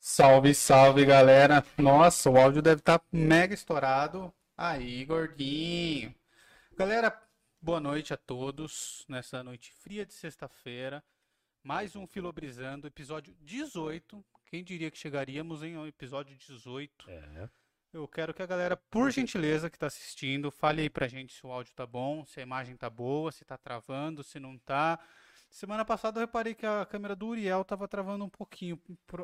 Salve, salve, galera. Nossa, o áudio deve estar mega estourado. Aí, gordinho. Galera, boa noite a todos nessa noite fria de sexta-feira. Mais um Filobrizando, episódio 18. Quem diria que chegaríamos em um episódio 18? É. Eu quero que a galera, por gentileza, que está assistindo, fale aí pra gente se o áudio tá bom, se a imagem tá boa, se tá travando, se não tá. Semana passada eu reparei que a câmera do Uriel tava travando um pouquinho.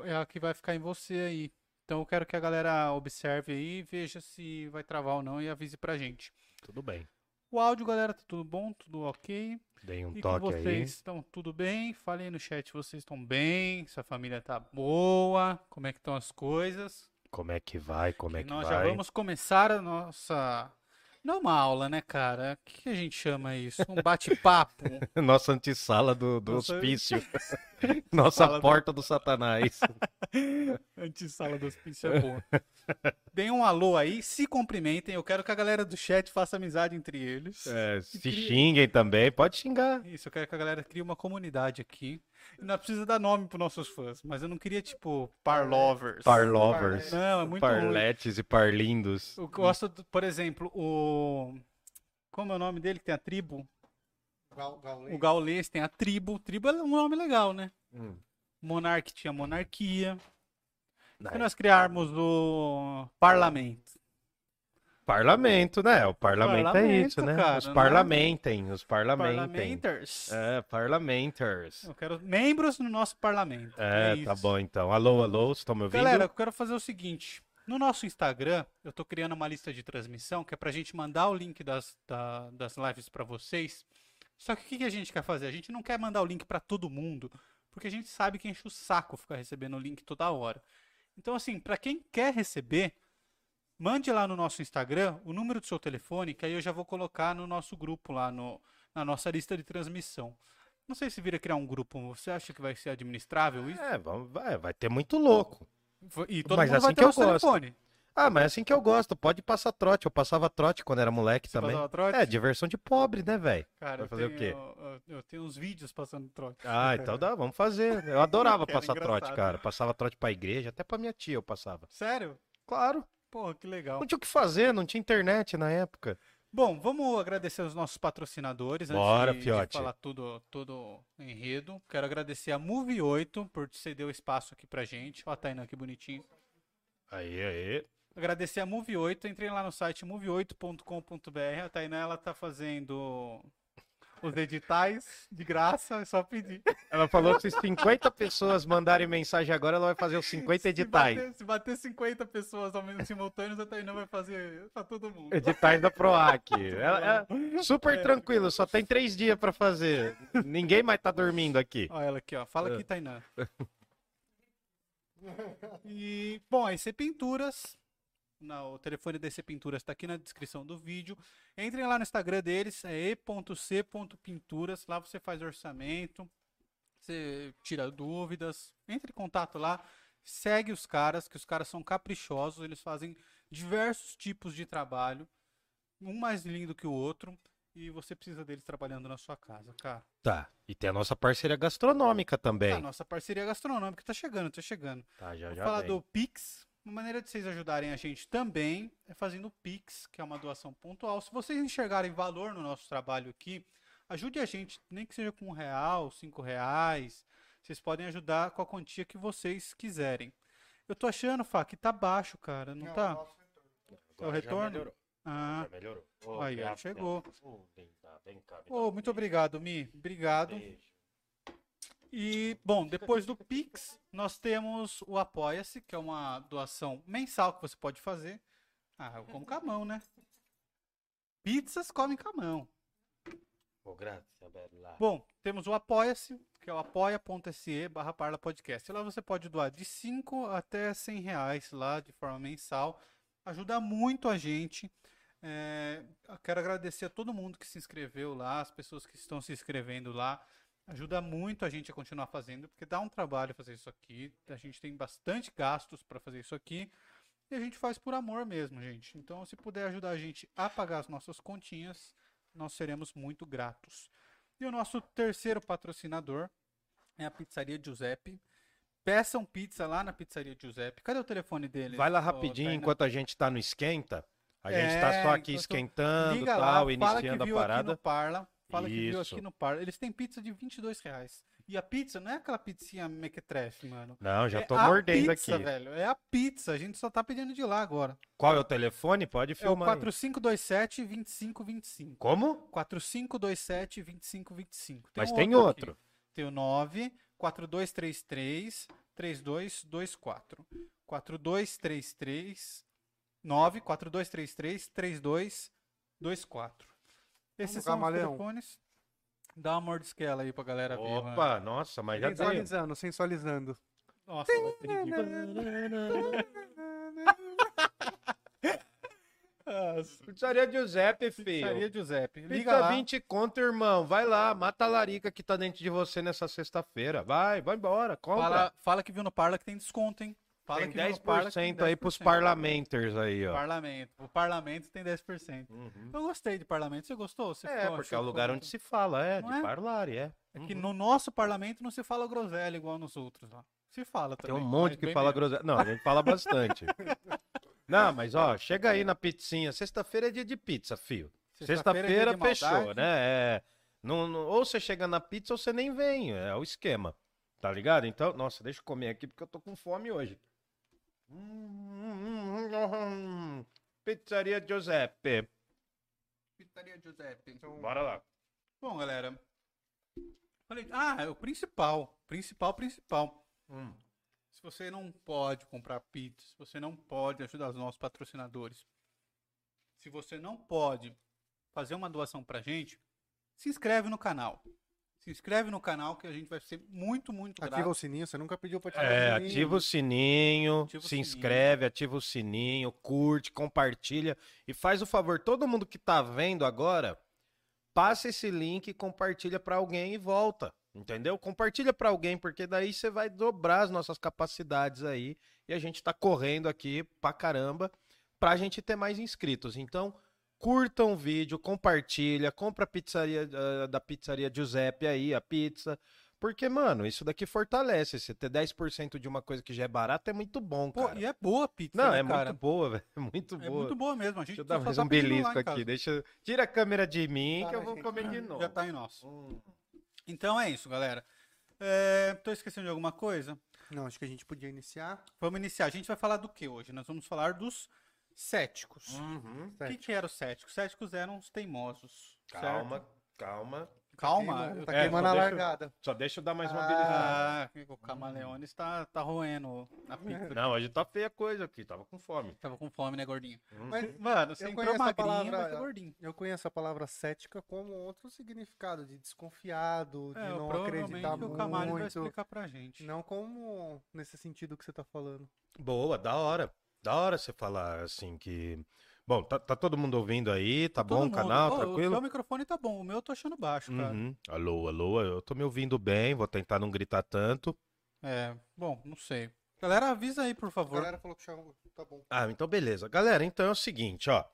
É a que vai ficar em você aí. Então eu quero que a galera observe aí, veja se vai travar ou não e avise pra gente. Tudo bem. O áudio, galera, tá tudo bom? Tudo ok? Dei um E toque vocês aí. estão tudo bem? Falem aí no chat vocês estão bem, se a família tá boa, como é que estão as coisas. Como é que vai? Como é E que nós vai? já vamos começar a nossa. Não uma aula, né, cara? O que a gente chama isso? Um bate-papo? Nossa antessala do, do Nossa- hospício. Nossa Sala do- porta do satanás. Antissala do hospício é boa. Deem um alô aí, se cumprimentem. Eu quero que a galera do chat faça amizade entre eles. É, se cria- xinguem também, pode xingar. Isso, eu quero que a galera crie uma comunidade aqui. Não precisa dar nome pros nossos fãs, mas eu não queria, tipo, parlovers. Parlovers, Não, é muito ruim. parletes e parlindos. Eu gosto, do- por exemplo, o. Como é o nome dele que tem a tribo? O Gaulês tem a tribo. Tribo é um nome legal, né? Hum. Monarque tinha monarquia. Se nós criarmos o parlamento. Parlamento, né? O parlamento, é Parlamento, isso, né? cara, os né? parlamentem, os parlamentem. Parlamenters. É, parlamenters. Eu quero membros no nosso parlamento. É, tá isso. bom então. Alô, alô, estão me ouvindo? Galera, eu quero fazer o seguinte. No nosso Instagram, eu tô criando uma lista de transmissão que é pra gente mandar o link das, da- das lives pra vocês. Só que o que, que a gente quer fazer? A gente não quer mandar o link pra todo mundo, porque a gente sabe que enche o saco ficar recebendo o link toda hora. Então, assim, pra quem quer receber, mande lá no nosso Instagram o número do seu telefone, que aí eu já vou colocar no nosso grupo lá, no, na nossa lista de transmissão. Não sei se vira criar um grupo, você acha que vai ser administrável isso? É, vai, vai ter muito louco. E todo Mas mundo assim vai que ter eu nosso gosto. telefone. Ah, mas assim que eu gosto. Pode passar trote. Eu passava trote quando era moleque Você também. passava trote? É, diversão de pobre, né, velho? Cara, vai eu fazer o tenho, quê? Eu, eu tenho uns vídeos passando trote. Ah, então dá, vamos fazer. Eu adorava passar trote, engraçado. cara. Passava trote pra igreja, até pra minha tia eu passava. Sério? Claro. Porra, que legal. Não tinha o que fazer, não tinha internet na época. Bom, vamos agradecer os nossos patrocinadores antes Bora, de, de fiote. falar tudo, tudo enredo. Quero agradecer a Move 8 por ceder o espaço aqui pra gente. Ó a Tainá que bonitinho. Aí, aí. Agradecer a Move 8. Entrem lá no site move8.com.br. A Tainá, ela tá fazendo os editais de graça, é só pedir. Ela falou que se 50 pessoas mandarem mensagem agora, ela vai fazer os 50 editais. Se bater, se bater 50 pessoas ao mesmo simultâneos, a Tainá vai fazer pra todo mundo. Editais da PROAC. Ela, é super É. tranquilo, só tem três dias pra fazer. Ninguém mais tá dormindo aqui. Olha ela aqui, ó. Fala aqui, Tainá. E, bom, a EC Pinturas. Não, o telefone da EC Pinturas está aqui na descrição do vídeo. Entrem lá no Instagram deles, é e.c.pinturas. Lá você faz orçamento, você tira dúvidas. Entre em contato lá, segue os caras, que os caras são caprichosos. Eles fazem diversos tipos de trabalho, um mais lindo que o outro. E você precisa deles trabalhando na sua casa, cara. Tá. E tem a nossa parceria gastronômica também. A nossa parceria gastronômica tá chegando, tá chegando. Tá, já Vou já falar vem. do Pix. Uma maneira de vocês ajudarem a gente também é fazendo o Pix, que é uma doação pontual. Se vocês enxergarem valor no nosso trabalho aqui, ajude a gente, nem que seja com um real, cinco reais. Vocês podem ajudar com a quantia que vocês quiserem. Eu tô achando, Fá, que tá baixo, cara, não, tá? Agora É o já retorno? melhorou, Ah, já melhorou. Ô, Aí, Beato, chegou. Ô, ô, um muito obrigado, Mi. Obrigado. beijo. E, bom, depois do Pix, nós temos o Apoia-se, que é uma doação mensal que você pode fazer. Ah, eu como com a mão, né? Pizzas comem com a mão. Bom, temos o Apoia-se, que é o apoia.se barra Parla Podcast. Lá você pode doar de 5 até 100 reais lá de forma mensal. Ajuda muito a gente. É, quero agradecer a todo mundo que se inscreveu lá, as pessoas que estão se inscrevendo lá. Ajuda muito a gente a continuar fazendo, porque dá um trabalho fazer isso aqui. A gente tem bastante gastos para fazer isso aqui. E a gente faz por amor mesmo, gente. Então, se puder ajudar a gente a pagar as nossas continhas, nós seremos muito gratos. E o nosso terceiro patrocinador é a Pizzaria Giuseppe. Peçam pizza lá na Pizzaria Giuseppe. Cadê o telefone dele? Vai lá rapidinho enquanto a gente tá no esquenta. A gente é, tá só aqui esquentando, tal, lá, iniciando a parada. Parla, Fala Isso. que viu aqui no par. Eles têm pizza de 22 reais. E a pizza não é aquela pizzinha mequetrefe, mano. Não, já é tô mordendo pizza, aqui. velho. É a pizza. A gente só tá pedindo de lá agora. Qual é o telefone? Pode filmar. É o 4527-2525. Como? 4527-2525. Mas tem outro. Aqui. Tem o 9 4233 3224. 4233 9 4233 3224. Esses são os telefones. Dá uma mordisquela aí pra galera ver. Opa, nossa, mas já Sensualizando, sensualizando. Nossa, vai ser Pizzaria Giuseppe, filho. Pizzaria Giuseppe. Liga Pizza lá. 20 conto, irmão. Vai lá, mata a larica que tá dentro de você nessa sexta-feira. Vai, vai embora, compra. Fala, fala que viu no Parla que tem desconto, hein? Fala tem 10%, parla, tem 10% aí pros parlamenters aí, ó. Parlamento. O parlamento tem 10%. Uhum. Eu gostei de parlamento. Você gostou? Você é, porque é o lugar onde se fala, é, não de é? parlar, é. É que no nosso parlamento não se fala groselha igual nos outros, ó. Se fala também. Tem um monte que fala groselha. Não, a gente fala bastante. não, mas ó, chega aí na pizzinha. Sexta-feira é dia de pizza, fio. Sexta-feira Sexta é fechou, né? É, não, não, ou você chega na pizza ou você nem vem. É o esquema. Tá ligado? Então, nossa, deixa eu comer aqui porque eu tô com fome hoje. Pizzaria Giuseppe. Pizzaria Giuseppe. Então... Bora lá. Bom, galera. Falei, ah, é o principal. Principal, principal. Hum. Se você não pode comprar pizza, se você não pode ajudar os nossos patrocinadores, se você não pode fazer uma doação pra gente, se inscreve no canal. Se inscreve no canal que a gente vai ser muito, muito grato. Ativa o sininho, você nunca pediu pra ativar é, o sininho. Ativa o sininho, ativa se o sininho. inscreve, ativa o sininho, curte, compartilha e faz o favor, todo mundo que tá vendo agora, passa esse link e compartilha para alguém e volta. Entendeu? Compartilha para alguém, porque daí você vai dobrar as nossas capacidades aí e a gente tá correndo aqui pra caramba pra gente ter mais inscritos. Então, curtam o vídeo, compartilha, compra a pizzaria uh, da pizzaria Giuseppe aí, a pizza. Porque, mano, isso daqui fortalece. Você ter 10% de uma coisa que já é barata é muito bom, cara. Pô, e é boa a pizza, Não, né, é cara? muito boa, velho. É muito boa. É muito boa mesmo. A gente Deixa eu dar mais um belisco aqui. Deixa... Tira a câmera de mim que eu vou comer de novo. Já tá em nosso. Hum. Então é isso, galera. É... Tô esquecendo de alguma coisa? Não, acho que a gente podia iniciar. Vamos iniciar. A gente vai falar do que hoje? Nós vamos falar dos céticos. Uhum. O que, que eram os céticos? Céticos eram os teimosos. Calma, certo? calma. Calma, tá queimando é, a largada. Só deixa eu dar mais uma ah, O camaleone está tá roendo a pizza. Não, hoje tá feia a coisa aqui, tava com fome. Tava com fome, né, gordinho? Hum. Mas, mano, você entrou magrinho, palavra, gordinho. Eu conheço a palavra cética como outro significado, de desconfiado, é, de não acreditar muito. o Camalho vai explicar pra gente. Não como nesse sentido que você tá falando. Boa, da hora. Da hora você falar assim que. Bom, tá, tá todo mundo ouvindo aí, tá, bom o canal, oh, tranquilo? O seu microfone tá bom, o meu eu tô achando baixo, cara. Uhum. Alô, alô, eu tô me ouvindo bem, vou tentar não gritar tanto. É, bom, não sei. Galera, avisa aí, por favor. A galera falou que tá bom. Ah, então beleza. Galera, então é o seguinte, ó.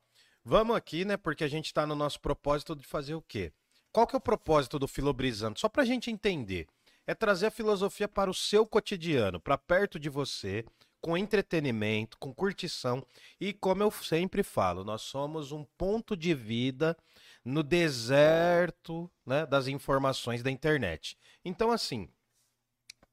Vamos aqui, né, porque a gente tá no nosso propósito de fazer o quê? Qual que é o propósito do Filobrizando? Só pra gente entender. É trazer a filosofia para o seu cotidiano, para perto de você, com entretenimento, com curtição e como eu sempre falo, nós somos um ponto de vida no deserto né, das informações da internet. Então, assim,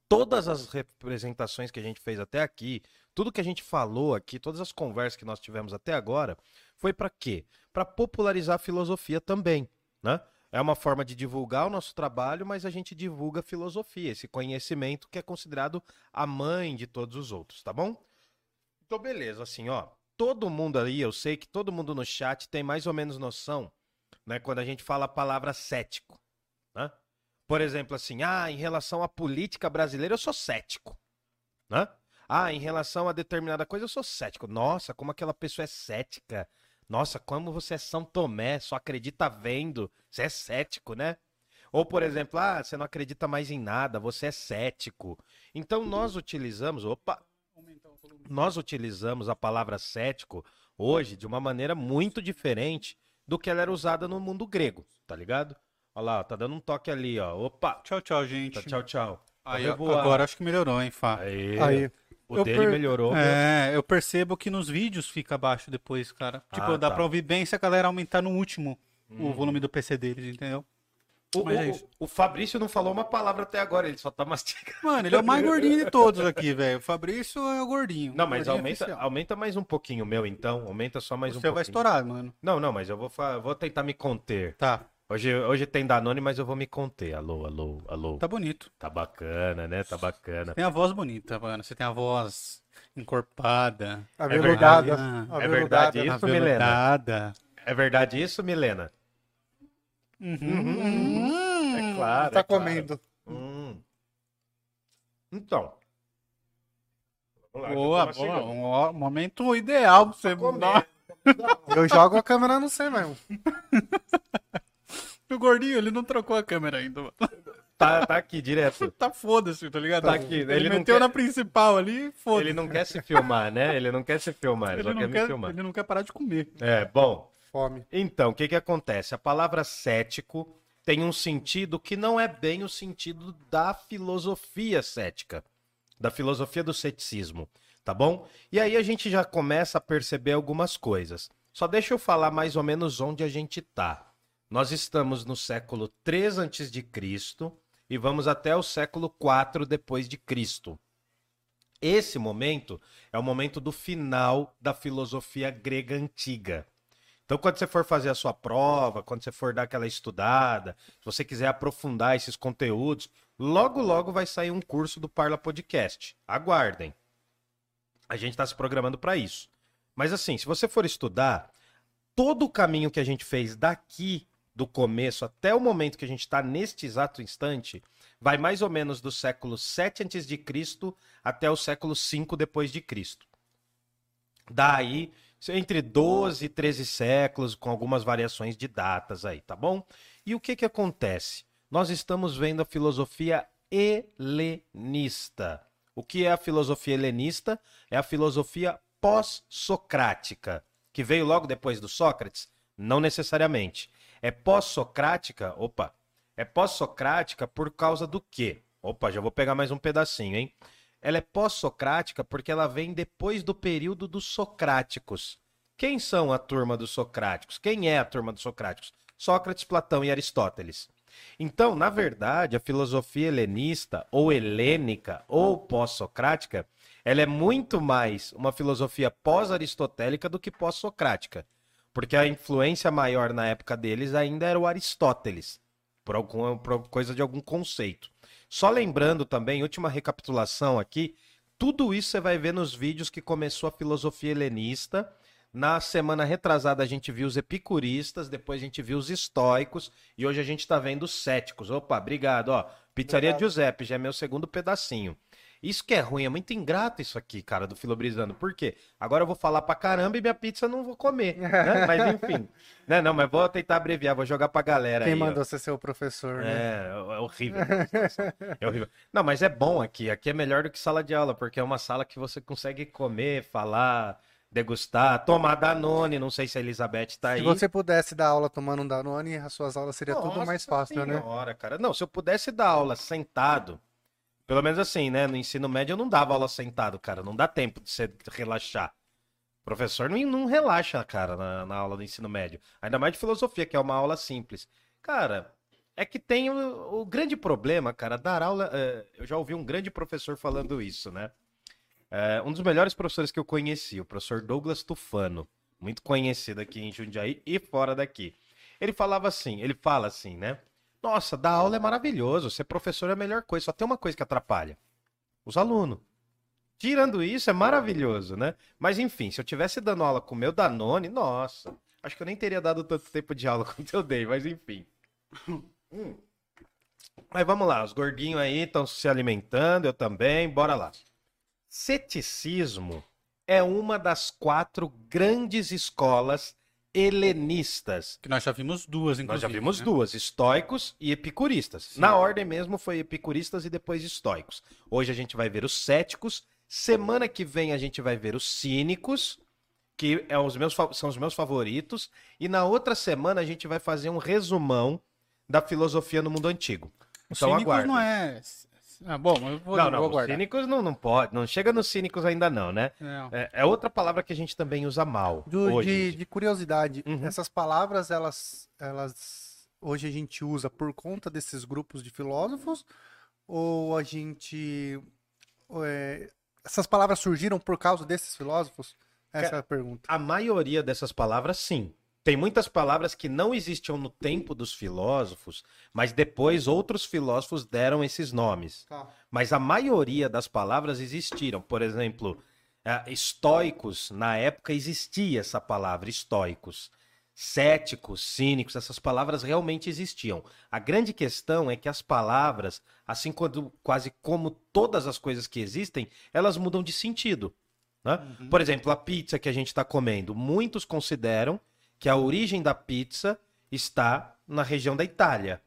todas as representações que a gente fez até aqui, tudo que a gente falou aqui, todas as conversas que nós tivemos até agora, foi para quê? Para popularizar a filosofia também, né? É uma forma de divulgar o nosso trabalho, mas a gente divulga a filosofia, esse conhecimento que é considerado a mãe de todos os outros, tá bom? Então, beleza, assim, ó. Todo mundo aí, eu sei que todo mundo no chat tem mais ou menos noção, né, quando a gente fala a palavra cético, né? Por exemplo, assim, ah, em relação à política brasileira, eu sou cético, né? Ah, em relação a determinada coisa, eu sou cético. Nossa, como aquela pessoa é cética, Nossa, como você é São Tomé, só acredita vendo. Você é cético, né? Ou, por exemplo, ah, você não acredita mais em nada, você é cético. Então nós utilizamos, opa, nós utilizamos a palavra cético hoje de uma maneira muito diferente do que ela era usada no mundo grego, tá ligado? Olha lá, tá dando um toque ali, ó. Opa! Tchau, tchau, gente. Tá, tchau, tchau. Aí, agora acho que melhorou, hein, Fá? Aí. Aí. O eu dele per... melhorou. É, eu percebo que nos vídeos fica abaixo depois, cara. Tipo, ah, dá tá. pra ouvir bem se a galera aumentar no último hum. o volume do PC deles, entendeu? O, é o, o, Fabrício não falou uma palavra até agora, ele só tá mastigando. Mano, ele é o mais gordinho de todos aqui, velho. O Fabrício é o gordinho. Não, mas aumenta, aumenta mais um pouquinho o meu, então. Aumenta só mais Você um pouquinho. Você vai estourar, mano. Não, não, mas eu vou, vou tentar me conter. Tá. Hoje, hoje tem Danone, mas eu vou me conter. Alô, alô, alô. Tá bonito. Tá bacana, né? Tá bacana. Você tem a voz bonita, mano. Você tem a voz encorpada. Aveludada. É verdade, é verdade isso, Milena? É verdade isso, Milena? Uhum. uhum. É claro. Tá é comendo. Claro. Hum. Então. Boa, boa. Um momento ideal pra você. Tá eu jogo a câmera no C mesmo. O gordinho, ele não trocou a câmera ainda, mano. Tá, tá aqui direto. tá foda-se, tá ligado? Tá aqui. Ele, ele meteu quer... na principal ali, foda-se. Ele não quer se filmar, né? Ele não quer se filmar, ele, só quer, quer me filmar. Ele não quer parar de comer. É, bom. Fome. Então, o que que acontece? A palavra cético tem um sentido que não é bem o sentido da filosofia cética, da filosofia do ceticismo, tá bom? E aí a gente já começa a perceber algumas coisas. Só deixa eu falar mais ou menos onde a gente tá. Nós estamos no século 3 a.C. e vamos até o século 4 depois de Cristo. Esse momento é o momento do final da filosofia grega antiga. Então, quando você for fazer a sua prova, quando você for dar aquela estudada, se você quiser aprofundar esses conteúdos, logo, logo vai sair um curso do Parla Podcast. Aguardem. A gente está se programando para isso. Mas, assim, se você for estudar, todo o caminho que a gente fez daqui do começo até o momento que a gente está neste exato instante, vai mais ou menos do século 7 a.C. até o século 5 depois de Cristo. Daí, entre 12 e 13 séculos, com algumas variações de datas aí, tá bom? E o que que acontece? Nós estamos vendo a filosofia helenista. O que é a filosofia helenista? É a filosofia pós-socrática, que veio logo depois do Sócrates? Não necessariamente. É pós-socrática? Opa. É pós-socrática por causa do quê? Opa, já vou pegar mais um pedacinho, hein? Ela é pós-socrática porque ela vem depois do período dos socráticos. Quem são a turma dos socráticos? Quem é a turma dos socráticos? Sócrates, Platão e Aristóteles. Então, na verdade, a filosofia helenista, ou helênica, ou pós-socrática, ela é muito mais uma filosofia pós-aristotélica do que pós-socrática. Porque a influência maior na época deles ainda era o Aristóteles, por alguma por coisa de algum conceito. Só lembrando também, última recapitulação aqui, tudo isso você vai ver nos vídeos que começou a filosofia helenista. Na semana retrasada a gente viu os epicuristas, depois a gente viu os estoicos e hoje a gente está vendo os céticos. Opa, obrigado, ó. Pizzaria obrigado. Giuseppe, já é meu segundo pedacinho. Isso que é ruim, é muito ingrato isso aqui, cara, do Filobrizando. Por quê? Agora eu vou falar pra caramba e minha pizza não vou comer. Né? Mas enfim. Não, não, mas vou tentar abreviar, vou jogar pra galera Quem aí. Quem mandou ó. você ser o professor, né? É, é horrível. é horrível. Não, mas é bom aqui. Aqui é melhor do que sala de aula, porque é uma sala que você consegue comer, falar, degustar, tomar Danone. Não sei se a Elizabeth tá aí. Se você pudesse dar aula tomando um Danone, as suas aulas seriam Nossa tudo mais fácil, senhora, né? Hora, cara. Não, se eu pudesse dar aula sentado pelo menos assim, né? No ensino médio eu não dava aula sentado, cara. Não dá tempo de você relaxar. O professor não, não relaxa, cara, na, na, aula do ensino médio. Ainda mais de filosofia, que é uma aula simples. Cara, é que tem o, o grande problema, cara, dar aula. É, eu já ouvi um grande professor falando isso, né? É, um dos melhores professores que eu conheci, o professor Douglas Tufano. Muito conhecido aqui em Jundiaí e fora daqui. Ele falava assim, ele fala assim, né? Nossa, dar aula é maravilhoso, ser professor é a melhor coisa, só tem uma coisa que atrapalha: os alunos. Tirando isso, é maravilhoso, né? Mas enfim, se eu tivesse dando aula com o meu Danone, nossa, acho que eu nem teria dado tanto tempo de aula quanto eu dei, mas enfim. hum. Mas vamos lá, os gordinhos aí estão se alimentando, eu também, bora lá. Ceticismo é uma das quatro grandes escolas helenistas. Que nós já vimos duas, inclusive. Nós já vimos né? duas, estoicos e epicuristas. Sim. Na ordem mesmo foi epicuristas e depois estoicos. Hoje a gente vai ver os céticos. Semana que vem a gente vai ver os cínicos, que é os meus, são os meus favoritos. E na outra semana a gente vai fazer um resumão da filosofia no mundo antigo. Os então, cínicos aguardem. não é ah, bom, eu vou, não, não, vou guardar. cínicos não, não pode, não chega nos cínicos ainda não, né? É, é, outra palavra que a gente também usa mal. Do, hoje. De, de curiosidade, uhum. essas palavras, elas, elas hoje a gente usa por conta desses grupos de filósofos ou a gente é, essas palavras surgiram por causa desses filósofos? Essa é a pergunta. A maioria dessas palavras, sim. Tem muitas palavras que não existiam no tempo dos filósofos, mas depois outros filósofos deram esses nomes. Tá. Mas a maioria das palavras existiram. Por exemplo, uh, estoicos, na época existia essa palavra, estoicos. Céticos, cínicos, essas palavras realmente existiam. A grande questão é que as palavras, assim quando, quase como todas as coisas que existem, elas mudam de sentido. Né? Uhum. Por exemplo, a pizza que a gente está comendo, muitos consideram que a origem da pizza está na região da Itália.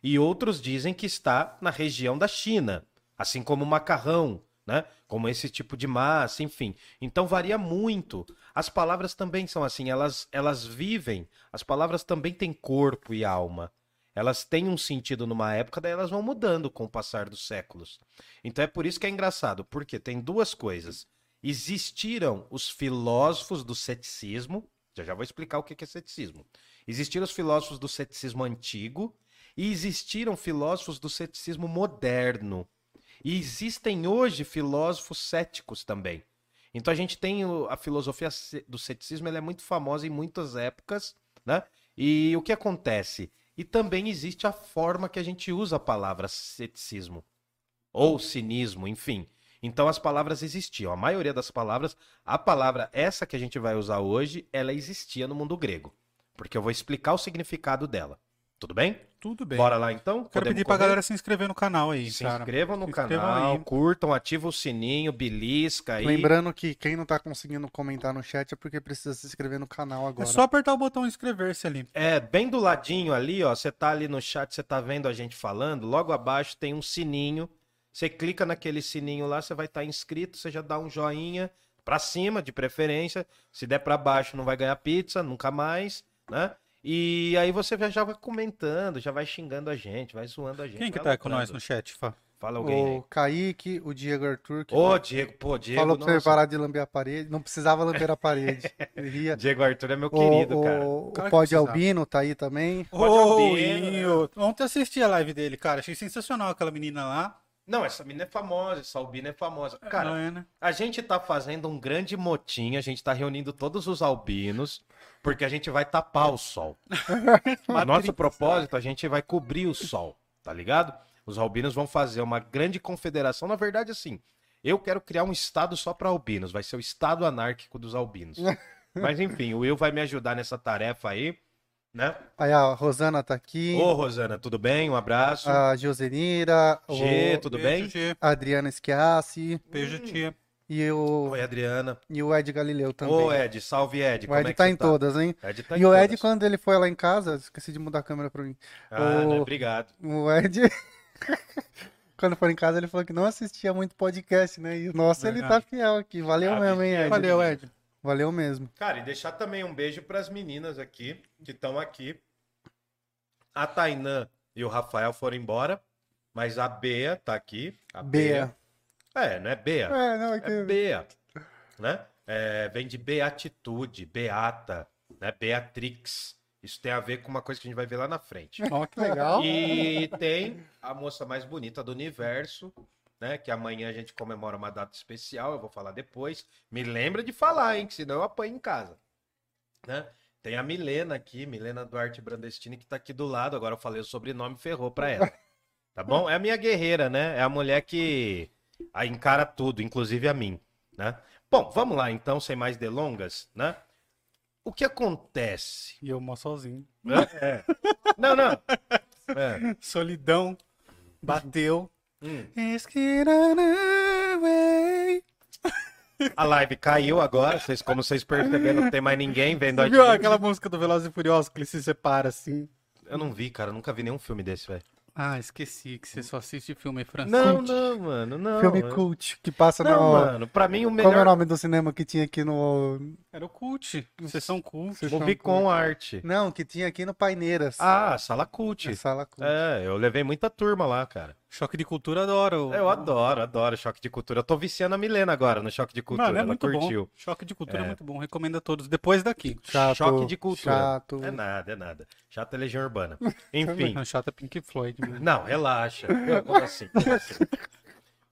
E outros dizem que está na região da China, assim como o macarrão, né? Como esse tipo de massa, enfim. Então varia muito. As palavras também são assim, elas elas vivem, as palavras também têm corpo e alma. Elas têm um sentido numa época, daí elas vão mudando com o passar dos séculos. Então é por isso que é engraçado, porque tem duas coisas. Existiram os filósofos do ceticismo, já já vou explicar o que é ceticismo. Existiram os filósofos do ceticismo antigo e existiram filósofos do ceticismo moderno. E existem hoje filósofos céticos também. Então a gente tem a filosofia do ceticismo, ela é muito famosa em muitas épocas, né? E o que acontece? E também existe a forma que a gente usa a palavra ceticismo ou cinismo, enfim. Então as palavras existiam. A maioria das palavras, a palavra essa que a gente vai usar hoje, ela existia no mundo grego. Porque eu vou explicar o significado dela. Tudo bem? Tudo bem. Bora lá então? Quero Podemos pedir pra galera se inscrever no canal aí, Se cara. inscrevam no se canal, aí. curtam, ativa o sininho, belisca aí. Lembrando que quem não tá conseguindo comentar no chat é porque precisa se inscrever no canal agora. É só apertar o botão inscrever-se ali. É, bem do ladinho ali, ó, você tá ali no chat, você tá vendo a gente falando, logo abaixo tem um sininho você clica naquele sininho lá, você vai estar tá inscrito, você já dá um joinha para cima, de preferência. Se der para baixo, não vai ganhar pizza, nunca mais, né? E aí você já vai comentando, já vai xingando a gente, vai zoando a gente. Quem que tá com nós no chat, Fá? Fala alguém. O aí. Kaique, o Diego Arthur. Ô, Diego, pô, Diego. Falou pra você parar de lamber a parede. Não precisava lamber a parede. Ria. Diego Arthur é meu querido, o, cara. O, o Pod Albino tá aí também. Ô, Albino. Ontem assisti a live dele, cara. Achei sensacional aquela menina lá. Não, essa mina é famosa, essa albina é famosa. Cara, é, né? a gente tá fazendo um grande motim, a gente tá reunindo todos os albinos, porque a gente vai tapar o sol. nosso propósito, a gente vai cobrir o sol, tá ligado? Os albinos vão fazer uma grande confederação. Na verdade, assim, eu quero criar um estado só para albinos, vai ser o estado anárquico dos albinos. Mas enfim, o Will vai me ajudar nessa tarefa aí né? Aí a Rosana tá aqui. Ô, Rosana, tudo bem? Um abraço. A Josenira. G, tudo bem? G. A Adriana Schiassi. Beijo, tia. E o... Oi, Adriana. E o Ed Galileu também. Ô, Ed, salve, Ed. O Ed é tá em tá? todas, hein? Ed tá e o Ed, quando ele foi lá em casa, esqueci de mudar a câmera pra mim. Ah, o... Né? obrigado. O Ed, quando foi em casa, ele falou que não assistia muito podcast, né? E o nosso, ele tá fiel aqui. Valeu ah, mesmo, hein, Ed? Valeu, Ed. Valeu mesmo. Cara, e deixar também um beijo pras meninas aqui, que estão aqui a Tainã e o Rafael foram embora, mas a Bea tá aqui. A Bea. Bea. É, não é Bea. É, não, é, é Bea. Né? É, vem de beatitude, beata, né? Beatrix. Isso tem a ver com uma coisa que a gente vai ver lá na frente. Ó, oh, que legal. E tem a moça mais bonita do universo, né? Que amanhã a gente comemora uma data especial, eu vou falar depois. Me lembra de falar, hein? Que senão eu apanho em casa. Né? Tem a Milena aqui, Milena Duarte Brandestini, que tá aqui do lado. Agora eu falei o sobrenome, ferrou pra ela. Tá bom? É a minha guerreira, né? É a mulher que encara tudo, inclusive a mim, né? Bom, vamos lá então, sem mais delongas, né? O que acontece? E eu mó sozinho. É. Não, não. É. Solidão. Bateu. Hum. A live caiu agora, vocês, como vocês perceberam, não tem mais ninguém vendo a Você viu gente. aquela música do Velozes e Furiosos que ele se separa assim? Eu não vi, cara, nunca vi nenhum filme desse, velho. Ah, esqueci que você só assiste filme francês. Não, não, mano, não. Filme mano. cult que passa Não, no. mano, pra mim o Como é o melhor nome do cinema que tinha aqui no. Era o cult. Sessão cult. Com arte. Não, que tinha aqui no Paineiras. Ah, sala cult. Na sala cult. É, eu levei muita turma lá, cara. Choque de cultura adoro. Eu adoro, adoro choque de cultura. Eu tô viciando a Milena agora no choque de cultura. Mano, é Ela muito curtiu. bom. Choque de cultura é. É. muito bom. Recomendo a todos. Depois daqui. Chato, choque de cultura. Chato. É nada, é nada. Chato é Legião Urbana. Enfim. Não, chato é Pink Floyd. Mano. Não, relaxa. Eu- Como assim? Como assim?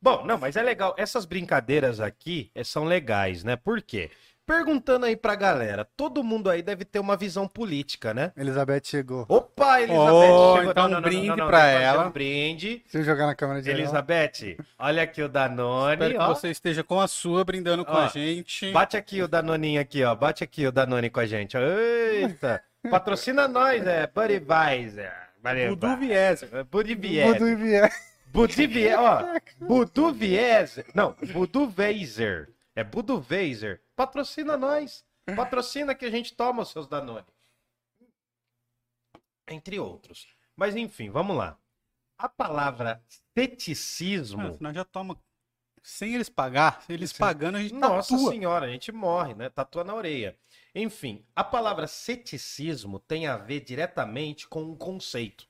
Bom, não, mas é legal. Essas brincadeiras aqui eh, são legais, né? Por quê? Perguntando aí pra galera, todo mundo aí deve ter uma visão política, né? Elizabeth chegou. Opa, Elizabeth Oh, chegou. então um brinde pra tem que fazer ela. Um brinde. Deixa eu jogar na câmera de Elizabeth, olha aqui o Danone, Espero que ó. você esteja com a sua, brindando com Ó, a gente. Bate aqui o Danoninho aqui, ó. Bate aqui o Danone com a gente. Eita. Patrocina nós, é Budweiser. Budu Vieser. Budweiser. Budu e Vier. Budweiser, ó. Budweiser. Não, Budweiser. É Budweiser. Patrocina nós. Patrocina que a gente toma os seus Danone. Entre outros. Mas enfim, vamos lá. A palavra Ah, ceticismo. senão já toma. Sem eles pagar, eles Sim. pagando, a gente Nossa tatua. senhora, a gente morre, né? Tatua na orelha. Enfim, a palavra ceticismo tem a ver diretamente com um conceito.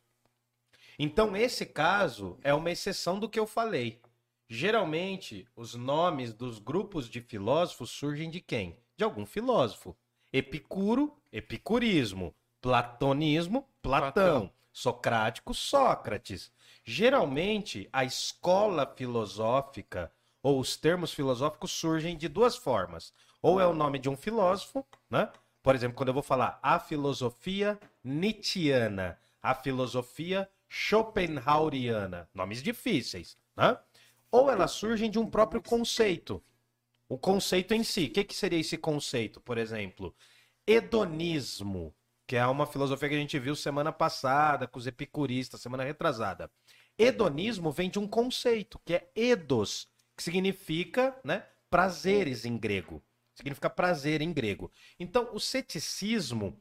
Então, esse caso é uma exceção do que eu falei. Geralmente, os nomes dos grupos de filósofos surgem de quem? De algum filósofo. Epicuro, epicurismo. Platonismo, Platão. Platão. Socrático, Sócrates. Geralmente, a escola filosófica ou os termos filosóficos surgem de duas formas. Ou é o nome de um filósofo, né? Por exemplo, quando eu vou falar a filosofia Nietzscheana, a filosofia Schopenhaueriana, nomes difíceis, né? Ou elas surgem de um próprio conceito. O conceito em si. O que, que seria esse conceito? Por exemplo, hedonismo, que é uma filosofia que a gente viu semana passada com os epicuristas, semana retrasada. Hedonismo vem de um conceito, que é eidos, que significa, né, prazeres em grego. Significa prazer em grego. Então, o ceticismo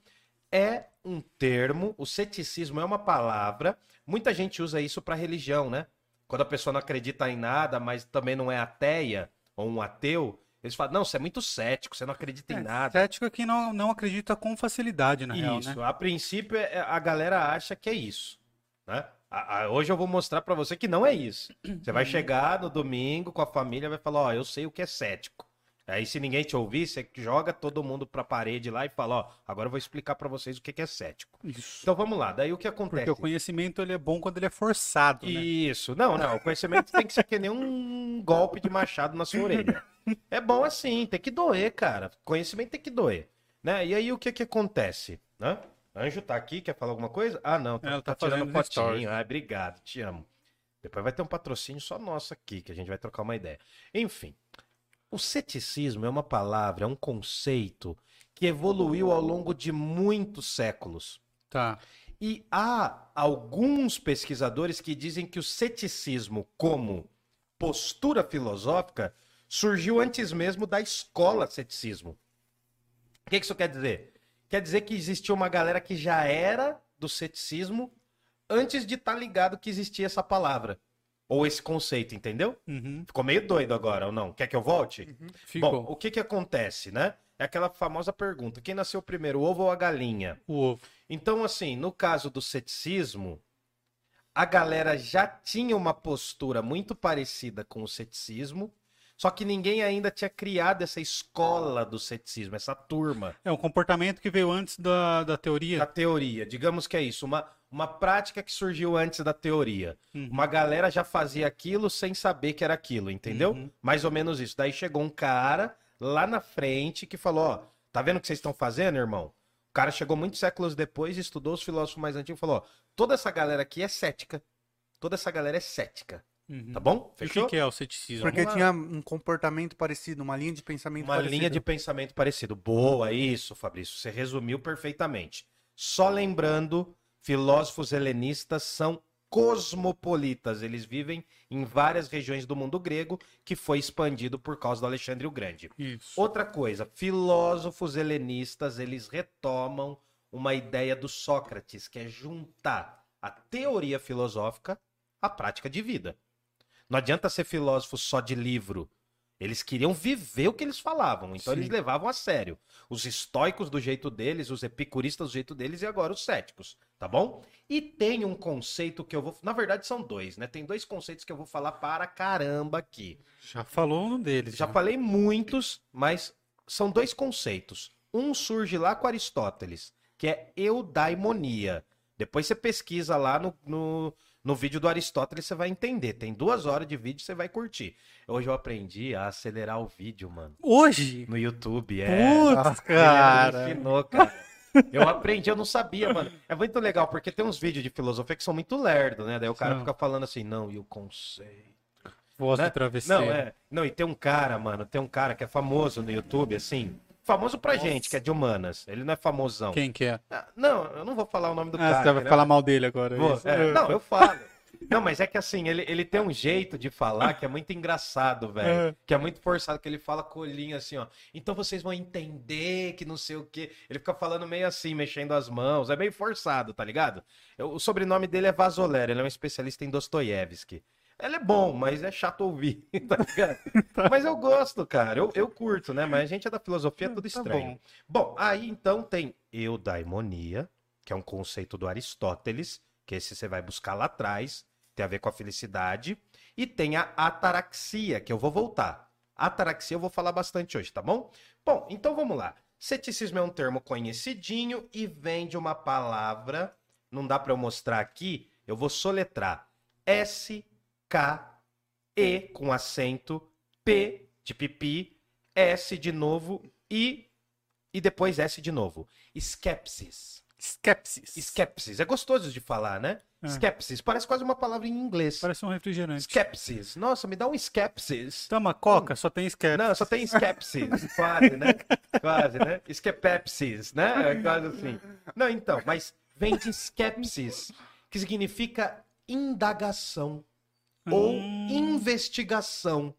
é um termo, o ceticismo é uma palavra. Muita gente usa isso para religião, né? Quando a pessoa não acredita em nada, mas também não é ateia ou um ateu, eles falam: "Não, você é muito cético, você não acredita em É, nada". Cético é quem não, não acredita com facilidade, na real, Isso, né? a princípio é- a galera acha que é isso, né? A- a- hoje eu vou mostrar pra você que não é isso. Você vai chegar no domingo com a família e vai falar, ó, eu sei o que é cético. Aí se ninguém te ouvir, você joga todo mundo pra parede lá e fala, ó, agora eu vou explicar pra vocês o que que é cético. Isso. Então vamos lá, daí o que acontece? Porque o conhecimento ele é bom quando ele é forçado, né? Isso. Não, não. O conhecimento tem que ser que nem um golpe de machado na sua orelha. É bom assim, tem que doer, cara. Conhecimento tem que doer. Né? E aí o que que acontece? Né? Anjo tá aqui, quer falar alguma coisa? Ah, não, tá, Ela tá tá tirando stories. fotinho. Ah, obrigado, te amo. Depois vai ter um patrocínio só nosso aqui, que a gente vai trocar uma ideia. Enfim, o ceticismo é uma palavra, é um conceito que evoluiu ao longo de muitos séculos. Tá. E há alguns pesquisadores que dizem que o ceticismo, como postura filosófica, surgiu antes mesmo da escola ceticismo. O que que isso quer dizer? Quer dizer que existia uma galera que já era do ceticismo antes de estar ligado que existia essa palavra. Ou esse conceito, entendeu? Uhum. Ficou meio doido agora, ou não? Quer que eu volte? Ficou. Bom, o que que acontece, né? É aquela famosa pergunta: quem nasceu primeiro, o ovo ou a galinha? O ovo. Então, assim, no caso do ceticismo, a galera já tinha uma postura muito parecida com o ceticismo, só que ninguém ainda tinha criado essa escola do ceticismo, essa turma É um comportamento que veio antes da, da teoria. da teoria. Digamos que é isso, uma, uma prática que surgiu antes da teoria. Uhum. Uma galera já fazia aquilo sem saber que era aquilo, entendeu? Uhum. Mais ou menos isso. Daí chegou um cara lá na frente que falou: Ó, tá vendo o que vocês estão fazendo, irmão? O cara chegou muitos séculos depois, estudou os filósofos mais antigos e falou: Ó, toda essa galera aqui é cética. Toda essa galera é cética. Uhum. Tá bom? E o Fechou? que, que é o ceticismo? Porque Vamos lá. tinha um comportamento parecido, uma linha de pensamento Uma parecida. linha de pensamento parecido. Boa, isso, Fabrício. Você resumiu perfeitamente. Só lembrando, filósofos helenistas são cosmopolitas. Eles vivem em várias regiões do mundo grego que foi expandido por causa do Alexandre o Grande. Isso. Outra coisa, filósofos helenistas, eles retomam uma ideia do Sócrates, que é juntar a teoria filosófica à prática de vida. Não adianta ser filósofo só de livro. Eles queriam viver o que eles falavam, então Sim. eles levavam a sério. Os estoicos do jeito deles, os epicuristas do jeito deles e agora os céticos, tá bom? E tem um conceito que eu vou. Na verdade, são dois, né? Tem dois conceitos que eu vou falar para caramba aqui. Já falou um deles. Já falei muitos, mas são dois conceitos. Um surge lá com Aristóteles, que é eudaimonia. Depois você pesquisa lá no, no, no vídeo do Aristóteles, você vai entender. Tem duas horas de vídeo, você vai curtir. Hoje eu aprendi a acelerar o vídeo, mano. Hoje? No YouTube, é. Putz, Ele cara. ensinou, cara. Eu aprendi, eu não sabia, mano. É muito legal, porque tem uns vídeos de filosofia que são muito lerdo, né? Daí o cara São. fica falando assim, não, e o conceito. Voz né? de travesseiro. Não, é. Não, e tem um cara, mano, tem um cara que é famoso no YouTube, assim. Famoso pra gente, que é de humanas. Ele não é famosão. Quem que é? Ah, Não, eu não vou falar o nome do Ah, cara. você vai né? falar mal dele agora. Vou, isso. é, não, eu falo. Não, mas é que assim, ele, ele tem um jeito de falar que é muito engraçado, velho. É. Que é muito forçado, que ele fala com o olhinho assim, ó. Então vocês vão entender que não sei o quê. Ele fica falando meio assim, mexendo as mãos. É meio forçado, tá ligado? Eu- o sobrenome dele é Vazoler, ele é um especialista em Dostoiévski. Ele é bom, mas é chato ouvir, tá ligado? Mas eu gosto, cara. Eu, eu curto, né? Mas a gente é da filosofia, é tudo Tá estranho. bom. Bom, aí então tem eudaimonia, que é um conceito do Aristóteles, que esse você vai buscar lá atrás, tem a ver com a felicidade, e tem a ataraxia, que eu vou voltar. Ataraxia eu vou falar bastante hoje, tá bom? Bom, então vamos lá. Ceticismo é um termo conhecidinho e vem de uma palavra, não dá para eu mostrar aqui, eu vou soletrar. S K E com acento, P de pipi, S de novo e e depois S de novo. Skepsis. Skepsis. Skepsis. É gostoso de falar, né? É. Skepsis. Parece quase uma palavra em inglês. Parece um refrigerante. Skepsis. Nossa, me dá um skepsis. Toma coca, só tem skepsis. Não, só tem skepsis. quase, né? Quase, né? Skepepsis, né? É quase assim. Não, então, mas vem de skepsis, que significa indagação ou Hum. investigação.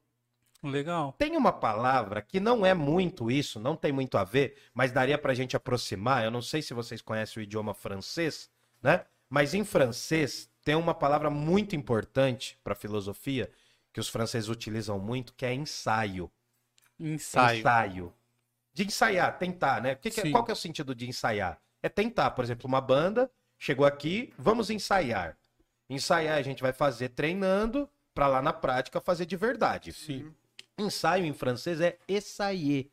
Legal. Tem uma palavra que não é muito isso, não tem muito a ver, mas daria pra gente aproximar. Eu não sei se vocês conhecem o idioma francês, né? Mas em francês tem uma palavra muito importante para filosofia que os franceses utilizam muito, que é ensaio. Ensaio. Ensaio. De ensaiar, tentar, né? Que que é- qual que é o sentido de ensaiar? É tentar, por exemplo, uma banda chegou aqui, vamos ensaiar. Ensaiar a gente vai fazer treinando para lá na prática fazer de verdade. Sim. Ensaio em francês é essayer,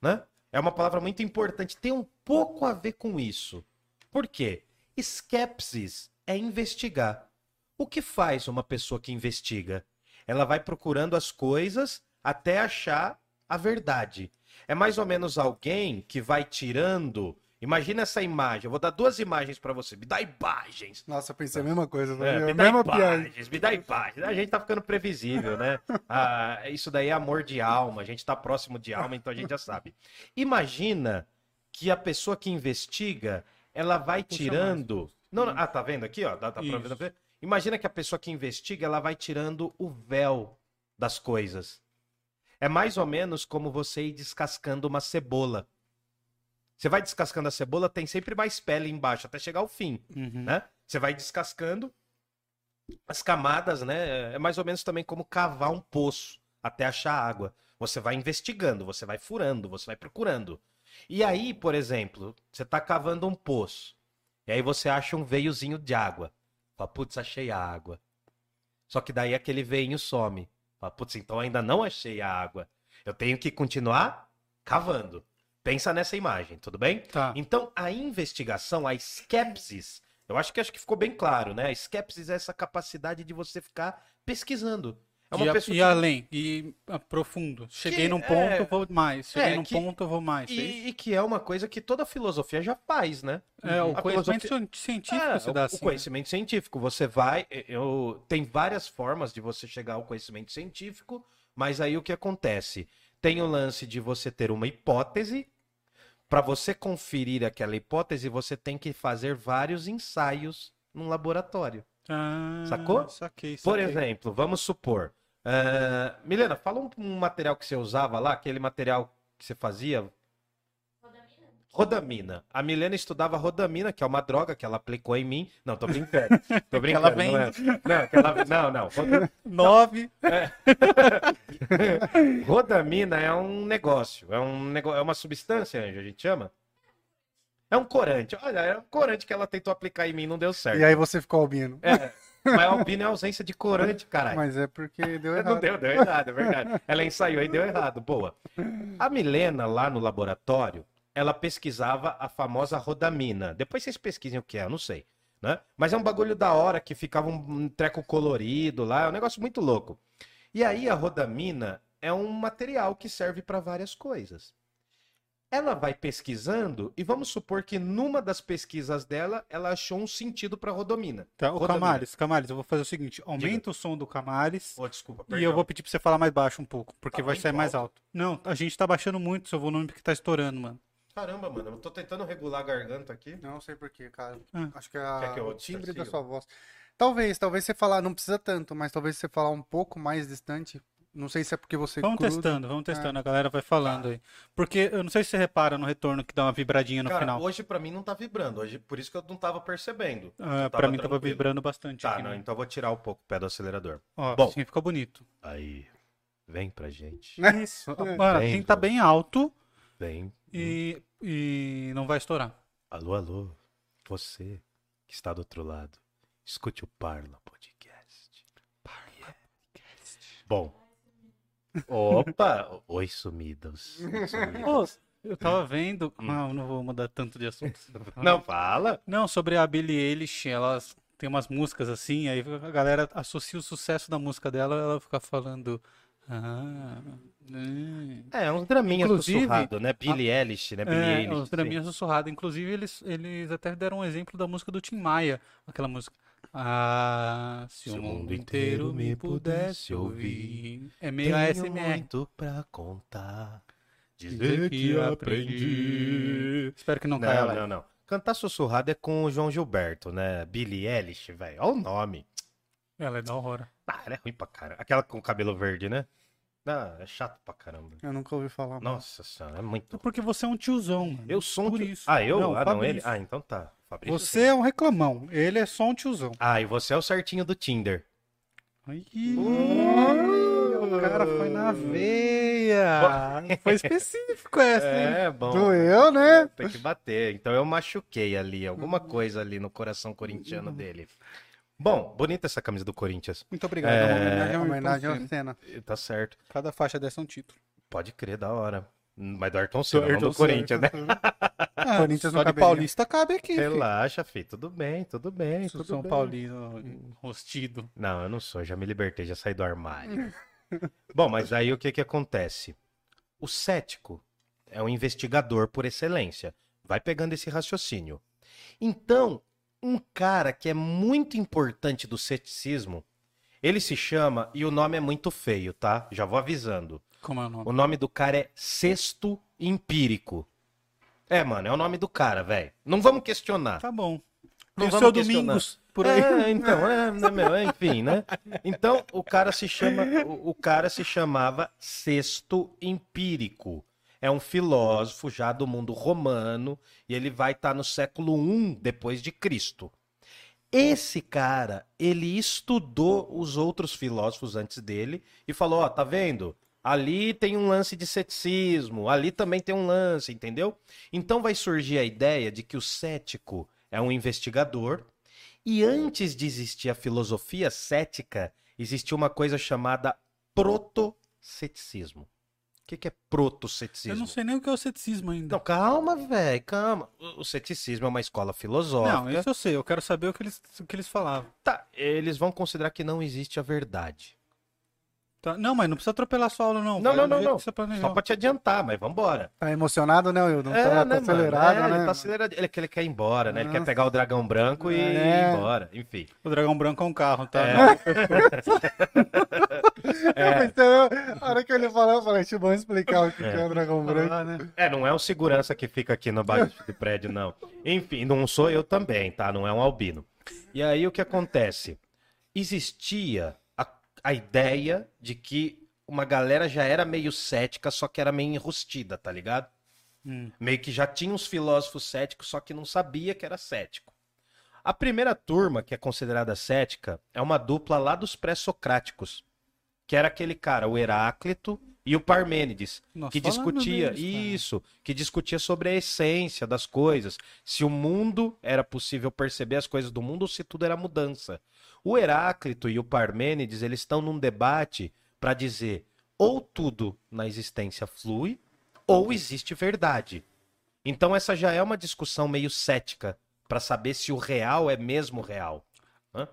né? É uma palavra muito importante, tem um pouco a ver com isso. Por quê? Skepsis é investigar. O que faz uma pessoa que investiga? Ela vai procurando as coisas até achar a verdade. É mais ou menos alguém que vai tirando. Imagina essa imagem. Eu vou dar duas imagens para você. Me dá imagens. Nossa, eu pensei a mesma coisa. É, me dá mesma piada. imagens, me dá imagens. A gente tá ficando previsível, né? Ah, isso daí é amor de alma, a gente tá próximo de alma, então a gente já sabe. Imagina que a pessoa que investiga, ela vai tirando. Não, não- ah, tá vendo aqui, ó? Dá, dá pra ver? Imagina que a pessoa que investiga, ela vai tirando o véu das coisas. É mais ou menos como você ir descascando uma cebola. Você vai descascando a cebola, tem sempre mais pele embaixo, até chegar ao fim Uhum. né? Você vai descascando as camadas, né? É mais ou menos também como cavar um poço até achar água. Você vai investigando, você vai furando, você vai procurando. E aí, por exemplo, você tá cavando um poço. E aí você acha um veiozinho de água. Fala, putz, achei a água. Só que daí aquele veinho some. Fala, putz, então ainda não achei a água. Eu tenho que continuar cavando. Pensa nessa imagem, tudo bem? Tá. Então, a investigação, a skepsis, eu acho que acho que ficou bem claro, né? A skepsis é essa capacidade de você ficar pesquisando. É uma e, pessoa e que- além, e aprofundo. Cheguei Que num é- ponto, vou mais. Cheguei é, num que- ponto, vou mais. É isso? e, e que é uma coisa que toda filosofia já faz, né? É, o A conhecimento filosofia- científico É, se o, dá o assim. né? conhecimento científico. Você vai. Eu, tem várias formas de você chegar ao conhecimento científico, mas aí o que acontece? Tem o lance de você ter uma hipótese. Para você conferir aquela hipótese, você tem que fazer vários ensaios num laboratório. Ah, Sacou? Saquei, Por saquei. exemplo, vamos supor. eh, Milena, fala um, um material que você usava lá, aquele material que você fazia. Rodamina. A Milena estudava rodamina, que é uma droga que ela aplicou em mim. Não, tô brincando. Tô brincando. ela vem- Não, é. não, que ela- não, não. Roda- Nove. Rodamina é um negócio. É, um nego... é uma substância, Anjo, a gente chama? É um corante. Olha, é um corante que ela tentou aplicar em mim, não deu certo. E aí você ficou albino. É, mas albino é ausência de corante, caralho. Mas é porque deu Não errado. deu, deu errado, é verdade. Ela ensaiou e deu errado. Boa. A Milena, lá no laboratório, ela pesquisava a famosa rodamina. Depois vocês pesquisem o que é, eu não sei. Né? Mas é um bagulho da hora que ficava um treco colorido lá, é um negócio muito louco. E aí a rodamina é um material que serve para várias coisas. Ela vai pesquisando e vamos supor que numa das pesquisas dela, ela achou um sentido para rodamina. Tá, o Rodamina. Camales, Camales, eu vou fazer o seguinte: aumenta o som do Camales Oh, desculpa, e eu vou pedir pra você falar mais baixo um pouco, porque Tá vai sair mais alto. alto. Não, a gente tá baixando muito o seu volume porque tá estourando, mano. Caramba, mano, eu tô tentando regular a garganta aqui. Não sei porquê, cara. Ah. Acho que é a- que eu o timbre da sua voz. Talvez, talvez você falar, não precisa tanto, mas talvez você falar um pouco mais distante. Não sei se é porque você Vamos testando, vamos testando, a galera vai falando aí. Porque eu não sei se você repara no retorno que dá uma vibradinha no Cara, final. hoje pra mim não tá vibrando, hoje por isso que eu não tava percebendo. Ah, pra mim tava tranquilo. vibrando bastante Tá, aqui. não, né? então eu vou tirar um pouco o pé do acelerador. Ó, Bom. assim ficou bonito. Aí, vem pra gente. Isso. Mano, Bem, tem que tá bem alto Vem. E, e não vai estourar. Alô, alô, você que está do outro lado, escute o Parla Podcast. Parla Podcast. Bom. Opa! Oi, sumidos. Oi, sumidos. Pô, eu tava vendo. Hum. Não, não vou mudar tanto de assunto. Não fala? Não, sobre a Billie Eilish, elas tem umas músicas assim, aí a galera associa o sucesso da música dela, ela fica falando. Ah, hum. É, uns draminhas Inclusive, sussurrado, né? Billie Eilish, né? Billie É, Eilish. os sim. draminhas sussurrados. Inclusive, eles, eles até deram um exemplo da música do Tim Maia, aquela música. Ah, se o mundo inteiro me pudesse ouvir. É meio Tenho ASMR. muito pra contar. Dizer que aprendi. Espero que não, caia Não, lá. não, não. Cantar sussurrado é com o João Gilberto, né? Billie Eilish, velho. Olha o nome. Ela é da hora. Ah, ela é ruim pra caramba. Aquela com cabelo verde, né? Ah, é chato pra caramba. Eu nunca ouvi falar. Nossa senhora, é muito. Porque você é um tiozão, mano. Eu sou um Por isso. Ah, eu? Não, ah, não, ele? Ah, então tá. Fabrício, Você sim. é um reclamão. Ele é só um tiozão. Ah, e você é o certinho do Tinder. Ih, o cara foi na veia. Foi específico essa, hein? É, bom. Doeu, né? Tem que bater. Então eu machuquei ali, alguma coisa ali no coração corintiano dele. Bom, bonita essa camisa do Corinthians. Muito obrigado. É, É uma homenagem ao Homenagem Ayrton ao Senna. Tá certo. Cada faixa dessa é um título. Pode crer, da hora. Mas do Ayrton Senna, não Ayrton do Corinthians, né? Ah, Corinthians só não de caberia. paulista cabe aqui. filho. Relaxa, filho. Tudo bem, tudo bem. Sou Tudo São bem. Paulino rostido. Não, eu não sou, já me libertei, já saí do armário. Bom, mas aí o que que acontece? O cético é um investigador por excelência. Vai pegando esse raciocínio. Então, um cara que é muito importante do ceticismo, ele se chama, e o nome é muito feio, tá? Já vou avisando. Como é o nome? O nome do cara é Sexto Empírico. É, mano, é o nome do cara, velho. Não vamos questionar. Tá bom. Não vamos seu questionar. Domingos por aí. É, então, é, né, meu, enfim, né? Então, o cara se chama, o, o cara se chamava Sexto Empírico. É um filósofo já do mundo romano e ele vai estar no século I depois de Cristo. Esse cara, ele estudou os outros filósofos antes dele e falou, ó, tá vendo? Ali tem um lance de ceticismo, ali também tem um lance, entendeu? Então vai surgir a ideia de que o cético é um investigador e antes de existir a filosofia cética, existia uma coisa chamada protoceticismo. O que, que é protoceticismo? Eu não sei nem o que é o ceticismo ainda. Não, calma, velho, calma. O ceticismo é uma escola filosófica. Não, isso eu sei. Eu quero saber o que eles, o que eles falavam. Tá, eles vão considerar que não existe a verdade. Tá? Não, mas não precisa atropelar a sua aula, não. Não, Vai não, não, não. Só pra te adiantar, mas vambora. Tá emocionado, né, Wildo? Tá, é, tá né, mano? acelerado, É, né? Ele tá acelerado. Ele, que ele quer ir embora, né? Ele quer pegar o dragão branco e É. ir embora. Enfim. O dragão branco é um carro, tá? É. Mas, então, a hora que ele falou, eu falei, deixa eu explicar o que É. que é o dragão branco. Ah, né? É, não é o segurança que fica aqui na base de prédio, não. Enfim, não sou eu também, tá? Não é um albino. E aí o que acontece? Existia a, a ideia de que uma galera já era meio cética, só que era meio enrustida, tá ligado? Hum. Meio que já tinha uns filósofos céticos, só que não sabia que era cético. A primeira turma, que é considerada cética, é uma dupla lá dos pré-socráticos, que era aquele cara, o Heráclito e o Parmênides, Nós que discutia deles, isso, que discutia sobre a essência das coisas, se o mundo era possível perceber as coisas do mundo ou se tudo era mudança. O Heráclito e o Parmênides, eles estão num debate para dizer ou tudo na existência flui ou existe verdade. Então essa já é uma discussão meio cética para saber se o real é mesmo real.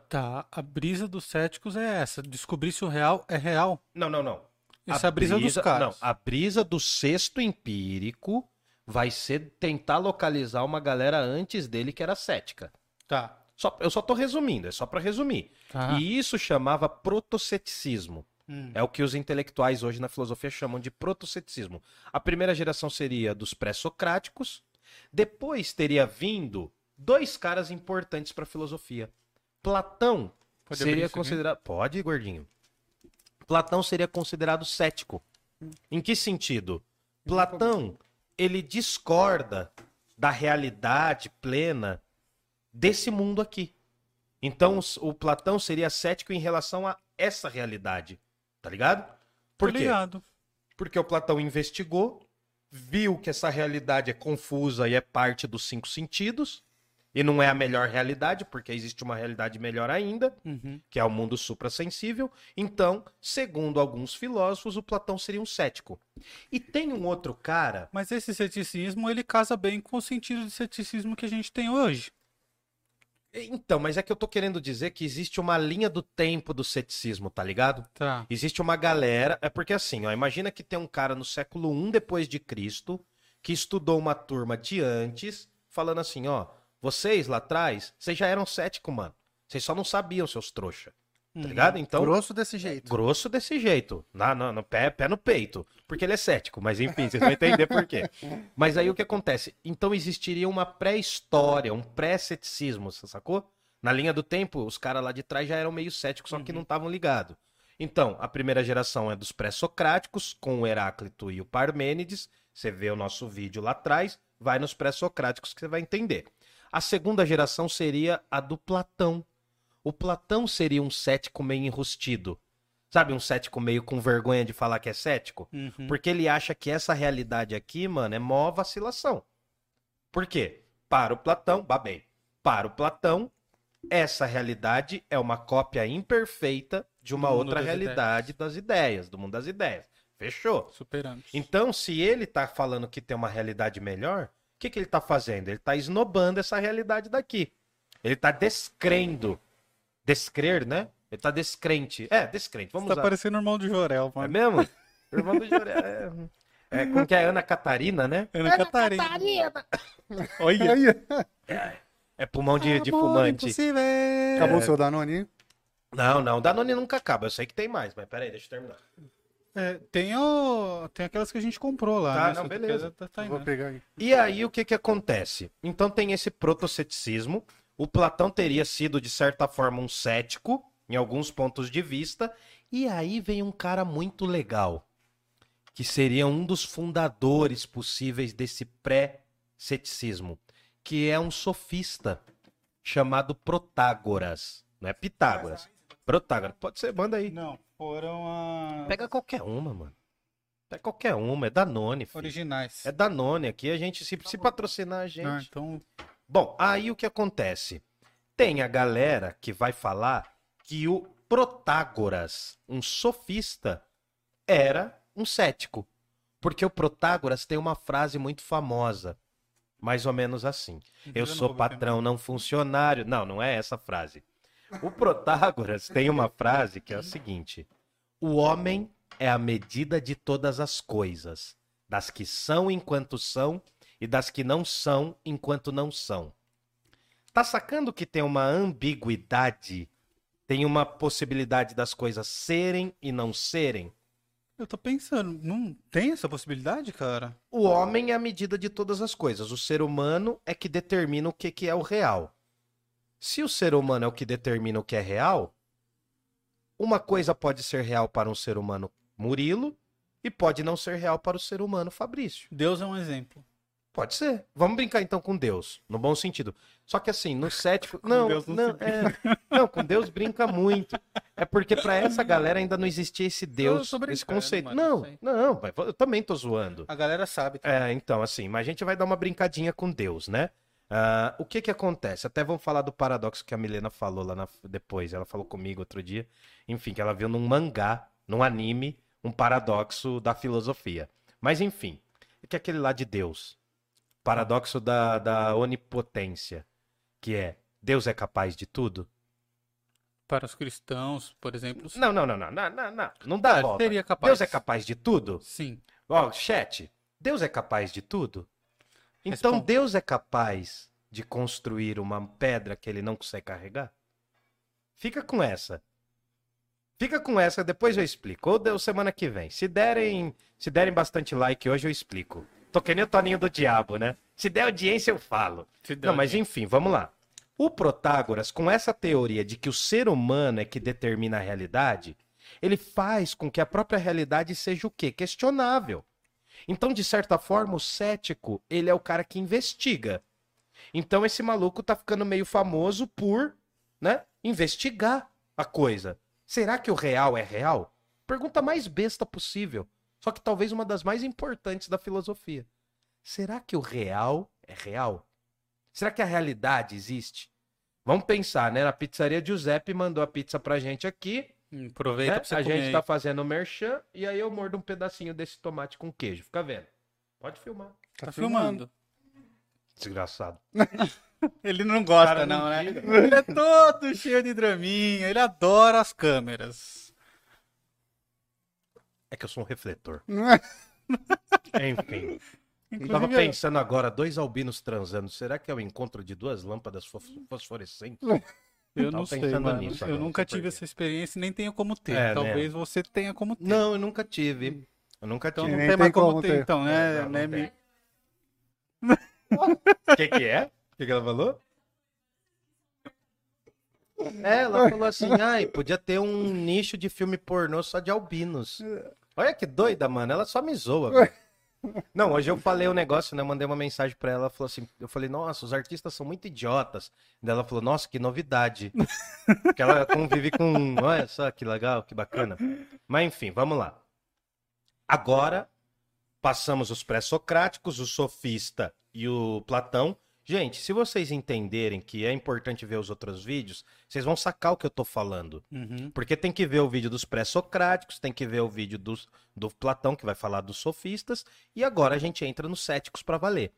Tá, a brisa dos céticos é essa. Descobrir se o real é real. Não, não, não. Essa é a brisa dos caras. Não, a brisa do sexto empírico vai ser tentar localizar uma galera antes dele que era cética. Tá. Só, eu só tô resumindo, é só para resumir. Tá. E isso chamava protoceticismo. Hum. É o que os intelectuais hoje na filosofia chamam de protoceticismo. A primeira geração seria dos pré-socráticos. Depois teria vindo dois caras importantes para a filosofia. Platão Pode seria aqui? considerado. Pode, gordinho. Platão seria considerado cético. Em que sentido? Platão, ele discorda da realidade plena desse mundo aqui. Então, o Platão seria cético em relação a essa realidade. Tá ligado? Por Tô quê? ligado. Porque o Platão investigou, viu que essa realidade é confusa e é parte dos cinco sentidos, e não é a melhor realidade, porque existe uma realidade melhor ainda, Uhum. que é o mundo suprassensível. Então, segundo alguns filósofos, o Platão seria um cético. E tem um outro cara. Mas esse ceticismo, ele casa bem com o sentido de ceticismo que a gente tem hoje. Então, mas é que eu tô querendo dizer que existe uma linha do tempo do ceticismo, tá ligado? Tá. Existe uma galera, é porque assim, ó, imagina que tem um cara no século I depois de Cristo que estudou uma turma de antes, falando assim, ó, vocês lá atrás, vocês já eram céticos, mano. Vocês só não sabiam, seus trouxa. Tá ligado? Então, Grosso desse jeito. grosso desse jeito, na, na- no pé, pé no peito, porque ele é cético, mas enfim, vocês vão entender por quê. Mas aí o que acontece? Então existiria uma pré-história, um pré-ceticismo, você sacou? Na linha do tempo, os caras lá de trás já eram meio céticos, só que não estavam ligados. Então, a primeira geração é dos pré-socráticos, com o Heráclito e o Parmênides. Você vê o nosso vídeo lá atrás, vai nos pré-socráticos que você vai entender. A segunda geração seria a do Platão. O Platão seria um cético meio enrustido. Sabe, um cético meio com vergonha de falar que é cético? Uhum. Porque ele acha que essa realidade aqui, mano, é mó vacilação. Por quê? Para o Platão, babei. Para o Platão, essa realidade é uma cópia imperfeita de uma outra das realidade das ideias, do mundo das ideias. Fechou? Superamos. Então, se ele tá falando que tem uma realidade melhor, que, que ele tá fazendo? Ele tá esnobando essa realidade daqui. Ele tá descrendo. Descrer, né? Ele tá descrente. É, descrente. Vamos Tá usar. parecendo o irmão do Jorel, É mano. mesmo? Irmão do Jorel. É, é, como que é? Ana Catarina, né? Ana Catarina. Olha. Aí, É pulmão de, de fumante. impossível. acabou o seu Danone? Não, não. Danone nunca acaba. Eu sei que tem mais, mas peraí, deixa eu terminar. É, tem, o... tem aquelas que a gente comprou lá. Tá, né? não, beleza. Tá, tá aí, Vou né? pegar aí. E aí, o que que acontece? Então tem esse protoceticismo. O Platão teria sido, de certa forma, um cético, em alguns pontos de vista. E aí vem um cara muito legal, que seria um dos fundadores possíveis desse pré-ceticismo, que é um sofista chamado Protágoras. Não é Pitágoras. Protágoras. Pode ser, manda aí. Não, foram a... Pega qualquer uma, mano. Pega qualquer uma. É Danone, filho. originais. É Danone aqui. A gente, se, se patrocinar a gente. Ah, então... Bom, aí o que acontece? Tem a galera que vai falar que o Protágoras, um sofista, era um cético. Porque o Protágoras tem uma frase muito famosa, mais ou menos assim: Eu não sou patrão, não funcionário. Não, não é essa frase. O Protágoras tem uma frase que é a seguinte: O homem é a medida de todas as coisas, das que são enquanto são e das que não são enquanto não são. Tá sacando que tem uma ambiguidade? Tem uma possibilidade das coisas serem e não serem? Eu tô pensando, não tem essa possibilidade, cara? O homem é a medida de todas as coisas. O ser humano é que determina o que, que é o real. Se o ser humano é o que determina o que é real, uma coisa pode ser real para um ser humano Murilo e pode não ser real para o ser humano Fabrício. Deus é um exemplo. Pode ser. Vamos brincar então com Deus, no bom sentido. Só que assim, no cético. não, Deus não não, é, não, com Deus brinca muito. É porque pra essa galera ainda não existia esse Deus, esse conceito. mano, não, sei. não, eu também tô zoando. A galera sabe. É, então, assim, mas a gente vai dar uma brincadinha com Deus, né? Ah, o que que acontece? Até vamos falar do paradoxo que a Milena falou lá na- depois. Ela falou comigo outro dia. Enfim, que ela viu num mangá, num anime, um paradoxo da filosofia. Mas enfim, o que é aquele lá de Deus? Paradoxo da, da onipotência. Que é, Deus é capaz de tudo? Para os cristãos, por exemplo. Não, não, não, não, não, não, não. Não dá Ah, volta. seria capaz. Deus é capaz de tudo? Sim. Ó, chat, Deus é capaz de tudo? Então. Deus é capaz de construir uma pedra que ele não consegue carregar? Fica com essa. Fica com essa, depois eu explico. Ou semana que vem. Se derem, se derem bastante like hoje eu explico. Tô que nem o Toninho do Diabo, né? Se der audiência eu falo. Não, mas enfim, vamos lá. O Protágoras, com essa teoria de que o ser humano é que determina a realidade, ele faz com que a própria realidade seja o quê? Questionável. Então, de certa forma, o cético, ele é o cara que investiga. Então, esse maluco tá ficando meio famoso por, né, investigar a coisa. Será que o real é real? Pergunta mais besta possível. Só que talvez uma das mais importantes da filosofia. Será que o real é real? Será que a realidade existe? Vamos pensar, né? A pizzaria Giuseppe mandou a pizza pra gente aqui. Aproveita né? pra você A comer gente aí. tá fazendo o merchan e aí eu mordo um pedacinho desse tomate com queijo. Fica vendo. Pode filmar. Tá filmando. Desgraçado. Ele não gosta, Cara, não, não né? Ele é todo cheio de draminha. Ele adora as câmeras. É que eu sou um refletor. Não é? Enfim. Eu Inclusive, tava pensando agora, dois albinos transando. Será que é o encontro de duas lâmpadas fos- fosforescentes? eu não sei, mano. nisso eu nunca não tive essa experiência e nem tenho como ter. É, né? Talvez você tenha como ter. Não, eu nunca tive. Eu nunca Então tive. não Nem tem tem mais como, como ter, ter. então, É, né? não, não né. Mi? O que, que é? O que, que ela falou? É, ela falou assim, ai, podia ter um nicho de filme pornô só de albinos. Olha que doida, mano. Ela só me zoa. velho. Não, hoje eu falei um negócio, né? Mandei uma mensagem pra ela, ela falou assim, eu falei, nossa, os artistas são muito idiotas. Daí ela falou, nossa, que novidade. Porque ela convive com, olha só que legal, que bacana. Mas enfim, vamos lá. Agora, passamos os pré-socráticos, o sofista e o Platão. Gente, se vocês entenderem que é importante ver os outros vídeos, vocês vão sacar o que eu tô falando. Uhum. Porque tem que ver o vídeo dos pré-socráticos, tem que ver o vídeo dos, do Platão, que vai falar dos sofistas, e agora a gente entra nos céticos para valer.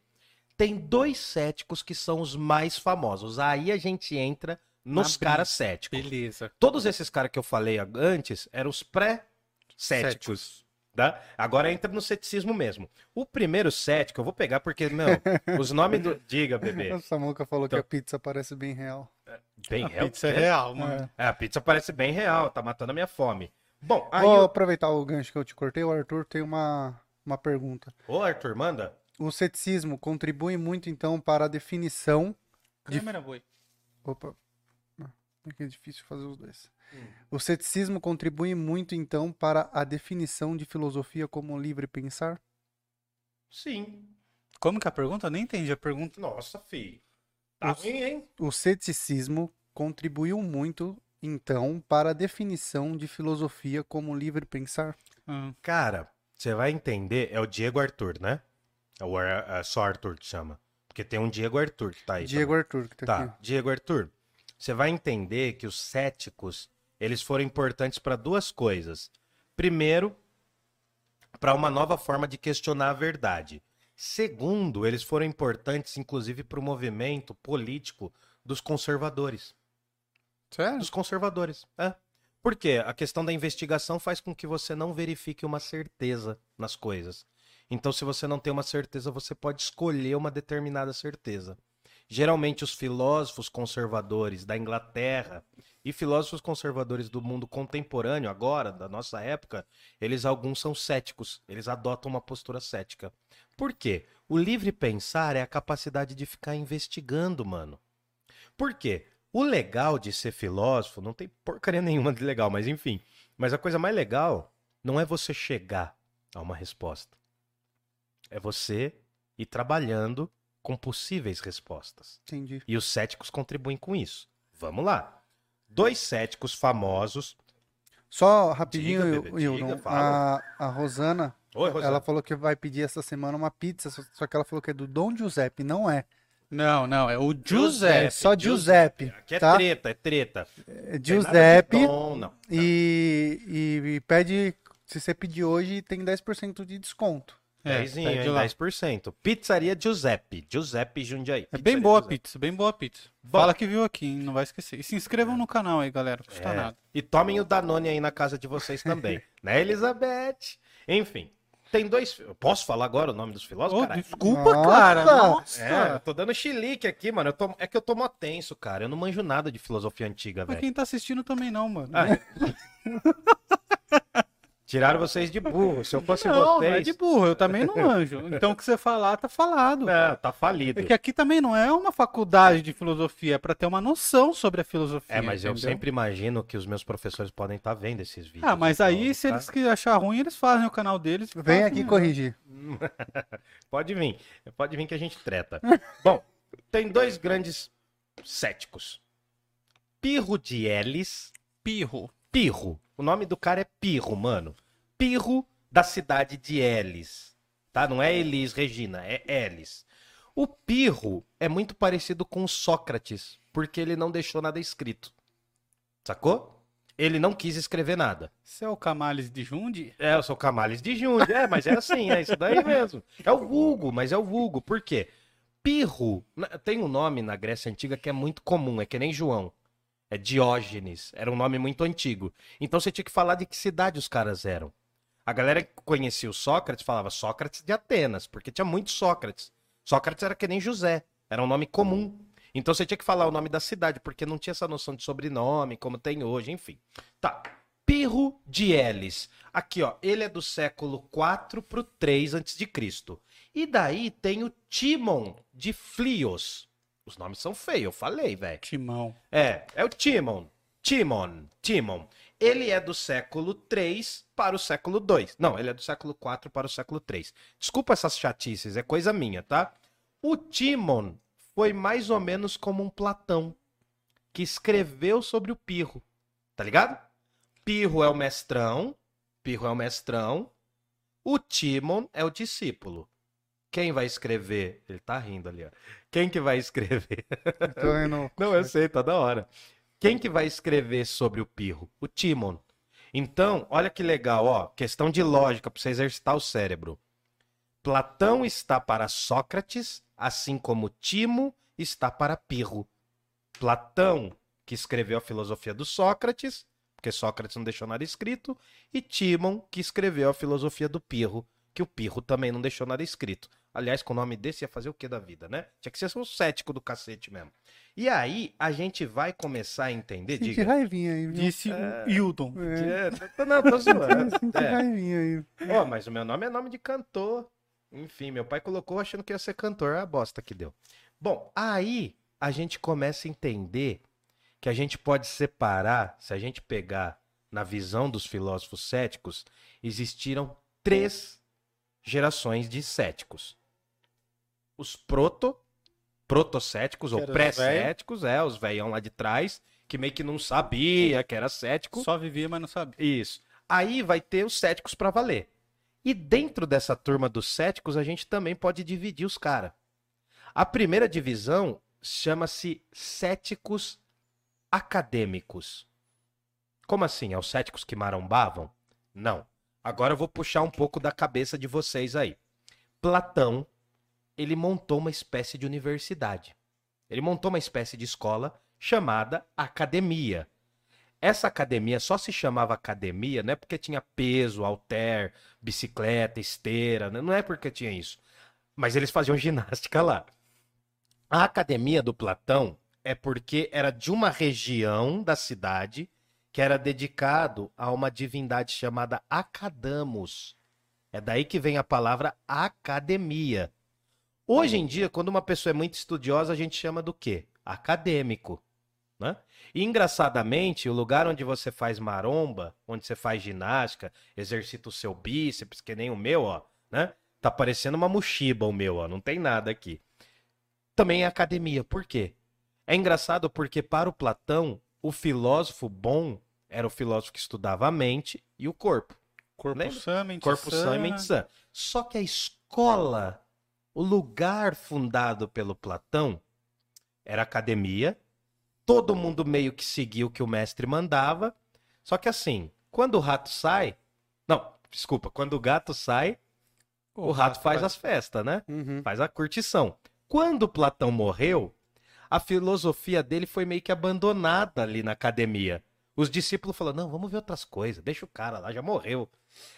Tem dois céticos que são os mais famosos. Aí a gente entra nos caras céticos. Beleza. Todos esses caras que eu falei antes eram os pré-céticos. Tá? Agora entra no ceticismo mesmo. O primeiro cético, eu vou pegar porque, meu, os nomes do. Diga, bebê. A Samuca falou Então- que a pizza parece bem real. Bem A real. pizza é real, mano. É, a pizza parece bem real, tá matando a minha fome. Bom, aí. Vou o- aproveitar o gancho que eu te cortei. O Arthur tem uma, uma pergunta. Ô, Arthur, manda. O ceticismo contribui muito, então, para a definição. De... Câmera boi. Opa. Ah, É que é difícil fazer os dois. O ceticismo contribui muito, então, para a definição de filosofia como livre pensar? Sim. Como que é a pergunta? Eu nem entendi a pergunta. Nossa, fi. Tá Os- ruim, hein? O ceticismo contribuiu muito, então, para a definição de filosofia como livre pensar? Ah, Cara, você vai entender, é o Diego Arthur, né? Ou é, é só Arthur que chama? Porque tem um Diego Arthur que tá aí. Diego também. Arthur, que tá, Tá, aqui. Diego Arthur. Você vai entender que os céticos, eles foram importantes para duas coisas. Primeiro, para uma nova forma de questionar a verdade. Segundo, eles foram importantes, inclusive, para o movimento político dos conservadores. sério? Dos conservadores. É. Por quê? A questão da investigação faz com que você não verifique uma certeza nas coisas. Então, se você não tem uma certeza, você pode escolher uma determinada certeza. Geralmente, os filósofos conservadores da Inglaterra e filósofos conservadores do mundo contemporâneo, agora, da nossa época, eles alguns são céticos. Eles adotam uma postura cética. Por quê? O livre pensar é a capacidade de ficar investigando, mano. Por quê? O legal de ser filósofo, não tem porcaria nenhuma de legal, mas enfim. Mas a coisa mais legal não é você chegar a uma resposta. É você ir trabalhando com possíveis respostas. Entendi. E os céticos contribuem com isso. Vamos lá. Dois céticos famosos. Só rapidinho, Diga, bebê, diga, a, a Rosana, Oi, Rosana. ela falou que vai pedir essa semana uma pizza, só- só que ela falou que é do Dom Giuseppe, não é. Não, não, é o Giuseppe. Giuseppe. É só Giuseppe, Aqui é tá? treta, é treta. É Giuseppe tom, não. e, e, e pede, se você pedir hoje, tem 10% de desconto. É, Dezinho, pede hein, lá. 10%. Pizzaria Giuseppe. Giuseppe Jundiaí. É bem boa a Giuseppe. pizza, bem boa a pizza. Bom. Fala que viu aqui, hein? não vai esquecer. E se inscrevam no canal aí, galera, não custa É. nada. E tomem o Danone aí na casa de vocês também. né, Elizabeth? Enfim, tem dois. Eu posso falar agora o nome dos filósofos? Ô, caralho? desculpa, Nossa! cara. Nossa. É, tô dando chilique aqui, mano. Eu tô- É que eu tô mó tenso, cara. Eu não manjo nada de filosofia antiga, Mas velho. quem tá assistindo também não, mano. Ah, Tiraram vocês de burro. Se eu fosse não, não vocês. é de burro, eu também não manjo. Então o que você falar, tá falado. Não, tá falido. É que aqui também não é uma faculdade de filosofia, é pra ter uma noção sobre a filosofia. É, mas eu entendeu? sempre imagino que os meus professores podem estar vendo esses vídeos. Ah, mas então, aí, se tá? eles que achar ruim, eles fazem o canal deles. Vem aqui melhor. corrigir. Pode vir. Pode vir que a gente treta. Bom, tem dois grandes céticos. Pirro de Elis. Pirro. Pirro. O nome do cara é Pirro, mano. Pirro da cidade de Elis. Tá? Não é Elis Regina, é Elis. O Pirro é muito parecido com o Sócrates, porque ele não deixou nada escrito. Sacou? Ele não quis escrever nada. Você é o Camales de Jundi? É, eu sou Camales de Junho. É, mas é assim, é isso daí mesmo. É o vulgo, mas é o vulgo. Por quê? Pirro tem um nome na Grécia Antiga que é muito comum, é que nem João. É Diógenes. Era um nome muito antigo. Então você tinha que falar de que cidade os caras eram. A galera que conhecia o Sócrates falava Sócrates de Atenas, porque tinha muitos Sócrates. Sócrates era que nem José, era um nome comum. Então você tinha que falar o nome da cidade, porque não tinha essa noção de sobrenome, como tem hoje, enfim. Tá. Pirro de Elis. Aqui, ó, ele é do século 4 pro 3 a.C. E daí tem o Timon de Flios. Os nomes são feios, eu falei, velho. Timão. É, é o Timon. Timon, Timon. Ele é do século 3 para o século 2. Não, ele é do século 4 para o século 3. Desculpa essas chatices, é coisa minha, tá? O Timon foi mais ou menos como um Platão, que escreveu sobre o Pirro. Tá ligado? Pirro é o mestrão, Pirro é o mestrão, o Timon é o discípulo. Quem vai escrever? Ele tá rindo ali, ó. Quem que vai escrever? Tô indo- Não, eu sei, tá da hora. Quem que vai escrever sobre o Pirro? O Timon. Então, olha que legal, ó, questão de lógica para você exercitar o cérebro. Platão está para Sócrates, assim como Timo está para Pirro. Platão, que escreveu a filosofia do Sócrates, porque Sócrates não deixou nada escrito, e Timon, que escreveu a filosofia do Pirro, que o Pirro também não deixou nada escrito. Aliás, com o nome desse ia fazer o que da vida, né? Tinha que ser um cético do cacete mesmo. E aí, a gente vai começar a entender, Senti diga. raivinha aí, viu? Disse Hildon. É, É, tô- não, tô zoando. senti É. raivinha aí. Ó, mas o meu nome é nome de cantor. Enfim, meu pai colocou achando que ia ser cantor. É a bosta que deu. Bom, aí a gente começa a entender que a gente pode separar, se a gente pegar na visão dos filósofos céticos, existiram três gerações de céticos. Os proto, protocéticos ou pré-céticos, é, os velhão lá de trás, que meio que não sabia que era cético. Só vivia, mas não sabia. Isso. Aí vai ter os céticos para valer. E dentro dessa turma dos céticos, a gente também pode dividir os caras. A primeira divisão chama-se céticos acadêmicos. Como assim? É os céticos que marombavam? Não. Agora eu vou puxar um pouco da cabeça de vocês aí. Platão, ele montou uma espécie de universidade. Ele montou uma espécie de escola chamada academia. Essa academia só se chamava academia, não é porque tinha peso, halter, bicicleta, esteira, né? não é porque tinha isso. Mas eles faziam ginástica lá. A academia do Platão é porque era de uma região da cidade que era dedicado a uma divindade chamada Acadamos. É daí que vem a palavra academia. Hoje em dia, quando uma pessoa é muito estudiosa, a gente chama do quê? Acadêmico. Né? E engraçadamente, o lugar onde você faz maromba, onde você faz ginástica, exercita o seu bíceps, que nem o meu, ó, né? Tá parecendo uma mochiba o meu, ó, não tem nada aqui. Também é academia. Por quê? É engraçado porque para o Platão, o filósofo bom era o filósofo que estudava a mente e o corpo. Corpo Lembra? sã, mente Corpo sã. sã e mente sã. Só que a escola, o lugar fundado pelo Platão, era academia. Todo mundo meio que seguia o que o mestre mandava. Só que assim, quando o rato sai. Não, desculpa, quando o gato sai, o, rato faz as festas, né? Uhum. Faz a curtição. Quando Platão morreu, a filosofia dele foi meio que abandonada ali na academia. Os discípulos falaram: não, vamos ver outras coisas, deixa o cara lá, já morreu.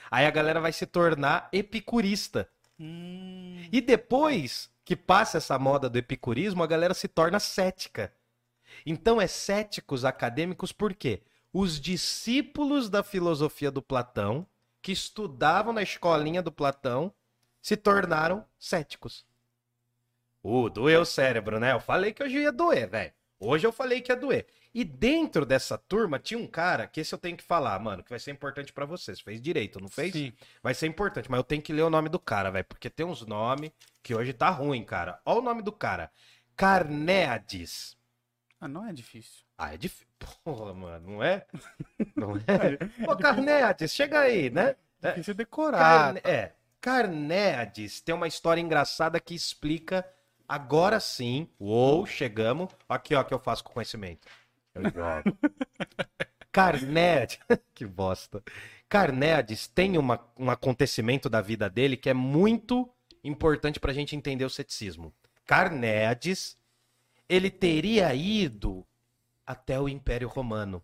Aí a galera vai se tornar epicurista. Hum, E depois que passa essa moda do epicurismo, a galera se torna cética. Então é céticos acadêmicos por quê? Os discípulos da filosofia do Platão, que estudavam na escolinha do Platão, se tornaram céticos. Uh, doeu o cérebro, né? Eu falei que hoje ia doer, velho. Hoje eu falei que ia doer. E dentro dessa turma tinha um cara, que esse eu tenho que falar, mano, que vai ser importante pra vocês. Fez direito, não fez? Sim. Vai ser importante, mas eu tenho que ler o nome do cara, velho, porque tem uns nomes que hoje tá ruim, cara. Olha o nome do cara. Carneades. Ah, não é difícil. Ah, é difícil. Porra, mano, não é? Não é? Ô, Carneades, chega aí, né? É. Difícil decorar. Carne... É. Carneades tem uma história engraçada que explica. Agora sim. Uou, chegamos. Aqui, ó, que eu faço com conhecimento. Jogo. Carneades. que bosta. Carneades tem uma, um acontecimento da vida dele que é muito importante pra gente entender o ceticismo. Carneades, ele teria ido até o Império Romano.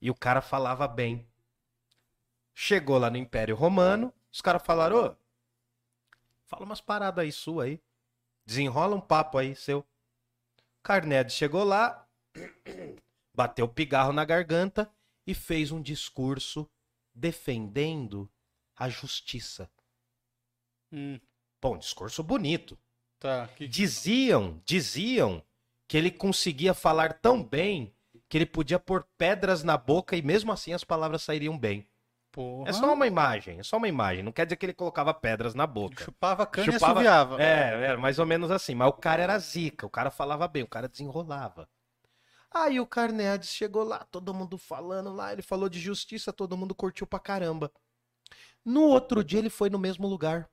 E o cara falava bem. Chegou lá no Império Romano, os caras falaram, ô, fala umas paradas aí sua aí. Desenrola um papo aí seu. Carneades chegou lá, bateu o pigarro na garganta e fez um discurso defendendo a justiça. Hum, Bom, discurso bonito. tá. Que... Diziam, diziam que ele conseguia falar tão bem que ele podia pôr pedras na boca e mesmo assim as palavras sairiam bem. Porra. É só uma imagem, é só uma imagem. Não quer dizer que ele colocava pedras na boca. Chupava cana Chupava- e assoviava. É, é, mais ou menos assim. Mas o cara era zica, o cara falava bem, o cara desenrolava. Aí o Carneades chegou lá, todo mundo falando lá, ele falou de justiça, todo mundo curtiu pra caramba. No outro dia ele foi no mesmo lugar.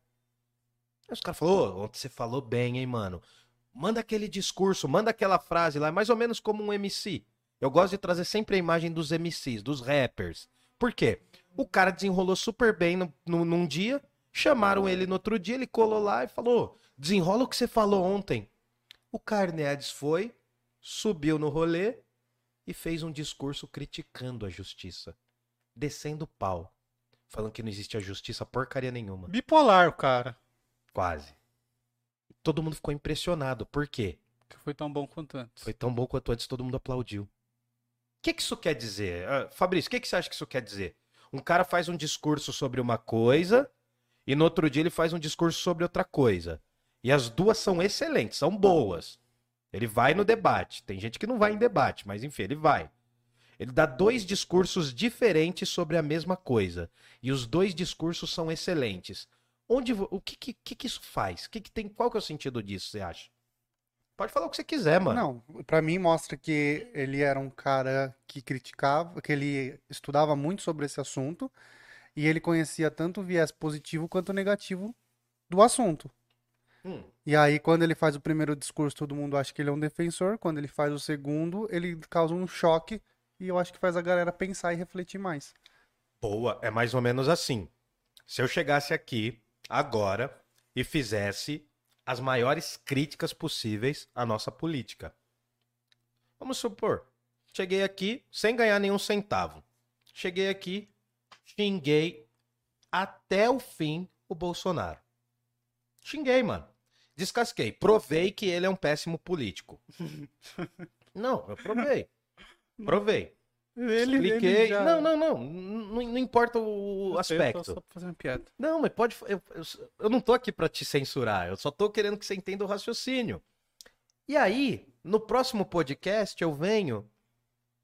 Aí os caras falaram, ontem você falou bem, hein, mano. Manda aquele discurso, manda aquela frase lá, mais ou menos como um MC. Eu gosto de trazer sempre a imagem dos MCs, dos rappers. Por quê? O cara desenrolou super bem no, no- num dia, chamaram ele no outro dia, ele colou lá e falou: desenrola o que você falou ontem. O Carneades foi, subiu no rolê e fez um discurso criticando a justiça, descendo o pau, falando que não existe a justiça porcaria nenhuma. Bipolar, o cara. Quase. Todo mundo ficou impressionado. Por quê? Que foi tão bom quanto antes. Foi tão bom quanto antes, todo mundo aplaudiu. O que, que isso quer dizer? Ah, Fabrício, o que, que você acha que isso quer dizer? Um cara faz um discurso sobre uma coisa e no outro dia ele faz um discurso sobre outra coisa. E as duas são excelentes, são boas. Ele vai no debate. Tem gente que não vai em debate, mas enfim, ele vai. Ele dá dois discursos diferentes sobre a mesma coisa. E os dois discursos são excelentes. Onde, o que, que, que isso faz? Que que tem, qual que é o sentido disso, você acha? Pode falar o que você quiser, mano. Não, pra mim mostra que ele era um cara que criticava, que ele estudava muito sobre esse assunto e ele conhecia tanto o viés positivo quanto negativo do assunto. Hum. E aí, quando ele faz o primeiro discurso, todo mundo acha que ele é um defensor. Quando ele faz o segundo, ele causa um choque e eu acho que faz a galera pensar e refletir mais. Boa, é mais ou menos assim. Se eu chegasse aqui agora e fizesse as maiores críticas possíveis à nossa política. Vamos supor, cheguei aqui sem ganhar nenhum centavo. Cheguei aqui, xinguei até o fim o Bolsonaro. Xinguei, mano. Descasquei. Provei que ele é um péssimo político. Não, eu provei. Provei. Ele, Expliquei. ele já... Não, não, não. Não, não importa o Eu sei, eu tô aspecto. Só piada. Não, mas pode. Eu, eu, eu não tô aqui pra te censurar. Eu só tô querendo que você entenda o raciocínio. E aí, no próximo podcast eu venho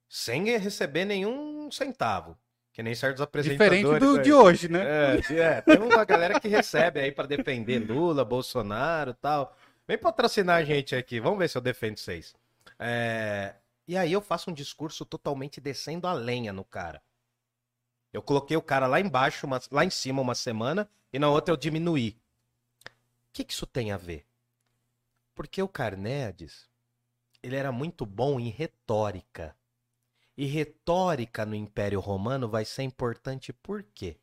sem receber nenhum centavo. Que nem certos apresentadores. Diferente do, aí. de hoje, né? É, é, tem uma galera que recebe aí pra defender Lula, Bolsonaro e tal. Vem patrocinar a gente aqui, vamos ver se eu defendo vocês. É, E aí eu faço um discurso totalmente descendo a lenha no cara. Eu coloquei o cara lá embaixo, uma- lá em cima uma semana, e na outra eu diminuí. O que, que isso tem a ver? Porque o Carneades, ele era muito bom em retórica. E retórica no Império Romano vai ser importante por quê?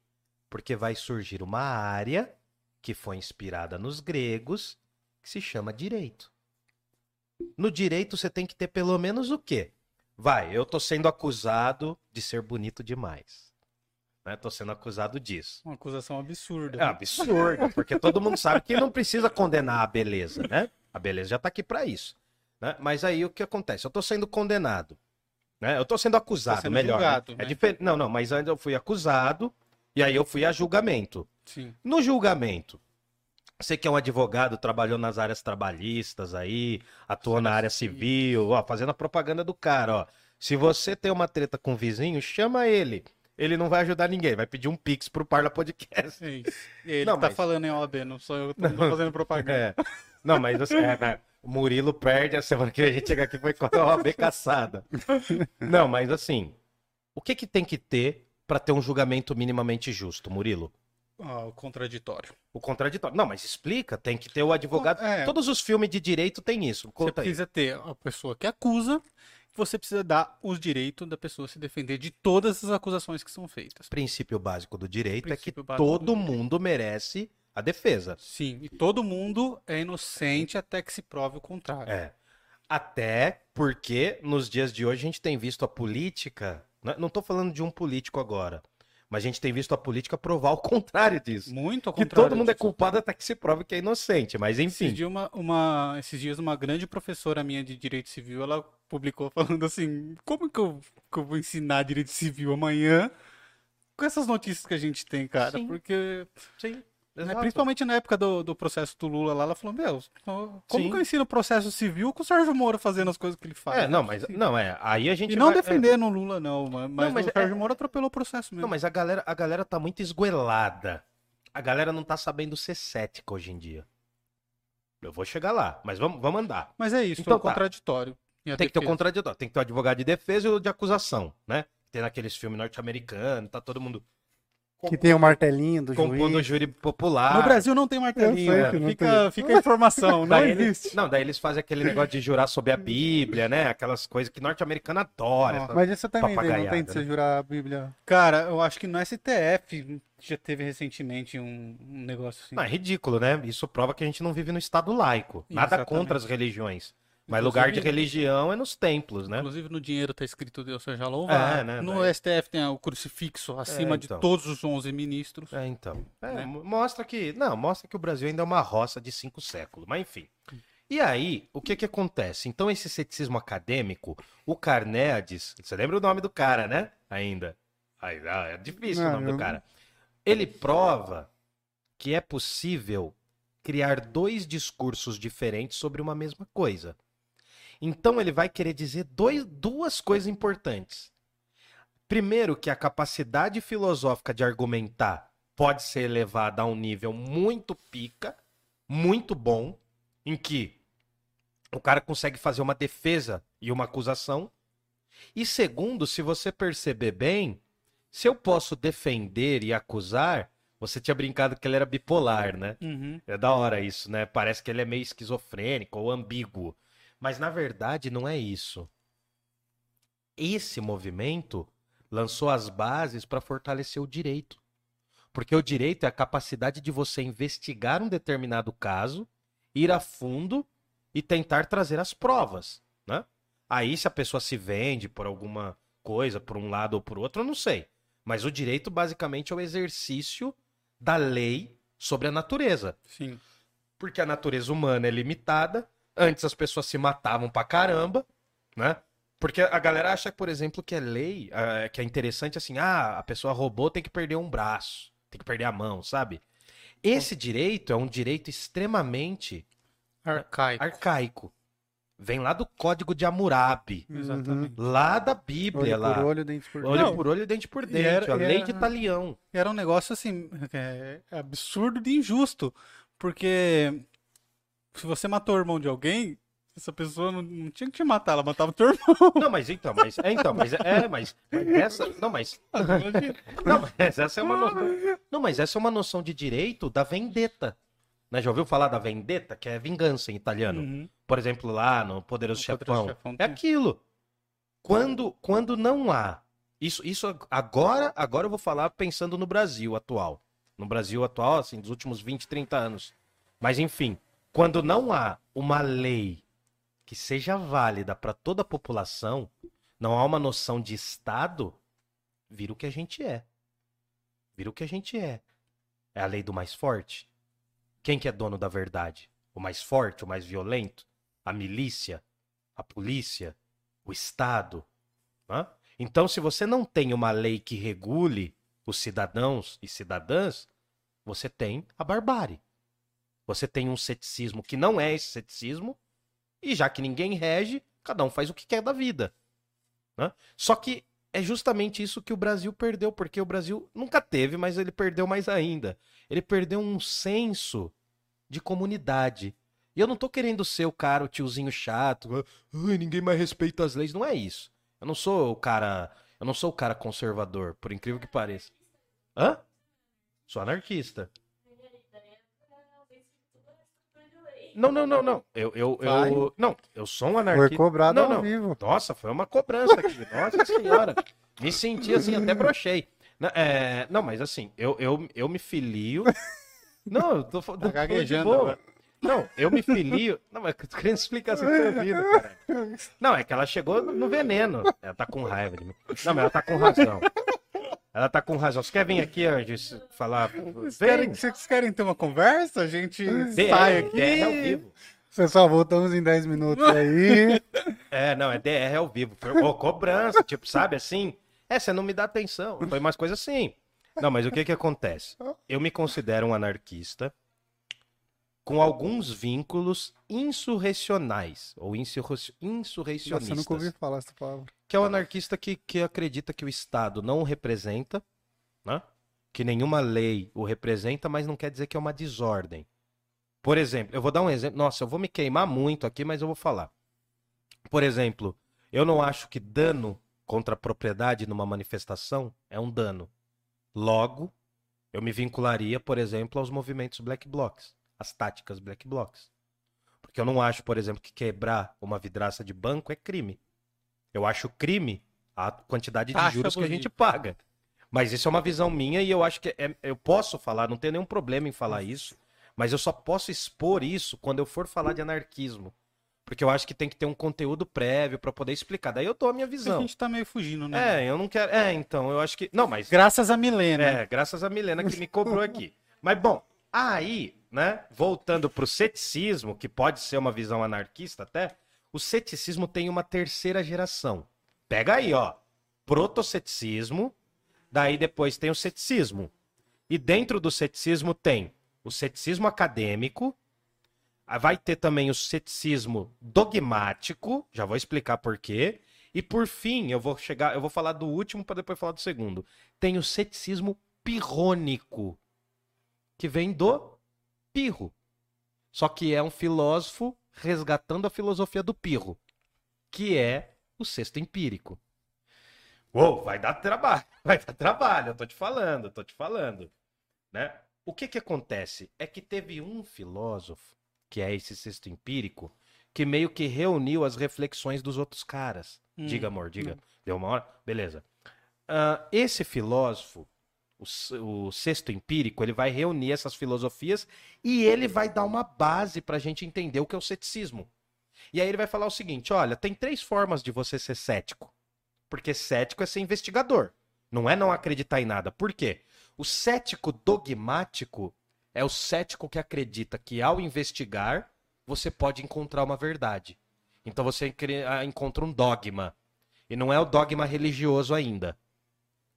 Porque vai surgir uma área que foi inspirada nos gregos, que se chama direito. No direito você tem que ter pelo menos o quê? Vai, eu tô sendo acusado de ser bonito demais. Né? Tô sendo acusado disso. Uma acusação absurda. É absurdo, porque todo mundo sabe que não precisa condenar a beleza, né? A beleza já tá aqui pra isso. Né? Mas aí o que acontece? Eu tô sendo condenado. Né? Eu tô sendo acusado, sendo melhor. né? julgado, É né? diferente. Não, não, mas antes eu fui acusado e aí eu fui a julgamento. Sim. No julgamento, você que é um advogado, trabalhou nas áreas trabalhistas aí, atuou na área civil, ó, fazendo a propaganda do cara, ó. Se você tem uma treta com o vizinho, chama ele. Ele não vai ajudar ninguém, vai pedir um pix pro Parla Podcast. É isso. Ele Não, tá mas- falando em OAB, não sou eu que tô fazendo propaganda. É. Não, mas assim, é, né? O Murilo perde a semana que a gente chega aqui foi com a OAB caçada. Não, mas assim, o que que tem que ter pra ter um julgamento minimamente justo, Murilo? Ah, o contraditório. O contraditório. Não, mas explica, tem que ter o advogado. É. Todos os filmes de direito têm isso. Você Conta aí. precisa ter a pessoa que acusa, você precisa dar os direitos da pessoa se defender de todas as acusações que são feitas. O princípio básico do direito é que Princípio todo do direito. mundo merece a defesa. Sim, e todo mundo é inocente até que se prove o contrário. É. Até porque nos dias de hoje a gente tem visto a política. né? Não estou falando de um político agora, mas a gente tem visto a política provar o contrário disso. Muito ao Que contrário. todo mundo é culpado até que se prove que é inocente, mas enfim. Esses dias uma, uma- esses dias uma grande professora minha de direito civil, ela publicou falando assim, como que eu, que eu vou ensinar direito civil amanhã com essas notícias que a gente tem, cara? Sim. Porque, Sim. Né, principalmente na época do, do processo do Lula lá, ela falou, meu, como Sim. que eu ensino processo civil com o Sérgio Moro fazendo as coisas que ele faz? É, não, mas não é. Aí a gente E não vai- é. defendendo o Lula, não, mas, mas mas o é- Sérgio Moro atropelou o processo mesmo. Não, mas a galera, a galera tá muito esguelada. A galera não tá sabendo ser cética hoje em dia. Eu vou chegar lá, mas vamos, vamos andar. Mas é isso, Então é o tá. contraditório. Tem que ter o defesa. contraditório, tem que ter o advogado de defesa e o de acusação, né? Tem naqueles filmes norte-americanos, tá todo mundo Que tem o martelinho do compondo o juiz. júri popular. No Brasil não tem martelinho, sei né? que não fica, fica a informação, não Daí eles, existe. não, daí eles fazem aquele negócio de jurar sobre a Bíblia, né? Aquelas coisas que norte-americano adora. Mas isso também tem, não tem de você né? jurar a Bíblia. Cara, eu acho que no STF já teve recentemente um, um negócio assim. Não, é ridículo, né? Isso prova que a gente não vive no Estado laico. Nada Exatamente. contra as religiões. Mas Inclusive- lugar de religião é nos templos, né? Inclusive no dinheiro tá escrito Deus seja louvado. É, né, no daí- STF tem o crucifixo acima então. de todos os 11 ministros. É, então. É, Né? mo- Mostra que. Não, mostra que o Brasil ainda é uma roça de cinco séculos. Mas enfim. E aí, o que que acontece? Então, esse ceticismo acadêmico, o Carneades, você lembra o nome do cara, né? Ainda. Ai, ah, é difícil o Não, nome do cara. Ele prova que é possível criar dois discursos diferentes sobre uma mesma coisa. Então, ele vai querer dizer dois, duas coisas importantes. Primeiro, que a capacidade filosófica de argumentar pode ser elevada a um nível muito pica, muito bom, em que o cara consegue fazer uma defesa e uma acusação. E segundo, se você perceber bem, se eu posso defender e acusar, você tinha brincado que ele era bipolar, né? Uhum. É da hora isso, né? Parece que ele é meio esquizofrênico ou ambíguo. Mas na verdade não é isso. Esse movimento lançou as bases para fortalecer o direito. Porque o direito é a capacidade de você investigar um determinado caso, ir a fundo e tentar trazer as provas, né? Aí se a pessoa se vende por alguma coisa, por um lado ou por outro, eu não sei. Mas o direito basicamente é o exercício da lei sobre a natureza. Sim. Porque a natureza humana é limitada. Antes as pessoas se matavam pra caramba, né? Porque a galera acha, por exemplo, que é lei, ah, que é interessante assim, ah, a pessoa roubou, tem que perder um braço, tem que perder a mão, sabe? Esse direito é um direito extremamente Arcaico. arcaico. vem lá do Código de Hammurabi. Exatamente. Lá da Bíblia, Olho lá. por olho, dente por Olho dente. por olho, dente por dente. era- a lei era- de talião. Era um negócio assim, é, absurdo de injusto. Porque se você matou o irmão de alguém, essa pessoa não, não tinha que te matar, ela matava o teu irmão. Não, mas então, mas é, então, mas é, mas, mas essa, não, mas Não, mas essa é uma noção. Não, mas essa é uma noção de direito da vendetta. Né? Já ouviu falar da vendetta, que é vingança em italiano? Uhum. Por exemplo, lá no Poderoso No Chefão. Poderoso Chefão É aquilo. Quando, quando não há. Isso, isso agora, agora eu vou falar pensando no Brasil atual. No Brasil atual, assim, dos últimos 20, 30 anos. Mas enfim, quando não há uma lei que seja válida para toda a população, não há uma noção de Estado, vira o que a gente é. Vira o que a gente é. É a lei do mais forte. Quem que é dono da verdade? O mais forte, o mais violento? A milícia? A polícia? O Estado? Hã? Então, se você não tem uma lei que regule os cidadãos e cidadãs, você tem a barbárie. Você tem um ceticismo que não é esse ceticismo, e já que ninguém rege, cada um faz o que quer da vida. né? Só que é justamente isso que o Brasil perdeu, porque o Brasil nunca teve, mas ele perdeu mais ainda. Ele perdeu um senso de comunidade. E eu não tô querendo ser o cara, o tiozinho chato, ai, ninguém mais respeita as leis. Não é isso. Eu não sou o cara. Eu não sou o cara conservador, por incrível que pareça. Hã? Sou anarquista. Não, não, não, não. Eu, eu, Vai. eu. Não, eu sou um Foi anarquista. cobrado Não, ao não. vivo. Nossa, foi uma cobrança aqui. Nossa senhora. Me senti assim, até brochei. Não, é, não, mas assim, eu, eu, eu me filio. Não, eu tô, fa- tô falando agora. Não, eu me filio. Não, mas eu tô querendo explicar assim pra vida, cara. Não, é que ela chegou no veneno. Ela tá com raiva de mim. Não, mas ela tá com razão. Ela tá com razão. Você quer vir aqui, Anjos, falar? Vocês querem, vocês querem ter uma conversa? A gente DR, sai aqui. DR ao vivo. Pessoal, voltamos em 10 minutos aí. É, não, é DR ao vivo. Foi, ô, cobrança, tipo, sabe assim? É, você não me dá atenção. Foi umas coisas assim. Não, mas o que que acontece? Eu me considero um anarquista com alguns vínculos insurrecionais ou insurre- Nossa, eu insurrecionistas. nunca ouvi falar essa palavra. Que é o anarquista que, que acredita que o Estado não o representa, né? que nenhuma lei o representa, mas não quer dizer que é uma desordem. Por exemplo, eu vou dar um exemplo. Nossa, eu vou me queimar muito aqui, mas eu vou falar. Por exemplo, eu não acho que dano contra a propriedade numa manifestação é um dano. Logo, eu me vincularia, por exemplo, aos movimentos black blocs, às táticas black blocs. Porque eu não acho, por exemplo, que quebrar uma vidraça de banco é crime. Eu acho crime a quantidade de Taxa juros que a gente paga. Mas isso é uma visão minha e eu acho que é- eu posso falar, não tenho nenhum problema em falar isso, mas eu só posso expor isso quando eu for falar de anarquismo. Porque eu acho que tem que ter um conteúdo prévio pra poder explicar. Daí eu dou a minha A visão. gente tá meio fugindo, né? É, eu não quero. É, então, eu acho que. Não, mas. Graças a Milena. É, graças a Milena que me cobrou aqui. Mas bom, aí, né, voltando pro ceticismo, que pode ser uma visão anarquista até, o ceticismo tem uma terceira geração. Pega aí, ó. Protoceticismo, daí depois tem o ceticismo. E dentro do ceticismo tem o ceticismo acadêmico, ah, vai ter também o ceticismo dogmático, já vou explicar por quê. E por fim, eu vou chegar, eu vou falar do último para depois falar do segundo. Tem o ceticismo pirrônico, que vem do pirro. Só que é um filósofo resgatando a filosofia do pirro, que é o sexto empírico. Uou, vai dar trabalho, vai dar trabalho, eu tô te falando, eu tô te falando, né? O que que acontece? É que teve um filósofo, que é esse sexto empírico, que meio que reuniu as reflexões dos outros caras. Hum, Diga, amor, diga. hum. Deu uma hora? Beleza. Ah, esse filósofo, o, o sexto empírico, ele vai reunir essas filosofias e ele vai dar uma base para a gente entender o que é o ceticismo. E aí ele vai falar o seguinte: olha, tem três formas de você ser cético. Porque cético é ser investigador. Não é não acreditar em nada. Por quê? O cético dogmático é o cético que acredita que ao investigar você pode encontrar uma verdade. Então você ah, encontra um dogma. E não é o dogma religioso ainda.